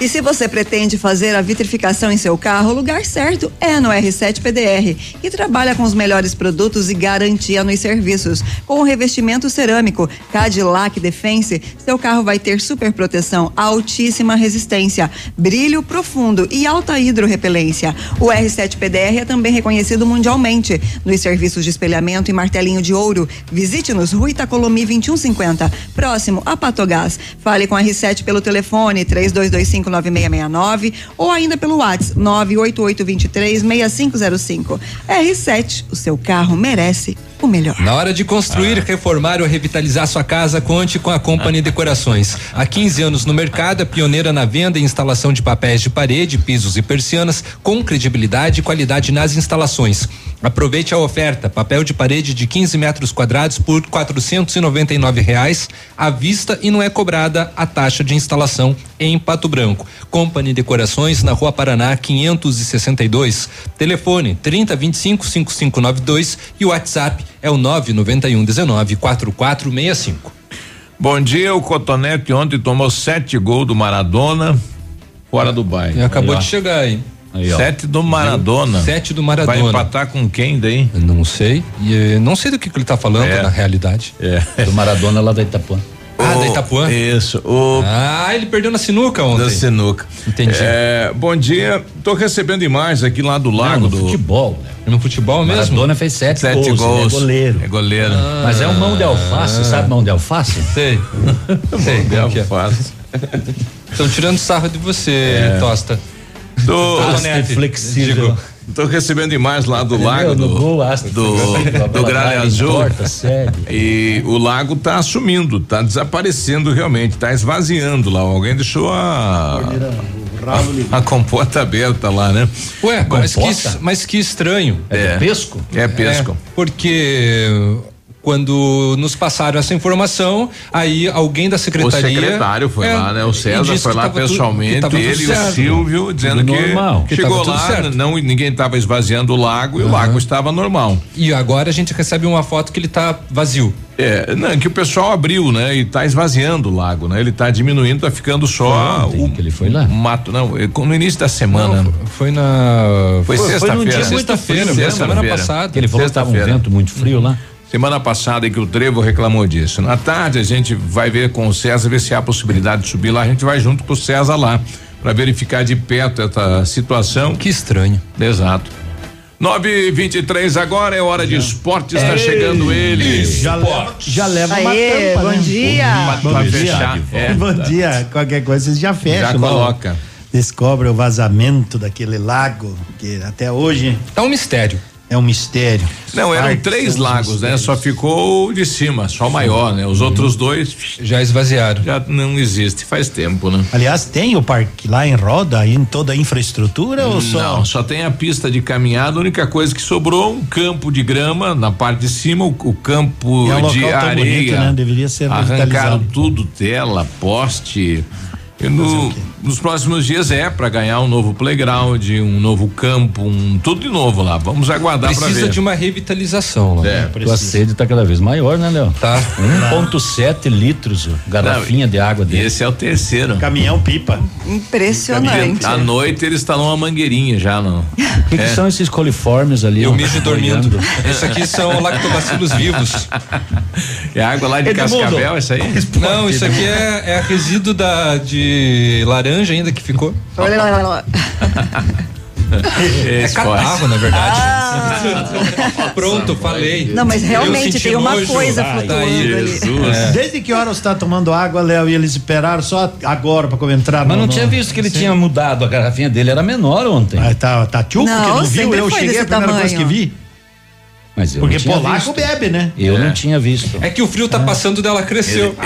E se você pretende fazer a vitrificação em seu carro, o lugar certo é no R7 PDR, que trabalha com os melhores produtos e garantia nos serviços. Com o revestimento cerâmico Cadillac Defense, seu carro vai ter super proteção, altíssima resistência, brilho profundo e alta hidrorrepelência. O R7 PDR é também reconhecido mundialmente nos serviços de espelhamento e martelinho de ouro. Visite-nos Rua Itacolomi 2150, próximo a Patogás. Fale com a R7 pelo telefone 32259669 ou ainda pelo WhatsApp 988236505. R7, o seu carro merece melhor. Na hora de construir, ah. reformar ou revitalizar sua casa, conte com a Company Decorações. Há 15 anos no mercado, é pioneira na venda e instalação de papéis de parede, pisos e persianas, com credibilidade e qualidade nas instalações. Aproveite a oferta: papel de parede de 15 metros quadrados por 499 reais à vista e não é cobrada a taxa de instalação em Pato Branco. Company Decorações na Rua Paraná 562. Telefone 3025 5592 e WhatsApp é o 991 19 4465. Bom dia, o Cotonete ontem tomou sete gols do Maradona fora do bairro. E acabou de chegar aí. Aí, Sete do Maradona. Sete do Maradona. Vai empatar com quem daí? Não sei. E, não sei do que, que ele está falando é. na realidade. É. Do Maradona lá da Itapuã. O, Ah, da Itapuã? Isso. O, ah, ele perdeu na sinuca ontem. Da sinuca. Entendi. É, bom dia. Tô recebendo imagens aqui lá do lago Não, no do futebol. Né? No futebol mesmo? Maradona fez sete, Sete gols. gols. ele É goleiro. É goleiro. Ah. Mas é um mão de alface, sabe mão de alface? Sei. Sei, Mão de é. alface. Estão tirando sarro de você, Tosta. Tô, Cotonete, flexível. digo. Tô recebendo imagens lá do Entendeu? lago do, gol, Astro do, a do bola Gralha Azul. E o lago tá sumindo, tá desaparecendo realmente, tá esvaziando lá. Alguém deixou a a, a comporta aberta lá, né? Ué, mas que, mas que estranho. É. Pesco? É pesco. É, porque quando nos passaram essa informação, aí alguém da O secretaria. secretário foi É, lá, né? O César foi que lá tu- que pessoalmente, tudo ele e o. Silvio, dizendo Tudo que normal. Que chegou lá, não, ninguém estava esvaziando o lago e o lago estava normal. E agora a gente recebe uma foto que ele tá vazio. É, não, que o pessoal abriu, né? E tá esvaziando o lago, né? Ele tá diminuindo, tá ficando só o que ele foi lá. mato, não, é, no início da semana. Não, foi na. Foi Foi- sexta-feira. Sexta-feira, né? semana passada. Ele falou que tava um vento muito frio lá. Semana passada que o Trevo reclamou disso. Na tarde a gente vai ver com o César ver se há possibilidade de subir lá. A gente vai junto com o César lá para verificar de perto essa situação. Que estranho. Exato. 9 e 23 agora é hora de esporte. Está chegando ele. Já leva, já leva uma Aê, tampa, bom né? dia. Pra Bom fechar. dia. É. Bom dia. Qualquer coisa vocês já fecham. Já né? coloca. Descobre o vazamento daquele lago, que até hoje Tá um mistério. É um mistério. Não, eram Parques três os lagos, né? Só ficou o de cima, só o maior, né? Os outros dois Já esvaziaram. já não existe, faz tempo, né? Aliás, tem o parque lá em Roda, em toda a infraestrutura ou só? Não, só tem a pista de caminhada. A única coisa que sobrou um campo de grama na parte de cima, o, o campo É um de areia. bonito, né? Deveria ser Arrancaram tudo, tela, poste. No- nos próximos dias é para ganhar um novo playground, um novo campo, um tudo de novo lá. Vamos aguardar para Precisa ver. de uma revitalização lá. É, Tua sede tá cada vez maior, né, Léo? Tá. 1.7 litros, garrafinha de água dele. Esse é o terceiro. Caminhão pipa. Impressionante. À noite eles instalou uma mangueirinha já, não. O que, que É. são esses coliformes ali? Eu mijo dormindo. boiando? Esse aqui são lactobacilos vivos. É água lá de Edmundo. Cascavel, isso aí? Não, isso aqui é, é resíduo da, de laranja ainda que ficou. É Esse catarro, na verdade. Ah. Pronto, falei. Não, mas realmente tem uma nojo. coisa Ai, flutuando ali. É. Desde que hora você está tomando água, Léo, e eles esperaram só agora para entrar Mas no, não no- tinha visto que ele tinha mudado, a garrafinha dele era menor ontem. Ah, tá, tá tchuco Não, que não viu, eu cheguei a primeira coisa que tamanho. vi. Mas eu Porque polaco visto. bebe, né? Eu É. não tinha visto. É que o frio tá passando dela cresceu.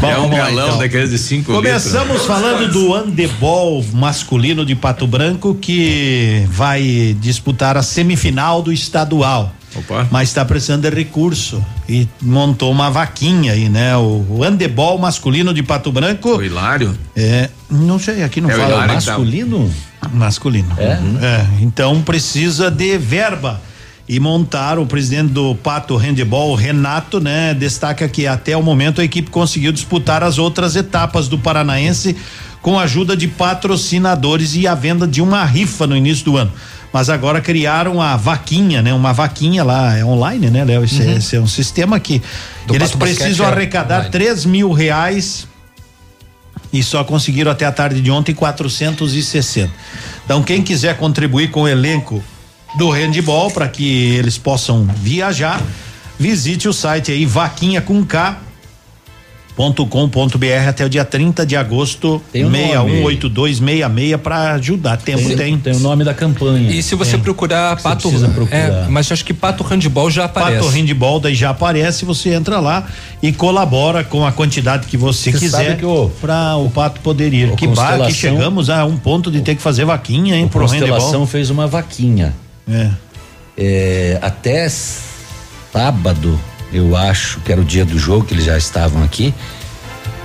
Bom, é um galão então. daqueles de 5 litros. Começamos falando do handebol masculino de Pato Branco que vai disputar a semifinal do estadual. Opa. Mas está precisando de recurso e montou uma vaquinha aí, né? O, o handebol masculino de Pato Branco. O Hilário? É, não sei, aqui não É o fala Hilário, Masculino? masculino. É? É, então precisa de verba. E montar o presidente do Pato Handebol, Renato, né, destaca que até o momento a equipe conseguiu disputar as outras etapas do Paranaense com a ajuda de patrocinadores e a venda de uma rifa no início do ano. Mas agora criaram a vaquinha, né? Uma vaquinha lá, é online, né, Léo? Esse, é- esse é um sistema que Do eles Pato Basquete precisam é arrecadar online. 3 mil reais e só conseguiram até a tarde de ontem 460. Então, quem quiser contribuir com o elenco do handball para que eles possam viajar, visite o site aí vaquinha com K .com.br até o dia 30 de agosto, Tem nome. 618266 para ajudar. Tempo tem. Tem o nome da campanha. E se você procurar Pato. precisa procurar. É, mas acho que Pato Handball já aparece. Pato Handball daí já aparece, você entra lá e colabora com a quantidade que você, Você quiser para o Pato poder ir. Que bar que chegamos a um ponto de ter que fazer vaquinha, hein, O pro Constelação handball. fez uma vaquinha. É. É, até sábado, eu acho que era o dia do jogo, que eles já estavam aqui.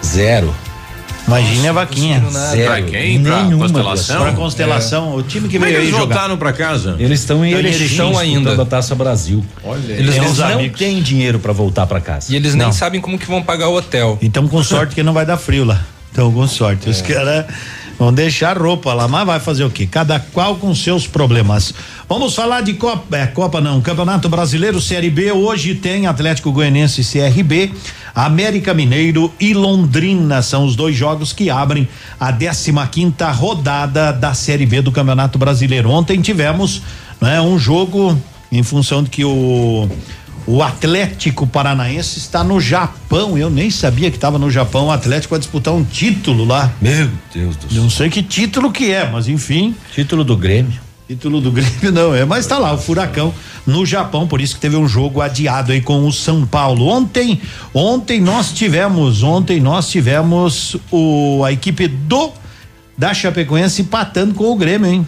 Zero. Imagine a vaquinha. Zero. Pra quem? Pra Nenhuma Constelação? Pra constelação, o time que Como é veio aí eles jogar. voltaram pra casa? Eles estão em Erechim disputando ainda. a Taça Brasil. Olha, Eles Tem não, amigos. têm dinheiro para voltar para casa. e eles nem Não. sabem como que vão pagar o hotel. E estamos com sorte que não vai dar frio lá. Então, com sorte. É. Os caras Vão deixar roupa lá, mas vai fazer o quê? Cada qual com seus problemas. Vamos falar de Copa, é, Copa não, Campeonato Brasileiro Série B. Hoje tem Atlético Goianiense CRB, América Mineiro e Londrina. São os dois jogos que abrem a 15 quinta rodada da Série B do Campeonato Brasileiro. Ontem tivemos né, um jogo em função de que o o Atlético Paranaense está no Japão. Eu nem sabia que estava no Japão. O Atlético vai disputar um título lá. Meu Deus do céu. Não sei que título que é, mas enfim. Título do Grêmio. Título do Grêmio não é, mas está lá o Furacão no Japão, por isso que teve um jogo adiado aí com o São Paulo. Ontem, ontem nós tivemos, ontem nós tivemos o a equipe do da Chapecoense empatando com o Grêmio, hein?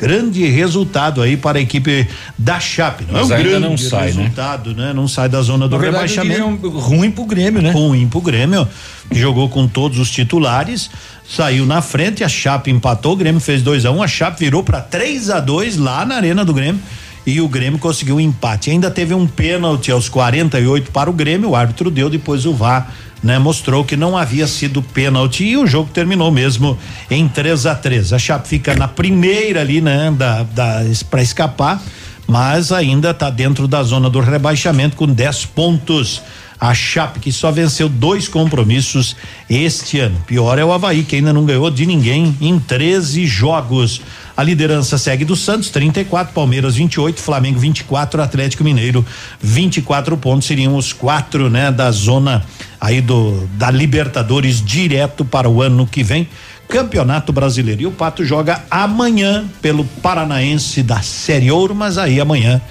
Grande resultado aí para a equipe da Chape. Não Mas é um grande não sai, né? resultado, né? né? Não sai da zona do Na verdade, rebaixamento. Um ruim pro Grêmio, né? Ruim pro Grêmio. Jogou com todos os titulares, saiu na frente, a Chape empatou, o Grêmio fez 2 a 1 um, a Chape virou para 3 a 2 lá na Arena do Grêmio e o Grêmio conseguiu um empate. Ainda teve um pênalti aos 48 para o Grêmio, o árbitro deu, depois o VAR né, mostrou que não havia sido pênalti e o jogo terminou mesmo em 3 a 3 A Chape fica na primeira ali, né, da, da para escapar, mas ainda está dentro da zona do rebaixamento com 10 pontos. A Chape que só venceu dois compromissos este ano. Pior é o Havaí, que ainda não ganhou de ninguém em 13 jogos. A liderança segue do Santos, 34, Palmeiras 28, Flamengo 24, Atlético Mineiro 24 pontos. Seriam os quatro, né, da zona aí do da Libertadores direto para o ano que vem. Campeonato Brasileiro. E o Pato joga amanhã pelo Paranaense da Série Ouro, mas aí amanhã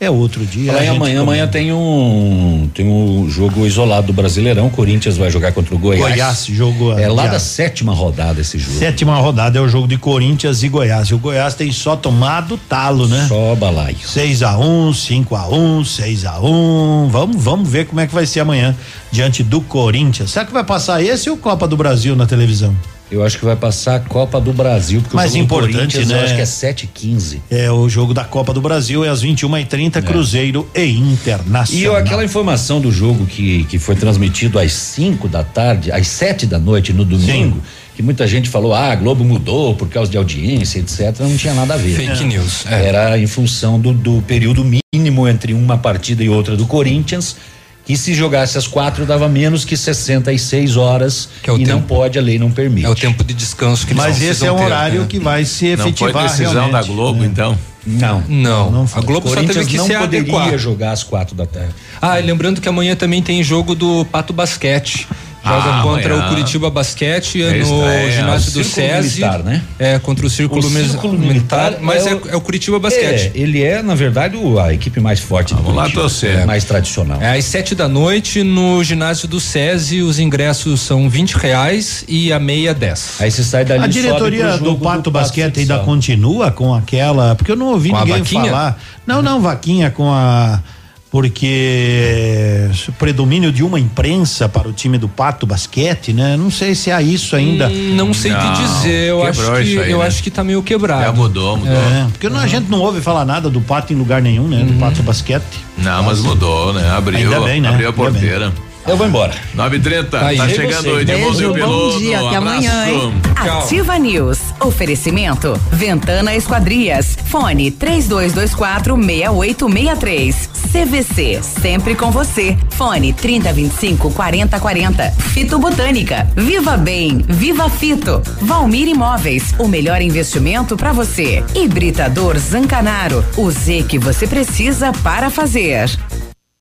é outro dia. Fala amanhã, amanhã tem um tem um jogo isolado do Brasileirão. Corinthians vai jogar contra o Goiás. Goiás jogo. É lá da sétima rodada esse jogo. Sétima rodada é o jogo de Corinthians e Goiás. E o Goiás tem só tomado talo, né? Só balaio. 6 a 1 um, 5 a 1 um, 6 a 1 um. Vamos, vamos ver como é que vai ser amanhã diante do Corinthians. Será que vai passar esse ou Copa do Brasil na televisão? Eu acho que vai passar a Copa do Brasil, porque Mais o jogo importante, né? eu acho que é 7 15 É, o jogo da Copa do Brasil é às 21 e 30 é. Cruzeiro e Internacional. E aquela informação do jogo que, que foi transmitido às 5 da tarde, às 7 da noite no domingo. Sim. Que muita gente falou, ah, a Globo mudou por causa de audiência, etc. Não tinha nada a ver. Fake é. news. É. Era em função do, do período mínimo entre uma partida e outra do Corinthians que se jogasse às quatro dava menos que 66 horas que é o e tempo, não pode, a lei não permite. É o tempo de descanso que eles Mas esse é um ter, horário né? que vai se efetivar. Não foi decisão da Globo, né? então? Não. Não. não a Globo só teve que não se poderia adequar. jogar às quatro da tarde. Ah, e lembrando que amanhã também tem jogo do Pato Basquete. Joga ah, contra amanhã. o Curitiba Basquete é no é, ginásio é, do SESI. Militar, né? É, contra o Círculo, o Círculo Militar, militar mas é, é, o, é, o Curitiba Basquete. É, ele é, na verdade, o, a equipe mais forte Vamos do Curitiba, lá torcer. mais tradicional. É às sete da noite no ginásio do SESI, os ingressos são vinte reais e a meia dez. Aí você sai dali A diretoria do Pato do Basquete ainda continua com aquela, porque eu não ouvi com ninguém falar. Não, não, vaquinha com a porque predomínio de uma imprensa para o time do Pato Basquete, né? Não sei se há isso ainda. Hum, não sei não, te dizer, eu acho que aí, eu né? acho que tá meio quebrado. Já mudou, mudou. É, porque uhum. a gente não ouve falar nada do Pato em lugar nenhum, né? Do uhum. Pato Basquete. Não, mas mudou, né? Abriu, bem, né? abriu a porteira. Eu vou embora. 9h30, tá chegando o Edmundo Bom dia, até amanhã, hein? Ativa News. Oferecimento. Ventana Esquadrias. Fone 3224 6863. CVC. Sempre com você. Fone 3025 4040. Fito Botânica. Viva Bem. Viva Fito. Valmir Imóveis. O melhor investimento para você. Hibridador Zancanaro. O Z que você precisa para fazer.